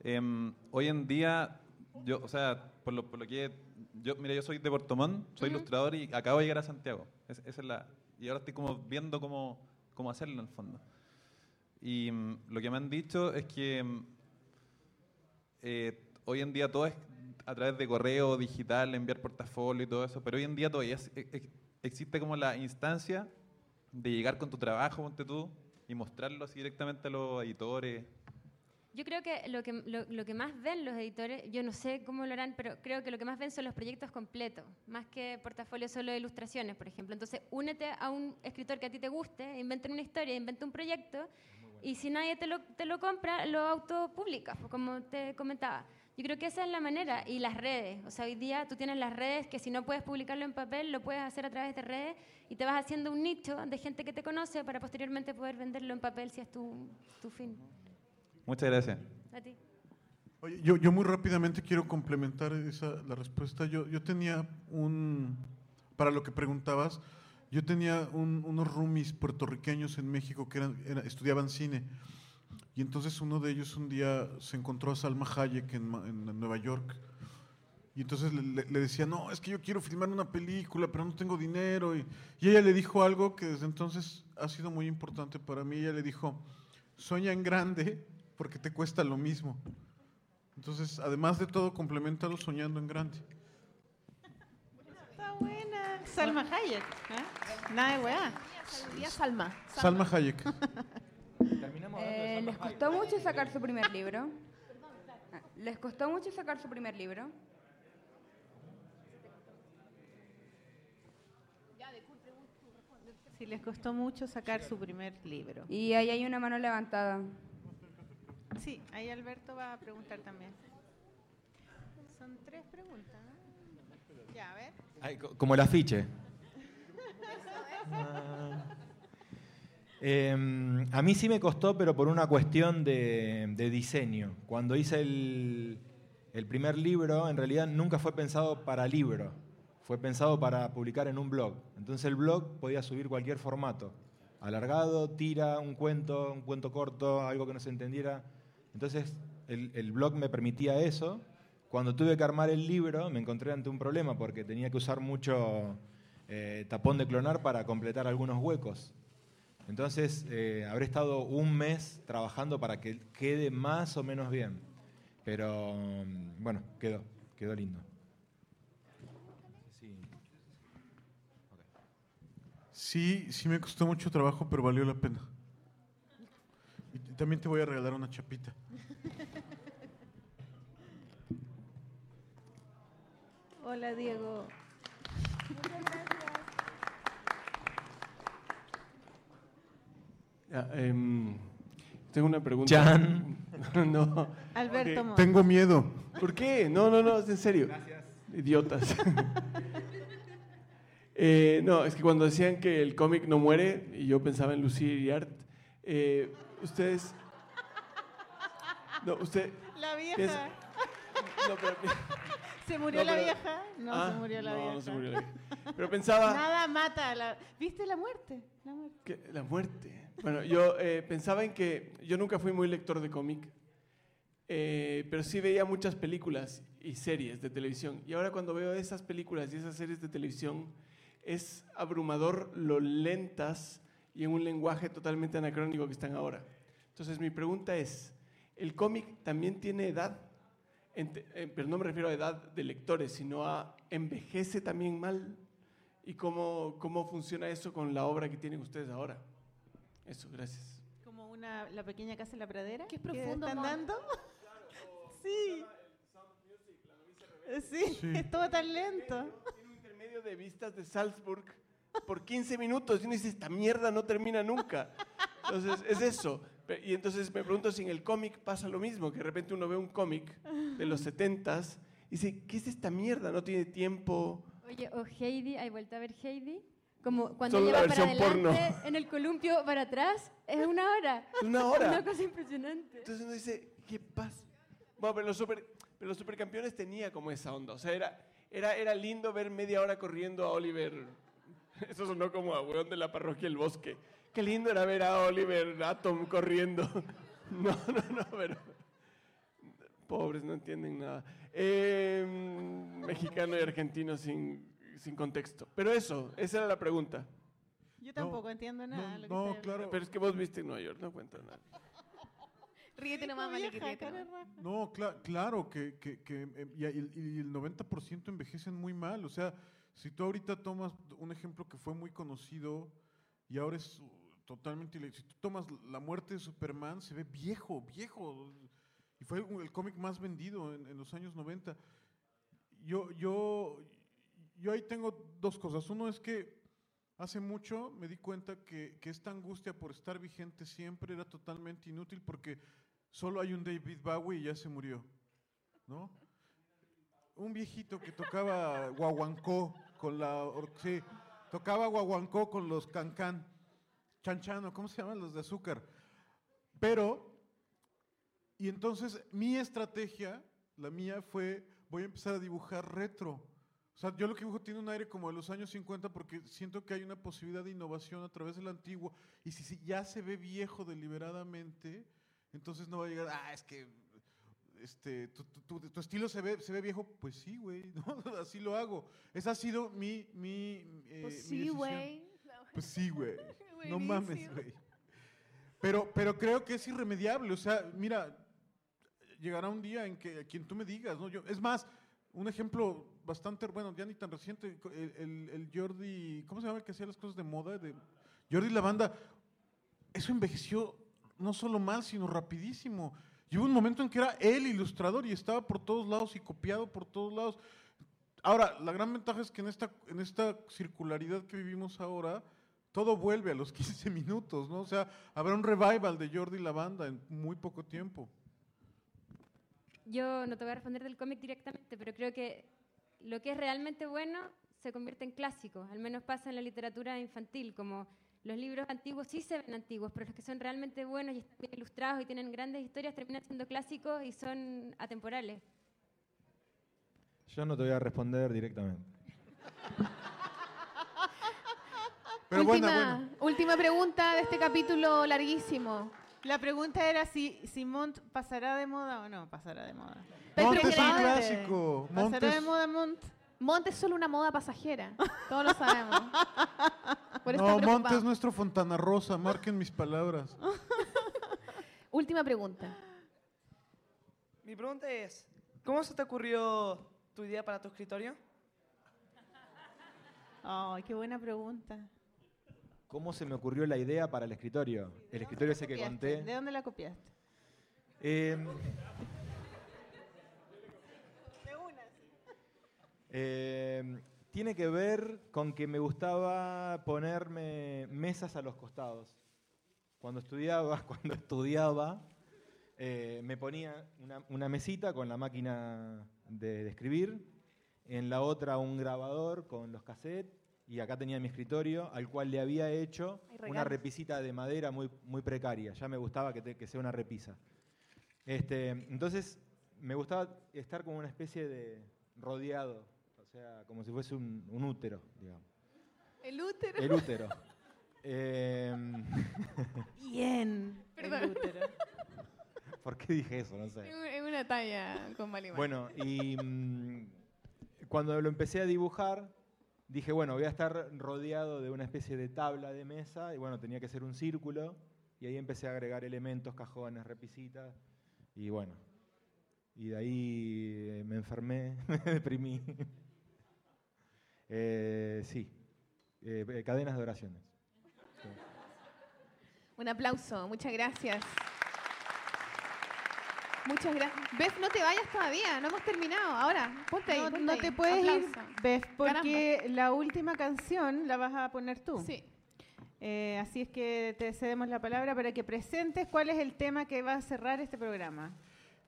Speaker 8: Em, hoy en día, yo, o sea, por lo, por lo que yo, mira, yo soy de Puerto Montt, soy ilustrador y acabo de llegar a Santiago. Es- esa es la, y ahora estoy como viendo cómo, cómo hacerlo en el fondo. Y mm, lo que me han dicho es que mm, eh, hoy en día todo es a través de correo digital, enviar portafolio y todo eso, pero hoy en día todavía es- ex- existe como la instancia de llegar con tu trabajo, ponte tú, y mostrarlo así directamente a los editores.
Speaker 6: Yo creo que lo, que lo, lo que más ven los editores, yo no sé cómo lo harán, pero creo que lo que más ven son los proyectos completos, más que portafolios solo de ilustraciones, por ejemplo. Entonces, únete a un escritor que a ti te guste, inventa una historia, inventa un proyecto, y si nadie te lo, te lo compra, lo autopublicas, pues, como te comentaba. Yo creo que esa es la manera, y las redes. O sea, hoy día tú tienes las redes que si no puedes publicarlo en papel, lo puedes hacer a través de redes, y te vas haciendo un nicho de gente que te conoce para posteriormente poder venderlo en papel si es tu, tu fin.
Speaker 8: Muchas gracias.
Speaker 6: A ti.
Speaker 4: Oye, yo, yo muy rápidamente quiero complementar esa, la respuesta. Yo, yo tenía un, para lo que preguntabas, yo tenía un- unos roomies puertorriqueños en México que estudiaban cine. Y entonces uno de ellos un día se encontró a Salma Hayek en, Nueva York. Y entonces le, decía, no, es que yo quiero filmar una película, pero no tengo dinero. Y, y ella le dijo algo que desde entonces ha sido muy importante para mí. Ella le dijo, sueña en grande porque te cuesta lo mismo. Entonces, además de todo, complementalo soñando en grande.
Speaker 2: Salma Hayek. ¿eh? Nada de weá.
Speaker 3: Salma.
Speaker 4: Salma Hayek.
Speaker 9: Eh, ¿Les costó mucho sacar su primer libro? ¿Les costó mucho sacar su primer libro?
Speaker 2: Si les costó mucho sacar su primer libro.
Speaker 9: Y ahí hay una mano levantada.
Speaker 2: Sí, ahí Alberto va a preguntar también. Son tres preguntas.
Speaker 5: Como el afiche. Eh, a mí sí me costó, pero por una cuestión de, de diseño. Cuando hice el, el primer libro, en realidad nunca fue pensado para libro, fue pensado para publicar en un blog. Entonces el blog podía subir cualquier formato, alargado, tira, un cuento, un cuento corto, algo que no se entendiera. Entonces el, el blog me permitía eso. Cuando tuve que armar el libro me encontré ante un problema porque tenía que usar mucho eh, tapón de clonar para completar algunos huecos. Entonces, eh, habré estado un mes trabajando para que quede más o menos bien. Pero, mm, bueno, quedó, quedó lindo. Sí.
Speaker 4: Sí, sí me costó mucho trabajo, pero valió la pena. Y también te voy a regalar una chapita.
Speaker 2: Hola, Diego.
Speaker 10: Ya, em, tengo una pregunta.
Speaker 5: Chan.
Speaker 10: no.
Speaker 2: Alberto.
Speaker 4: Tengo miedo.
Speaker 10: ¿Por qué? No, no, no, es en serio. Gracias. Idiotas. Eh, no, es que cuando decían que el cómic no muere, y yo pensaba en Lucy Iriart, eh, ustedes... No, usted...
Speaker 2: La vieja.
Speaker 10: piensa- No, pero-
Speaker 2: ¿Se murió
Speaker 10: No,
Speaker 2: la
Speaker 10: pero-
Speaker 2: vieja? No,
Speaker 10: Ah,
Speaker 2: se murió la
Speaker 10: no,
Speaker 2: vieja.
Speaker 10: no se murió la vieja. Pero pensaba...
Speaker 2: Nada mata la... ¿Viste la muerte? La muerte.
Speaker 10: Que- la muerte. Bueno, yo eh, pensaba en que yo nunca fui muy lector de cómic, eh, pero sí veía muchas películas y series de televisión. Y ahora cuando veo esas películas y esas series de televisión, es abrumador lo lentas y en un lenguaje totalmente anacrónico que están ahora. Entonces mi pregunta es, ¿el cómic también tiene edad? Eh, pero no me refiero a edad de lectores, sino a envejece también mal. ¿Y cómo, cómo funciona eso con la obra que tienen ustedes ahora? Eso, gracias.
Speaker 2: Como una, la pequeña casa en la pradera.
Speaker 3: Qué profundo,
Speaker 2: están dando? Sí. Sí,
Speaker 4: Sí.
Speaker 2: es todo tan lento.
Speaker 10: Tiene un intermedio de vistas de Salzburg por 15 minutos y uno dice, esta mierda no termina nunca. Entonces, es eso. Y entonces me pregunto si en el cómic pasa lo mismo, que de repente uno ve un cómic de los 70s y dice, ¿qué es esta mierda? No tiene tiempo.
Speaker 6: Oye, o Heidi, ¿hay vuelta a ver Heidi? Como cuando
Speaker 10: Solo
Speaker 6: ella
Speaker 10: la
Speaker 6: va para
Speaker 10: versión porno.
Speaker 6: adelante, en el columpio para atrás, es una hora.
Speaker 10: Es una hora.
Speaker 6: Una cosa impresionante.
Speaker 10: Entonces uno dice, ¿qué pasa? Bueno, pero los, super, pero los supercampeones tenía como esa onda. O sea, era, era, era lindo ver media hora corriendo a Oliver. Eso sonó como a weón de la parroquia El Bosque. Qué lindo era ver a Oliver Atom corriendo. No, no, no, pero... Pobres, no entienden nada. Eh, mexicano y argentino sin, sin contexto. Pero eso, esa era la pregunta.
Speaker 2: Yo tampoco entiendo nada.
Speaker 4: no,
Speaker 2: lo que
Speaker 4: no, claro.
Speaker 10: Pero es que vos viste en Nueva York, no cuenta nada.
Speaker 3: Ríete nomás.
Speaker 4: No, cla- claro, que, que- que, eh, y, el- y el 90% envejecen muy mal. O sea, si tú ahorita tomas un ejemplo que fue muy conocido y ahora es totalmente... Si tú tomas La muerte de Superman, se ve viejo, viejo. Y fue el cómic más vendido en, los años 90. Yo, yo, yo ahí tengo dos cosas. Uno es que hace mucho me di cuenta que, que esta angustia por estar vigente siempre era totalmente inútil porque solo hay un David Bowie y ya se murió, ¿no? Un viejito que tocaba guaguancó con la... Sí, tocaba guaguancó con los cancán, chanchano, ¿cómo se llaman los de azúcar? Pero, y entonces mi estrategia, la mía fue, voy a empezar a dibujar retro. O sea, yo lo que dibujo tiene un aire como de los años 50 porque siento que hay una posibilidad de innovación a través del antiguo. Y si, si ya se ve viejo deliberadamente, entonces no va a llegar, ah, es que este, tu, tu- tu- tu estilo se ve, se ve viejo. Pues sí, güey, ¿no? así lo hago. Esa ha sido mi, mi, eh,
Speaker 3: Pues
Speaker 4: mi
Speaker 3: sí,
Speaker 4: decisión.
Speaker 3: güey.
Speaker 4: Pues sí, güey. No
Speaker 3: Buenísimo.
Speaker 4: mames, güey. Pero, pero creo que es irremediable. O sea, mira, llegará un día en que quien tú me digas, ¿no? Yo, es más, un ejemplo bastante, bueno, ya ni tan reciente, el, el- Jordi, ¿cómo se llama el que hacía las cosas de moda? De Jordi Lavanda. Eso envejeció no solo mal, sino rapidísimo. Y hubo un momento en que era el ilustrador y estaba por todos lados y copiado por todos lados. Ahora, la gran ventaja es que en esta, en esta circularidad que vivimos ahora, todo vuelve a los 15 minutos, ¿no? O sea, habrá un revival de Jordi Lavanda en muy poco tiempo.
Speaker 6: Yo no te voy a responder del cómic directamente, pero creo que lo que es realmente bueno se convierte en clásico. Al menos pasa en la literatura infantil, como los libros antiguos sí se ven antiguos, pero los que son realmente buenos y están bien ilustrados y tienen grandes historias terminan siendo clásicos y son atemporales.
Speaker 5: Yo no te voy a responder directamente.
Speaker 4: Pero
Speaker 3: última,
Speaker 4: buena, buena.
Speaker 3: última pregunta de este capítulo larguísimo.
Speaker 2: La pregunta era si, si Mont pasará de moda o no pasará de moda.
Speaker 4: Monte es un clásico.
Speaker 2: ¿Pasará de moda Mont?
Speaker 3: Monte es solo una moda pasajera. Todos lo sabemos. Por eso
Speaker 4: No,
Speaker 3: preocupado.
Speaker 4: es nuestro Fontana Rosa, marquen mis palabras.
Speaker 3: Última pregunta.
Speaker 11: Mi pregunta es, ¿cómo se te ocurrió tu idea para tu escritorio?
Speaker 2: Ay, qué buena pregunta.
Speaker 5: ¿Cómo se me ocurrió la idea para el escritorio? El escritorio ese que
Speaker 2: ¿Copiaste?
Speaker 5: conté.
Speaker 2: ¿De dónde la copiaste?
Speaker 5: Eh, eh, tiene que ver con que me gustaba ponerme mesas a los costados. Cuando estudiaba, cuando estudiaba, eh, me ponía una, una mesita con la máquina de, de escribir, en la otra un grabador con los cassettes, y acá tenía mi escritorio, al cual le había hecho una repisita de madera muy, muy precaria. Ya me gustaba que, te- que sea una repisa. Este, entonces, me gustaba estar como una especie de rodeado, o sea, como si fuese un, un útero, digamos.
Speaker 3: El útero.
Speaker 5: El útero. Em,
Speaker 2: Bien.
Speaker 3: Perdón.
Speaker 2: El útero.
Speaker 5: ¿Por qué dije eso? No sé.
Speaker 3: Es una talla con Malimar.
Speaker 5: Bueno, y mm, cuando lo empecé a dibujar, dije, bueno, voy a estar rodeado de una especie de tabla de mesa, y bueno, tenía que ser un círculo, y ahí empecé a agregar elementos, cajones, repisitas, y bueno, y de ahí eh, me enfermé, me deprimí. Eh, sí, eh, cadenas de oraciones.
Speaker 3: Un aplauso, muchas gracias. Muchas gracias. Beth, no te vayas todavía, no hemos terminado. Ahora, ponte ahí.
Speaker 2: No,
Speaker 3: ponte
Speaker 2: no
Speaker 3: ahí.
Speaker 2: te puedes ir. Beth, porque la última canción la vas a poner tú.
Speaker 3: Sí.
Speaker 2: Eh, así es que te cedemos la palabra para que presentes cuál es el tema que va a cerrar este programa.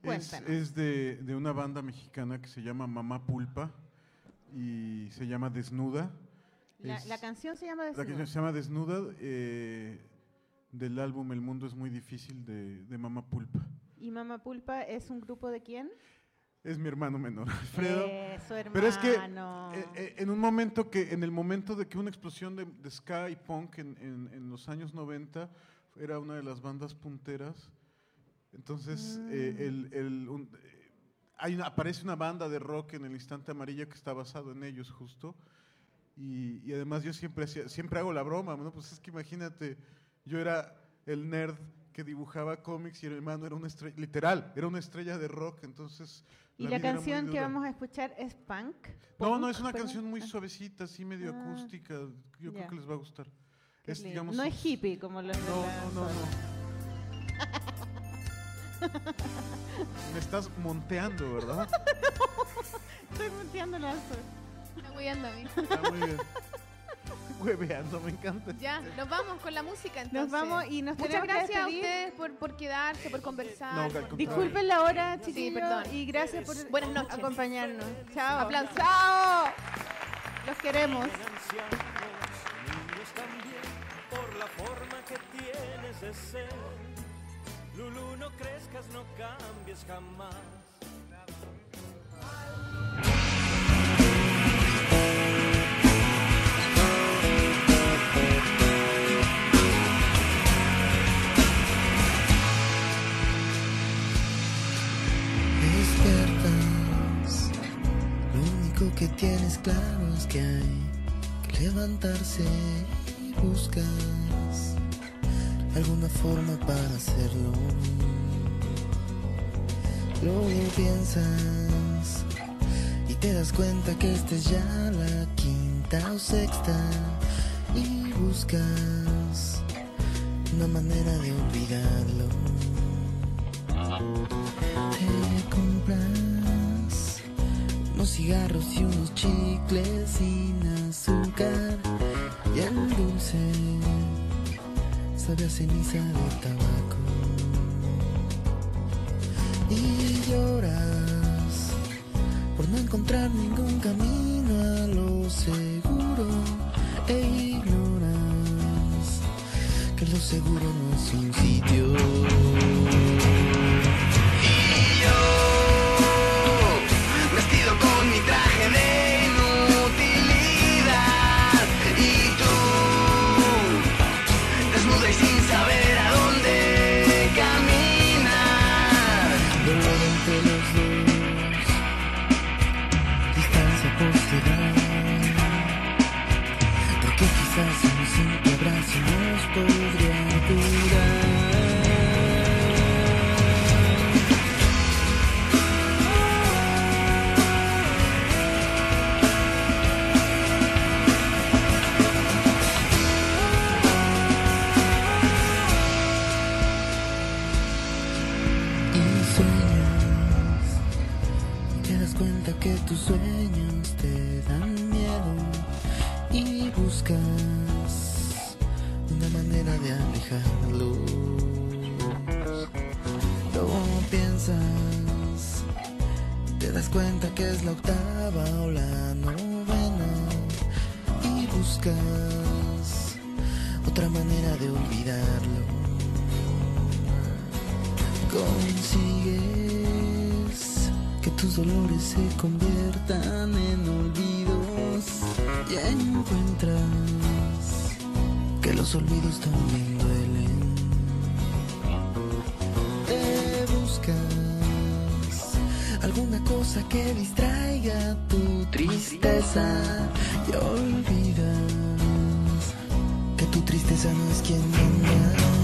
Speaker 4: Es,
Speaker 2: Cuéntanos.
Speaker 4: es de, de una banda mexicana que se llama Mamá Pulpa y se llama Desnuda.
Speaker 2: la,
Speaker 4: Es-
Speaker 2: la canción se llama
Speaker 4: La
Speaker 2: Desnuda.
Speaker 4: canción se llama Desnuda eh, del álbum El Mundo es muy difícil de, de Mamá Pulpa.
Speaker 2: ¿Y Mama Pulpa es un grupo de quién?
Speaker 4: Es mi hermano menor, Alfredo.
Speaker 2: Eh, su
Speaker 4: Pero es que
Speaker 2: hermano.
Speaker 4: eh, eh, en un momento que, en el momento de que una explosión de, de ska y punk en, en- en los años 90 era una de las bandas punteras, entonces eh,
Speaker 2: Mm.
Speaker 4: el- el- un- eh, hay una- aparece una banda de rock en el instante amarillo que está basado en ellos justo. Y, y además yo siempre, hacía- siempre hago la broma, ¿no? Pues es que imagínate, yo era el nerd que dibujaba cómics y mi hermano era una estrella, literal, era una estrella de rock, entonces...
Speaker 2: Y la
Speaker 4: muy
Speaker 2: canción que vamos a escuchar es punk.
Speaker 4: No, no,
Speaker 2: Punk,
Speaker 4: es una canción muy
Speaker 2: Ah.
Speaker 4: suavecita, así medio
Speaker 2: Ah,
Speaker 4: acústica. Yo
Speaker 2: ya.
Speaker 4: creo que les va a gustar. Es, digamos,
Speaker 2: no es hippie como los de
Speaker 4: No,
Speaker 2: la
Speaker 4: no, no,
Speaker 2: zona.
Speaker 4: Me estás monteando, ¿verdad?
Speaker 2: Estoy monteando la
Speaker 3: Está hueando a mí.
Speaker 4: Está muy bien. Hueveando, me encanta.
Speaker 3: Ya, nos vamos con la música entonces.
Speaker 2: Nos vamos y nos
Speaker 3: Muchas
Speaker 2: tenemos que
Speaker 3: gracias a ustedes por, por quedarse, por conversar.
Speaker 4: No,
Speaker 3: por-.
Speaker 2: Disculpen la hora,
Speaker 3: Sí,
Speaker 2: chiquillos,
Speaker 3: perdón.
Speaker 2: y gracias por
Speaker 3: Buenas noches.
Speaker 2: acompañarnos. Chao.
Speaker 3: Aplausos.
Speaker 2: Chao. Los queremos.
Speaker 12: por la forma que tienes de ser. Lulu, no crezcas, no cambies jamás.
Speaker 13: Que tienes claro es que hay que levantarse y buscas alguna forma para hacerlo. Luego piensas y te das cuenta que esta es ya la quinta o sexta y buscas una manera de olvidarlo. Cigarros y unos chicles sin azúcar y el dulce sabe a ceniza de tabaco. Y lloras por no encontrar ningún camino a lo seguro e ignoras que lo seguro no es un sitio. Alguna cosa que distraiga tu tristeza y olvidas que tu tristeza no es quien manda.